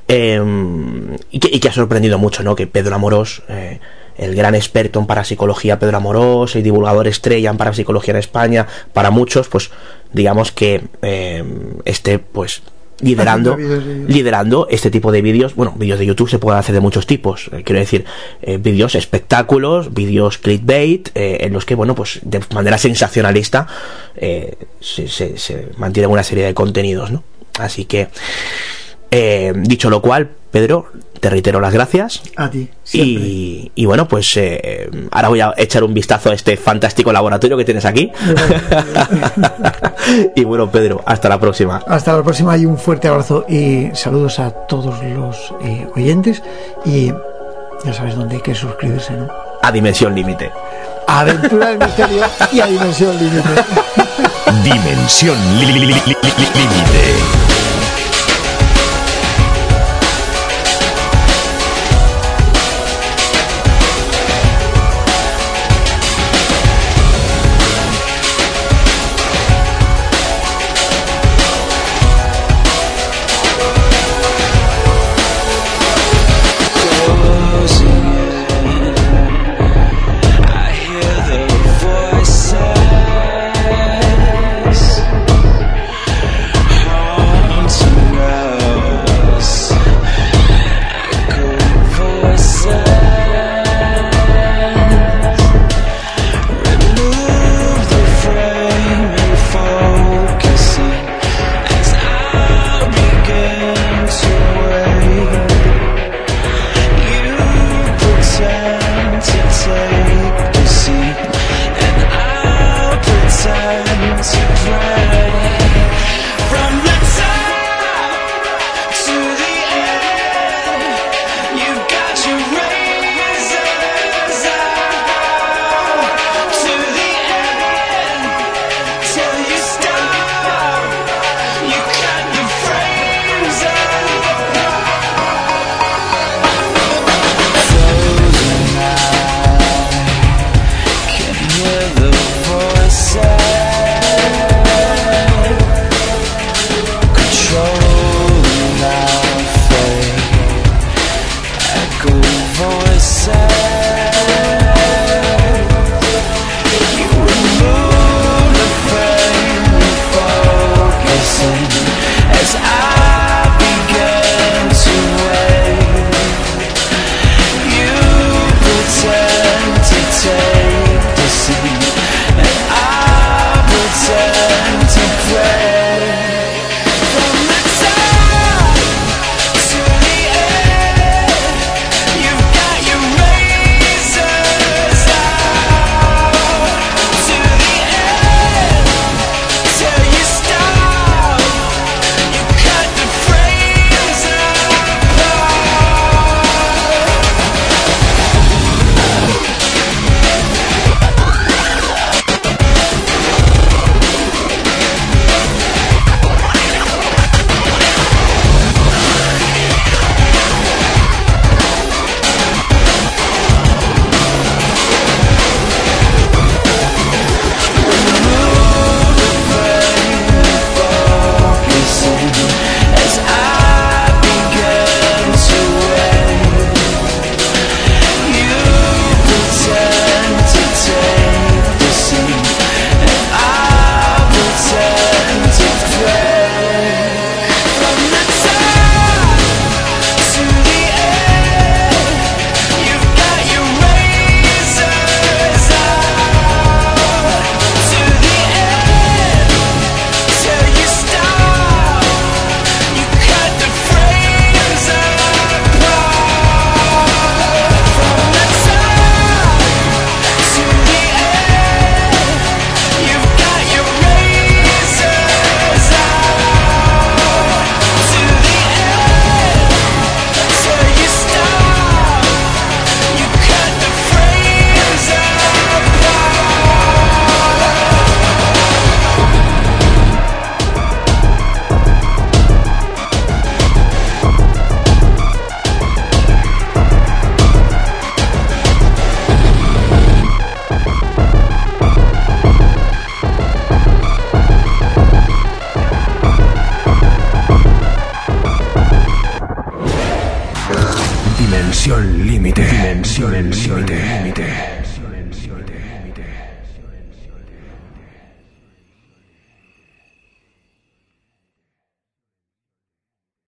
eh, y, que, y que ha sorprendido mucho, ¿no? Que Pedro Amorós... eh, el gran experto en parapsicología Pedro Amorós, el divulgador estrella en parapsicología en España, para muchos, pues digamos que eh, esté pues liderando <laughs> liderando este tipo de vídeos. Bueno vídeos de YouTube se pueden hacer de muchos tipos. Eh, quiero decir eh, vídeos espectáculos vídeos clickbait eh, en los que bueno pues de manera sensacionalista se, se, se mantiene una serie de contenidos no así que eh, dicho lo cual Pedro te reitero las gracias A ti. y, y bueno, pues eh, ahora voy a echar un vistazo a este fantástico laboratorio que tienes aquí. <laughs> y bueno, Pedro, hasta la próxima. Hasta la próxima y un fuerte abrazo y saludos a todos los eh, oyentes y ya sabes dónde hay que suscribirse, ¿no? A Dimensión Límite. A Aventura del Misterio y a Dimensión Límite. <laughs> Dimensión li- li- li- li- li- límite.